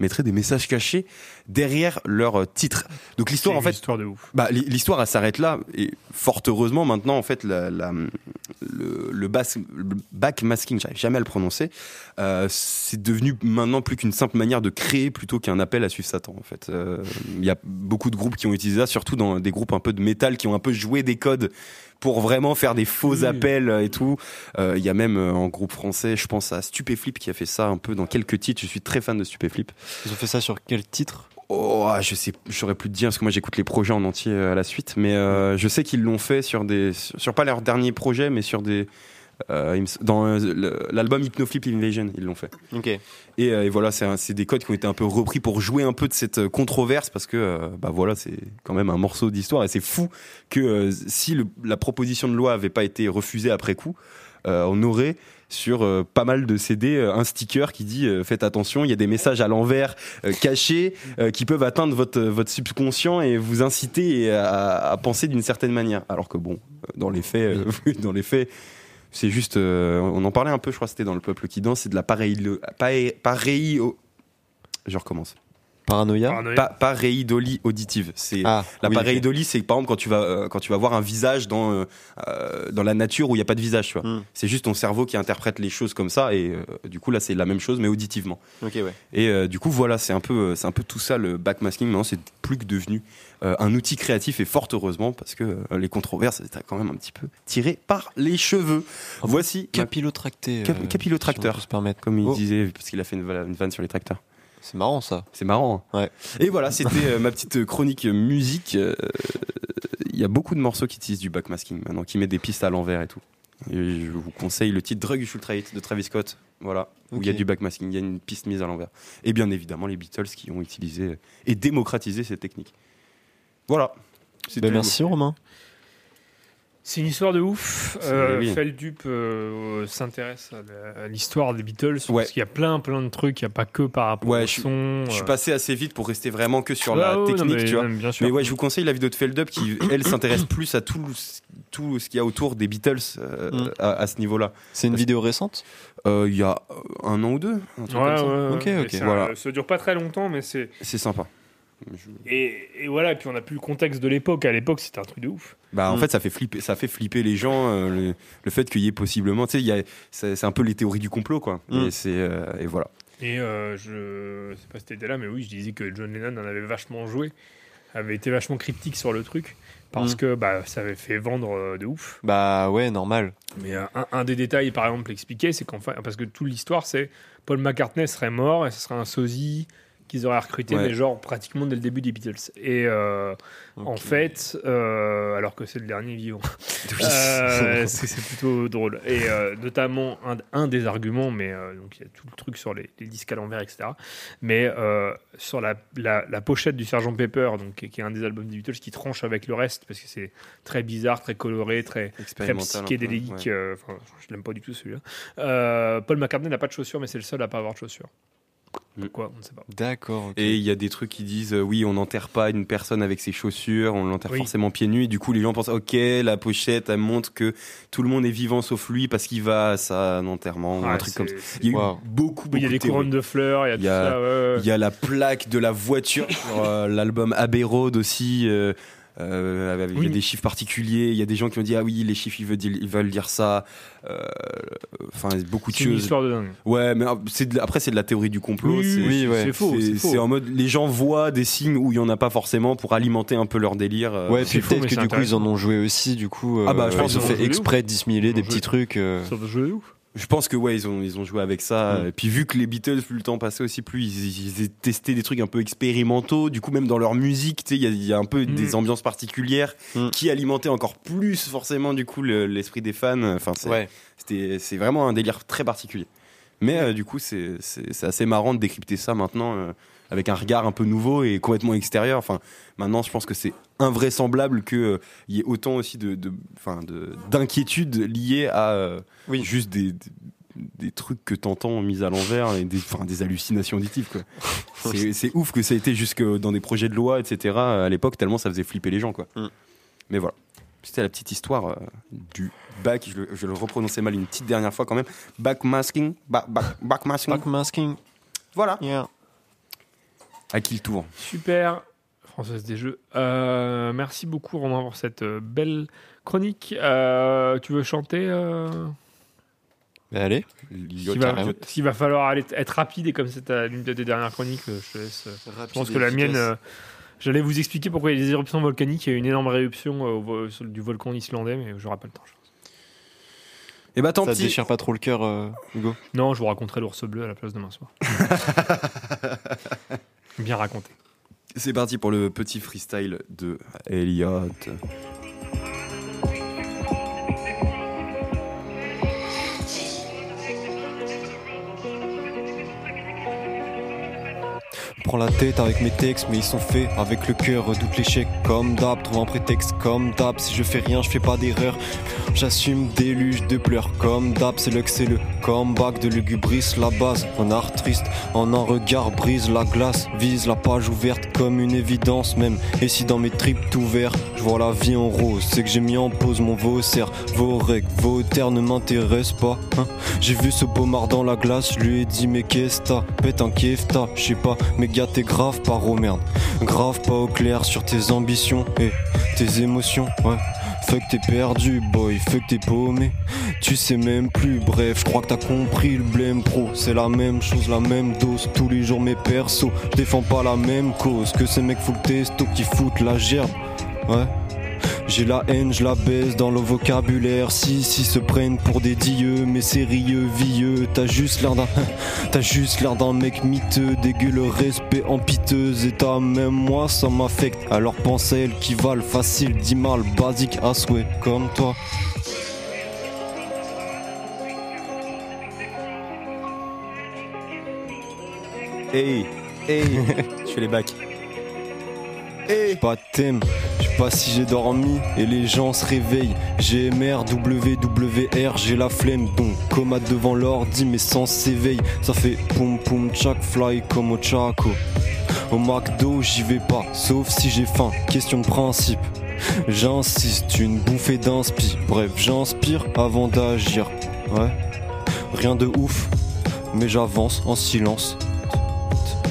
mettraient des messages cachés derrière leur euh, titre. Donc l'histoire en fait, histoire de ouf. bah, l'hi- l'histoire elle s'arrête là et fort heureusement maintenant en fait la, la- le, le, bass- le backmasking, j'arrive jamais à le prononcer, euh, c'est devenu maintenant plus qu'une simple manière de créer plutôt qu'un appel à suivre Satan en fait. Euh, Il y a beaucoup de groupes qui ont utilisé ça, surtout dans des groupes un peu de métal qui ont un peu joué des codes pour vraiment faire des faux Oui. appels euh, et tout. Euh, Il y a même euh, en groupe français, je pense à Stupéflip qui a fait ça un peu dans quelques titres. Je suis très fan de Stupéflip. Ils ont fait ça sur quel titre? Oh, ah, je sais, je saurais plus te dire parce que moi j'écoute les projets en entier à la suite, mais euh, je sais qu'ils l'ont fait sur des, sur pas leur dernier projet, mais sur des, euh, dans euh, l'album Hypnoflip Invasion, ils l'ont fait. Et, euh, et voilà, c'est des codes qui ont été un peu repris pour jouer un peu de cette euh, controverse parce que, bah voilà, c'est quand même un morceau d'histoire et c'est fou que si le- la proposition de loi avait pas été refusée après coup, on aurait sur euh, pas mal de CD euh, un sticker qui dit euh, faites attention, il y a des messages à l'envers cachés qui peuvent atteindre votre votre subconscient et vous inciter à, à penser d'une certaine manière. Alors que bon, dans les faits, [LAUGHS] dans les faits, c'est juste, euh, on en parlait un peu, je crois, c'était dans le peuple qui danse, c'est de la pareillo- pareil, pareil, je recommence. Paranoïa Pa- pareidolie auditive. C'est Ah, la oui, pareidolie, c'est par exemple quand tu vas euh, quand tu vas voir un visage dans euh, euh, dans la nature où il y a pas de visage, tu vois. Hmm. C'est juste ton cerveau qui interprète les choses comme ça et euh, du coup là c'est la même chose mais auditivement. Ok, ouais. Et euh, du coup voilà, c'est un peu c'est un peu tout ça le backmasking. Maintenant c'est plus que devenu euh, un outil créatif et fort heureusement parce que euh, les controverses étaient quand même un petit peu tirées par les cheveux. Voici ma- Capillotracté. Cap- euh, capillotracteur, si on peut se permettre. comme il Oh. disait parce qu'il a fait une, une vanne sur les tracteurs. C'est marrant ça. C'est marrant. hein. Ouais. Et voilà, c'était euh, ma petite chronique euh, musique. Euh, Il y a beaucoup de morceaux qui utilisent du backmasking maintenant, qui mettent des pistes à l'envers et tout. Et je vous conseille le titre Drug You Should Try It de Travis Scott. Voilà, où il y a du backmasking, il y a une piste mise à l'envers. Et bien évidemment les Beatles qui ont utilisé et démocratisé cette technique. Voilà. Ben, merci Romain. C'est une histoire de ouf. Euh, oui. Feldup euh, s'intéresse à l'histoire des Beatles Ouais. parce qu'il y a plein plein de trucs. Il n'y a pas que par rapport Ouais, au je, son. je suis euh, passé assez vite pour rester vraiment que sur la ouais, technique, mais- tu vois. mais bien sûr. Mais ouais, je vous conseille la vidéo de Feldup qui, [COUGHS] elle, s'intéresse plus à tout, tout ce qu'il y a autour des Beatles euh, Mm. à, à ce niveau-là. C'est une vidéo récente? Euh, Il y a un an ou deux. un truc Ouais, comme ça. ouais, ouais. Ok, ok. Voilà. Ça dure pas très longtemps, mais c'est. C'est sympa. Et, et voilà, et puis on a plus le contexte de l'époque. À l'époque, c'était un truc de ouf. Bah, en Mm. fait, ça fait flipper, ça fait flipper les gens. euh, le, le fait qu'il y ait possiblement, tu sais, il y a- c'est un peu les théories du complot, quoi. Mm. Et c'est euh, et voilà. Et euh, je sais pas si t'étais là, mais oui, je disais que John Lennon en avait vachement joué, avait été vachement cryptique sur le truc, parce Mm. que bah, ça avait fait vendre euh, de ouf. Bah ouais, normal. Mais euh, un, un des détails, par exemple, expliqué, c'est qu'enfin, parce que toute l'histoire, c'est Paul McCartney serait mort et ce serait un sosie qu'ils auraient recruté, Ouais. mais genre pratiquement dès le début des Beatles. Et euh, en fait, euh, alors que c'est le dernier vivant, [LAUGHS] euh, c'est plutôt drôle. Et notamment, un, un des arguments, mais donc il y a tout le truc sur les, les disques à l'envers, etc. Mais sur la, la, la pochette du Sgt Pepper, donc, qui est- un des albums des Beatles, qui tranche avec le reste, parce que c'est très bizarre, très coloré, très, très psychédélique. ouais. je l'aime pas du tout celui-là. Paul McCartney n'a pas de chaussures, mais c'est le seul à pas avoir de chaussures. Pourquoi On ne sait pas. D'accord. Et il y a des trucs qui disent euh, oui, on n'enterre pas une personne avec ses chaussures, on l'enterre Oui. forcément pieds nus. Et du coup, les gens pensent ok, la pochette, elle montre que tout le monde est vivant sauf lui parce qu'il va à sa enterrement ou un truc comme ça. Il y a eu Wow. beaucoup, beaucoup Il y a des couronnes de fleurs, il y a tout Il y a- ça. ouais, ouais. Il y a la plaque de la voiture sur euh, l'album Abbey Road aussi. euh, euh, avec- Il y Oui. a des chiffres particuliers. Il y a des gens qui ont dit ah oui les chiffres ils veulent dire, ils veulent dire ça. Euh, Enfin beaucoup de C'est une choses. histoire de dingue. Ouais, mais c'est de après c'est de la théorie du complot. Oui, c'est oui, c'est faux, c'est faux. C'est en mode les gens voient des signes où il y en a pas forcément pour alimenter un peu leur délire. euh. Ouais, c'est puis faux, peut-être que du coup ils en ont joué aussi, du coup. Ah bah, je euh, pense ils ont qu'ils ont fait exprès de dissimuler des petits trucs. Ça jouer de ouf. Je pense que ouais, ils ont ils ont joué avec ça. Mm. Et puis vu que les Beatles, plus le temps passait aussi, plus ils, ils testaient des trucs un peu expérimentaux. Du coup, même dans leur musique, tu sais, il y y a un peu Mm. des ambiances particulières Mm. qui alimentaient encore plus forcément du coup le- l'esprit des fans. Enfin, c'est Ouais. c'était c'est vraiment un délire très particulier. Mais euh, du coup, c'est assez marrant de décrypter ça maintenant euh, avec un regard un peu nouveau et complètement extérieur. Enfin, maintenant, je pense que c'est invraisemblable qu'il y ait autant aussi de, de, enfin, de, d'inquiétudes liées à euh, Oui. juste des, des, des trucs que t'entends mis à l'envers et des, des hallucinations auditives. quoi. [LAUGHS] C'est ouf que ça a été jusque dans des projets de loi, etc. à l'époque, tellement ça faisait flipper les gens. Quoi. Mm. Mais voilà. C'était la petite histoire euh, du back, je, le- je le reprononçais mal une petite dernière fois quand même. Backmasking. Back, back, backmasking. Backmasking. Voilà. Yeah. À qui le tour Super. Française des Jeux. Euh, merci beaucoup, Romain, pour cette euh, belle chronique. Euh, tu veux chanter euh, Bah, allez. S'il va, s'il va falloir aller, être rapide et comme c'est l'une de tes dernières chroniques, je te laisse. je pense que la efficace. mienne. euh, J'allais vous expliquer pourquoi il y a des éruptions volcaniques. Il y a une énorme éruption euh, du volcan islandais, mais j'aurai pas le temps. je pense. Et bah tant Ça te déchire pas trop le cœur, euh, Hugo? Non, je vous raconterai l'ours bleu à la place demain soir. [LAUGHS] Bien raconté. C'est parti pour le petit freestyle de Elliot. Prends la tête avec mes textes, mais ils sont faits avec le cœur. Redoute l'échec comme d'hab, trouve un prétexte comme d'hab. Si je fais rien, je fais pas d'erreur. J'assume déluge de pleurs comme d'hab. C'est le c'est le comeback de lugubris, la base. Un art triste, en un regard brise la glace. Vise la page ouverte comme une évidence même. Et si dans mes tripes tout vert, je vois la vie en rose. C'est que j'ai mis en pause mon vaussaire. Vos règles, vos terres ne m'intéressent pas. hein. J'ai vu ce beau dans la glace, je lui ai dit mais qu'est-ce t'as? Pète un kefta, je sais pas, mais gars t'es grave pas oh merde. Grave pas au clair sur tes ambitions et tes émotions, ouais. Fuck t'es perdu boy, fuck t'es paumé. Tu sais même plus, bref, crois que t'as compris le blême pro. C'est la même chose, la même dose, tous les jours mes persos défends pas la même cause. Que ces mecs full testo qui foutent la gerbe Ouais j'ai la haine, je la baisse dans le vocabulaire. Si, si se prennent pour des dieux, mais sérieux, vieux. T'as juste l'air d'un, [LAUGHS] t'as juste l'air d'un mec miteux, dégueu le respect en piteuse. Et t'as même moi, ça m'affecte. Alors pense à elle qui valent facile, dit mal, basique à souhait, comme toi. Hey, hey, [LAUGHS] je fais les bacs. J'ai pas de thème, je sais pas si j'ai dormi et les gens se réveillent. GMR, WWR, j'ai la flemme donc coma devant l'ordi mes sens s'éveillent. Ça fait poum poum chaque fly comme au Chaco. Au McDo j'y vais pas, sauf si j'ai faim, question de principe. J'insiste, une bouffée d'inspi. Bref, j'inspire avant d'agir. Ouais, rien de ouf, mais j'avance en silence.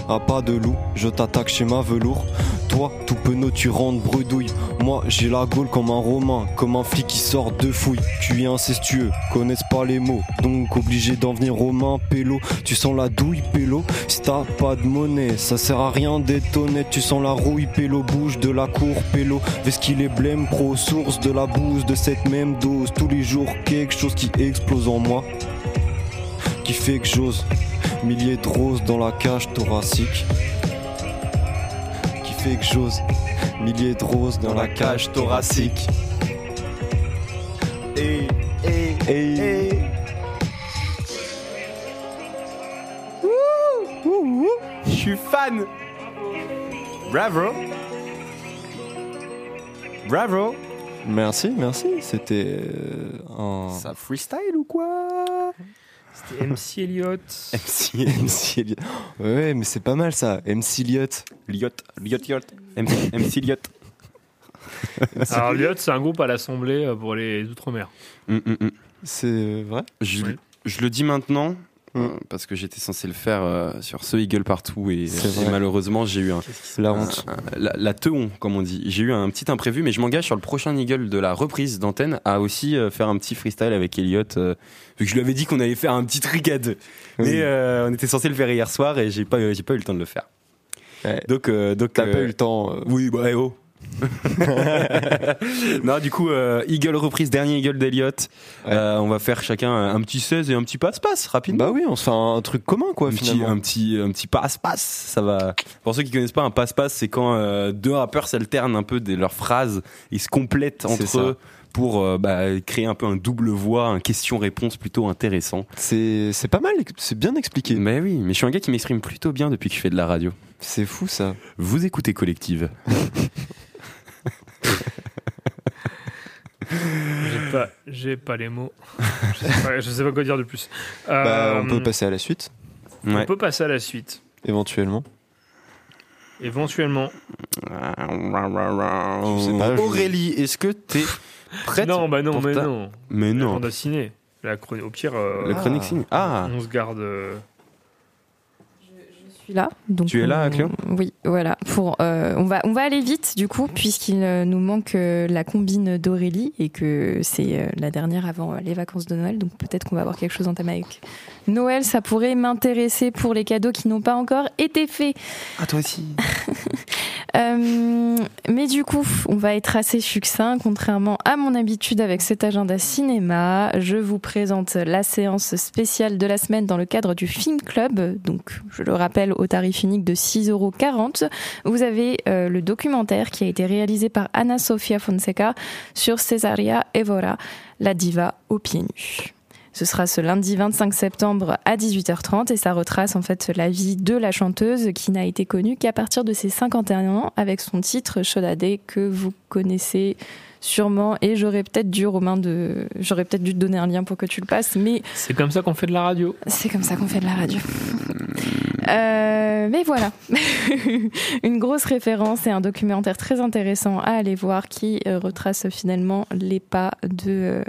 À pas de loup, je t'attaque chez ma velours. Toi, tout penaud, tu rentres bredouille. Moi, j'ai la gaule comme un romain, comme un flic qui sort de fouille. Tu es incestueux, connaissent pas les mots, donc obligé d'en venir aux mains, pélo. Tu sens la douille, pélo. Si t'as pas de monnaie, ça sert à rien d'être. Tu sens la rouille, pélo, bouge de la cour, pélo. Ves qu'il est blême, pro, source de la bouse, de cette même dose. Tous les jours, quelque chose qui explose en moi, qui fait que j'ose. Milliers de roses dans la cage thoracique fait que j'ose. Milliers de roses dans la cage thoracique. Hey, hey, hey. Je suis fan. Bravo. Bravo. Merci, merci. C'était euh, un. Ça freestyle ou quoi? C'était MC Elliott. [LAUGHS] MC, MC Elliott. Ouais, mais c'est pas mal ça. MC Elliott. Liot, Liot, Liot. MC, Liot. [LAUGHS] Alors, Elliott, c'est un groupe à l'Assemblée euh, pour les Outre-mer. Hum, hum, hum. C'est vrai? Je, Oui. je le dis maintenant euh, parce que j'étais censé le faire euh, sur ce Eagle partout et, malheureusement j'ai eu un, La honte. un- la, la teon comme on dit. J'ai eu un petit imprévu mais je m'engage sur le prochain Eagle de la reprise d'antenne à aussi euh, faire un petit freestyle avec Elliot euh, vu que je lui avais dit qu'on allait faire un petit Oui. mais on était censé le faire hier soir et j'ai pas j'ai pas eu le temps de le faire. Ouais. Donc euh, donc T'as euh, pas eu le temps. euh, oui, bah, eh oh. [LAUGHS] non, du coup, euh, Eagle reprise, dernier Eagle d'Eliott. Euh, on va faire chacun un, un petit 16 et un petit passe-passe, rapidement. Bah oui, on se fait un, un truc commun quoi un petit, un petit, un petit passe-passe, ça va. Pour ceux qui connaissent pas, un passe-passe, c'est quand euh, deux rappeurs s'alternent un peu de leurs phrases, ils se complètent entre eux pour euh, bah, créer un peu un double voix, un question-réponse plutôt intéressant. C'est c'est pas mal, c'est bien expliqué. Mais oui, mais je suis un gars qui m'exprime plutôt bien depuis que je fais de la radio. C'est fou ça. Vous écoutez Collective. [LAUGHS] J'ai pas, j'ai pas les mots. Je sais pas, je sais pas quoi dire de plus. Bah, Euh, on peut passer à la suite, on peut passer à la suite. éventuellement. Éventuellement. Je sais pas, je- Aurélie, est-ce que t'es prête non, bah non, pour mais ta- non. Mais La non. bande dessinée. La chronique. Au pire, euh, La chronique signe. Ah, on se garde. euh, suis là. Donc Tu es là, on- Oui, voilà. Pour, euh, on, va, on va aller vite, du coup, puisqu'il euh, nous manque euh, la combine d'Aurélie et que c'est euh, la dernière avant les vacances de Noël. Donc peut-être qu'on va avoir quelque chose en thème avec Noël. Ça pourrait m'intéresser pour les cadeaux qui n'ont pas encore été faits. ah toi aussi. [LAUGHS] Euh, mais du coup, on va être assez succinct, contrairement à mon habitude avec cet agenda cinéma. Je vous présente la séance spéciale de la semaine dans le cadre du Film Club. Donc, je le rappelle, au tarif unique de 6,40 euros. Vous avez euh, le documentaire qui a été réalisé par Anna Sofia Fonseca sur Cesaria Evora, la diva aux pieds nus. Ce sera ce lundi 25 septembre à 18h30 et ça retrace en fait la vie de la chanteuse qui n'a été connue qu'à partir de ses 51 ans avec son titre Shodade que vous connaissez sûrement et j'aurais peut-être dû Romain de j'aurais peut-être dû te donner un lien pour que tu le passes mais C'est comme ça qu'on fait de la radio. c'est comme ça qu'on fait de la radio. [LAUGHS] Euh, mais voilà, [LAUGHS] une grosse référence et un documentaire très intéressant à aller voir qui euh, retrace finalement les pas de, euh,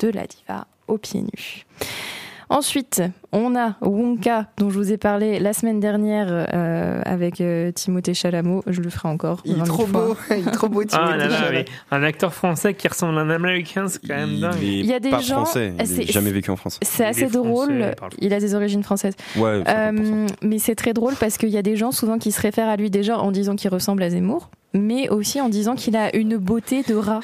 de la diva aux pieds nus. Ensuite, on a Wonka, dont je vous ai parlé la semaine dernière euh, avec euh, Timothée Chalameau. Je le ferai encore. Il est 20 000 trop fois. beau, [LAUGHS] il est trop beau, Ah Timothée là là, Chalamet. mais un acteur français qui ressemble à un américain, c'est quand même dingue. Il est Il y a des pas gens- français, il n'a jamais vécu en France. C'est assez drôle. il a des origines françaises. Ouais, 50%. Euh, mais c'est très drôle parce qu'il y a des gens souvent qui se réfèrent à lui déjà en disant qu'il ressemble à Zemmour, mais aussi en disant qu'il a une beauté de rat.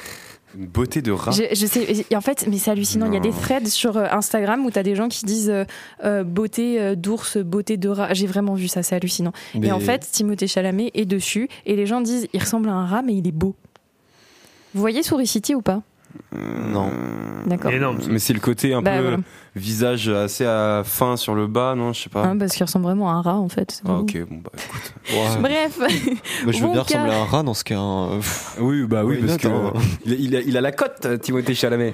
Une beauté de rat. Je, je sais, et en fait, mais c'est hallucinant. Il y a des threads sur euh, Instagram où tu as des gens qui disent euh, euh, beauté d'ours, beauté de rat. J'ai vraiment vu ça, c'est hallucinant. Mais- Et en fait, Timothée Chalamet est dessus et les gens disent il ressemble à un rat, mais il est beau. Vous voyez Souris City ou pas? Non. D'accord. Mais c'est le côté un Bah, peu voilà. Visage assez à fin sur le bas, non Je sais pas. Hein, parce qu'il ressemble vraiment à un rat en fait. Ah, ok, bon bah écoute. [LAUGHS] Ouais. Bref, Bah, je veux bien ressembler à un rat dans ce cas. hein. Oui, bah oui, Oui, parce que il, a- il a, il a la cote, Timothée Chalamet.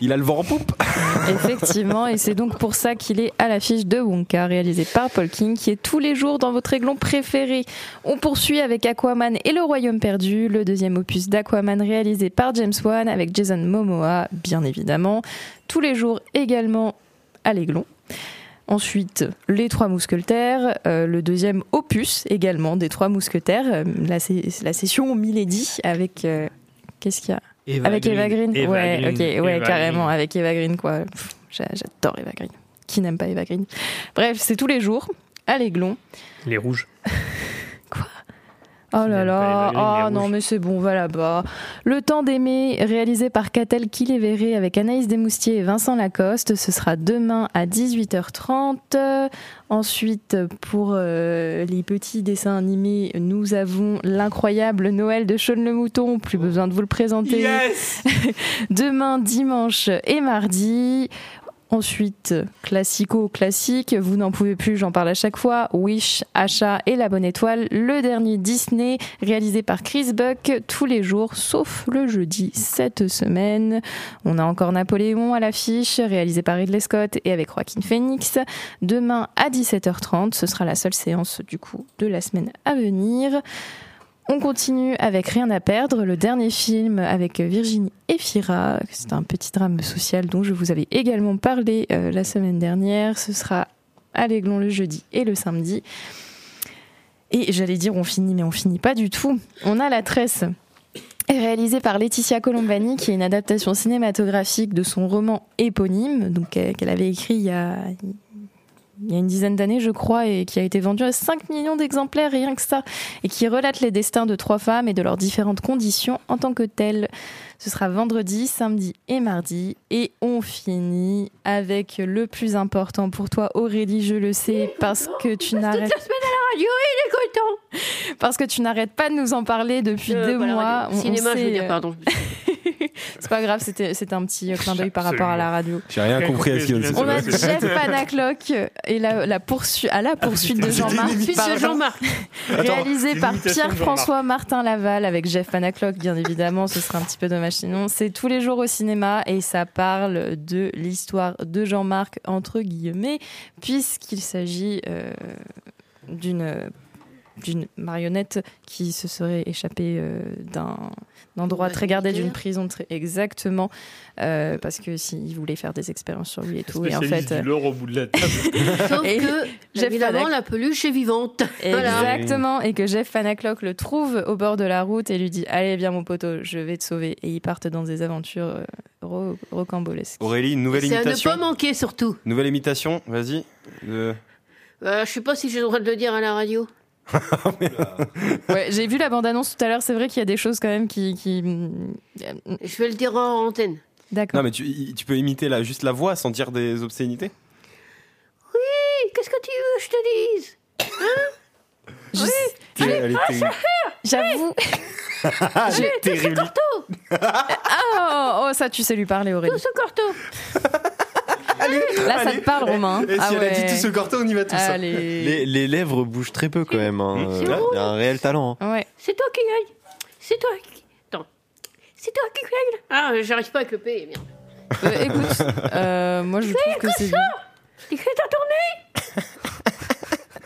Il a le vent en poupe. [LAUGHS] Effectivement, et c'est donc pour ça qu'il est à l'affiche de Wonka, réalisé par Paul King, qui est tous les jours dans votre aiglon préféré. On poursuit avec Aquaman et le Royaume perdu, le deuxième opus d'Aquaman réalisé par James Wan avec Jason Momoa, bien évidemment. Tous les jours également à l'aiglon. Ensuite, Les Trois Mousquetaires, euh, le deuxième opus également des Trois Mousquetaires, euh, la, session Milady avec... euh, Qu'est-ce qu'il y a? Eva avec Green. Eva Green Eva Ouais, Green. ouais, Eva carrément, Green. avec Eva Green, quoi. J'adore Eva Green. Qui n'aime pas Eva Green? Bref, c'est tous les jours, à l'aiglon. Les rouges. [LAUGHS] Oh là là, ah les non mais c'est bon, voilà bah. Le temps d'aimer, réalisé par Catel Kiléveré avec Anaïs Desmoustiers et Vincent Lacoste, ce sera demain à 18h30. Euh, Ensuite, pour euh, les petits dessins animés, nous avons l'incroyable Noël de Sean le Mouton, plus besoin de vous le présenter. Yes [LAUGHS] Demain, dimanche et mardi. Ensuite, classico classique, vous n'en pouvez plus, j'en parle à chaque fois. Wish, Achat et la bonne étoile, le dernier Disney réalisé par Chris Buck tous les jours, sauf le jeudi cette semaine. On a encore Napoléon à l'affiche, réalisé par Ridley Scott et avec Joaquin Phoenix. Demain à 17h30, ce sera la seule séance du coup de la semaine à venir. On continue avec Rien à perdre, le dernier film avec Virginie Efira. C'est un petit drame social dont je vous avais également parlé euh, la semaine dernière. Ce sera à l'Aiglon le jeudi et le samedi. Et j'allais dire on finit, mais on finit pas du tout. On a La Tresse, réalisée par Laetitia Colombani, qui est une adaptation cinématographique de son roman éponyme, euh, qu'elle avait écrit il y a, il y a une dizaine d'années, je crois, et qui a été vendu à 5 millions d'exemplaires, rien que ça, et qui relate les destins de trois femmes et de leurs différentes conditions en tant que telles. Ce sera vendredi, samedi et mardi, et on finit avec le plus important pour toi, Aurélie, je le sais, parce que tu n'arrêtes Toute la semaine à la radio, il est content. parce que tu n'arrêtes pas de nous en parler depuis Euh, deux la mois. Cinéma, je veux dire, pardon. [LAUGHS] C'est pas grave, c'était c'était un petit clin d'œil par rapport à la radio. J'ai rien compris à ce qu'il On a Jeff Panaclock et la, la poursuite, à la poursuite de Jean-Marc. Pardon. Jean-Marc. Réalisé par Pierre-François Martin Laval avec Jeff Panaclock, bien évidemment. Ce serait un petit peu dommage sinon. C'est tous les jours au cinéma et ça parle de l'histoire de Jean-Marc, entre guillemets, puisqu'il s'agit euh, d'une d'une marionnette qui se serait échappée euh, d'un endroit très gardé d'une prison très exactement euh, parce que s'il voulait faire des expériences sur lui et tout et en fait du au bout de la table. [LAUGHS] Sauf Et que, Jeff évidemment, Panac- la peluche est vivante. [LAUGHS] Voilà. Exactement, et que Jeff Panaclock le trouve au bord de la route et lui dit Allez, viens mon poteau, je vais te sauver. Et ils partent dans des aventures euh, ro- rocambolesques. Aurélie, une nouvelle C'est à ne imitation. pas manquer, surtout. Nouvelle imitation, vas-y. Euh, Euh, je sais pas si j'ai le droit de le dire à la radio. Ouais, j'ai vu la bande-annonce tout à l'heure, c'est vrai qu'il y a des choses quand même qui. qui... Je vais le dire en antenne. D'accord. Non, mais tu, tu peux imiter la, juste la voix sans dire des obscénités Oui, qu'est-ce que tu veux que je te dise? Hein? Je- Oui, Elle est allez, ah, terrible. ça fait J'avoue. Allez, tout ce terrible. corto oh, oh, ça, tu sais lui parler, Aurélie. Tout ce corto Là, ça te parle, Romain. Et si Ah elle a dit tout ce corto, on y va tous. hein. Allez. Les, les lèvres bougent très peu quand même. hein. Mmh. Il y a un réel talent. hein. Ouais. C'est toi qui gagne C'est toi qui... Attends. C'est toi qui gagne Ah, j'arrive pas le P, merde. Euh, écoute, euh, moi je trouve que c'est bien. Tu fais ta tournée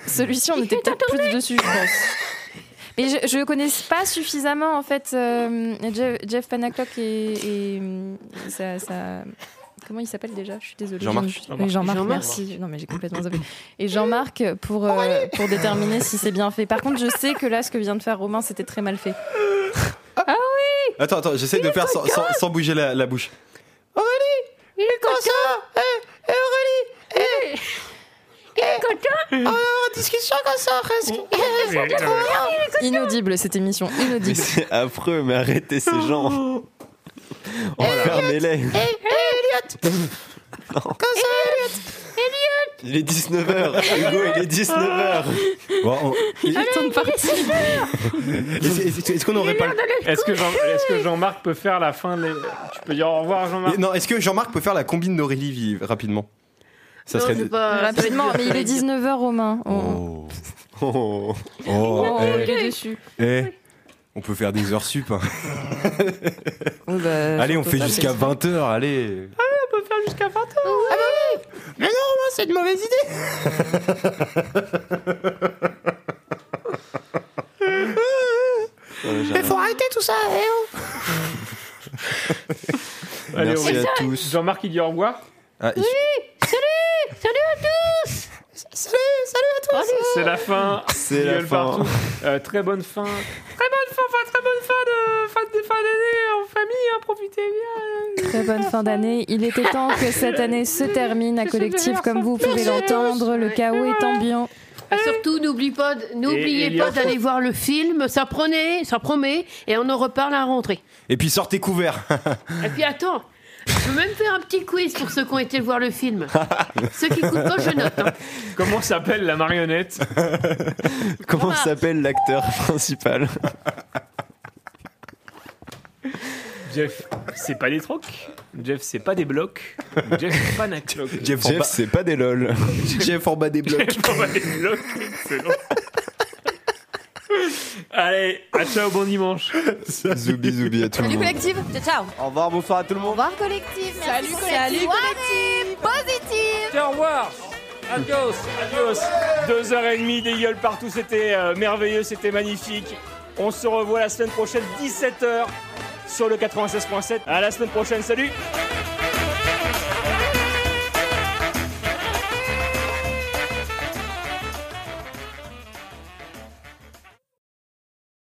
Celui-ci, on était peut-être plus dessus, je pense. Mais je, je connais pas suffisamment en fait euh, Jeff, Jeff Panaclock et, et, ça, ça- comment il s'appelle déjà? Je suis désolée. Jean-Marc. Oui, Jean-Marc, merci. Non mais j'ai complètement zappé. [LAUGHS] Et Jean-Marc pour euh, pour déterminer si c'est bien fait. Par contre, je sais que là, ce que vient de faire Romain, c'était très mal fait. [LAUGHS] Ah oui Attends, attends, j'essaie de faire sans, sans- sans bouger la, la bouche. Il est content Eh, Aurélie Eh Il est content Oh, discussion comme ça, presque est content Inaudible cette émission, inaudible. c'est affreux, mais arrêtez ces gens. Enfermez-les. Eh, eh, Elliot ça, [LAUGHS] Elliot Elliot Il est 19h. Hugo, il est 19h. Bon, on- il est six heures Est-ce est-ce- est-ce qu'on n'aurait pas le... Est-ce que Jean- est-ce que Jean-Marc peut faire la fin des... Tu peux dire au revoir Jean-Marc Non, est-ce que Jean-Marc peut faire la combine d'Aurélie rapidement? Ça Non, serait. c'est pas- Rapidement, mais il est 19h Romain. On- Oh. Oh. Oh, Oh, eh, il est dessus. eh, on peut faire des heures sup. hein. [LAUGHS] Bah, allez, on fait jusqu'à c'est- 20h, allez. On peut faire jusqu'à 20 Ah bah oui Mais non, moi, c'est une mauvaise idée [LAUGHS] Mais faut arrêter tout ça, eh oh Allez, Merci à tous. Jean-Marc il dit au revoir Ah, il- Salut Salut à tous Salut Salut à tous C'est la fin. C'est la fin. Euh, très bonne fin. Très bonne fin, fin, très bonne fin de fin de fin d'année en famille. Hein, profitez bien. Très bonne fin d'année. Il était temps que cette année se termine à collectif, comme vous pouvez l'entendre. Le chaos est ambiant. Et surtout, pas, n'oubliez pas d'aller voir le film, ça prenait, ça promet, et on en reparle à la rentrée. Et puis sortez couverts. Et puis attends, je peux même faire un petit quiz pour ceux qui ont été voir le film. [LAUGHS] ceux qui coûtent pas, je note. hein. Comment s'appelle la marionnette? [LAUGHS] Comment s'appelle l'acteur principal? Jeff, c'est pas des trocs? Jeff, c'est pas des blocs? Jeff, c'est pas. [LAUGHS] Jeff, Jeff, c'est pas des lol. Jeff en bas des blocs. Jeff, on va des blocs. Excellent. Allez, à ciao, bon dimanche. Zoubi zoubi à tout le Salut monde. collective, ciao. Au revoir, bonsoir à tout le Au monde. revoir collective. Salut, collective. collective. Positive. Au revoir. Adios, adios. Deux heures et demie, des gueules partout, c'était euh, merveilleux, c'était magnifique. On se revoit la semaine prochaine, 17h, sur le 96.7. À la semaine prochaine, salut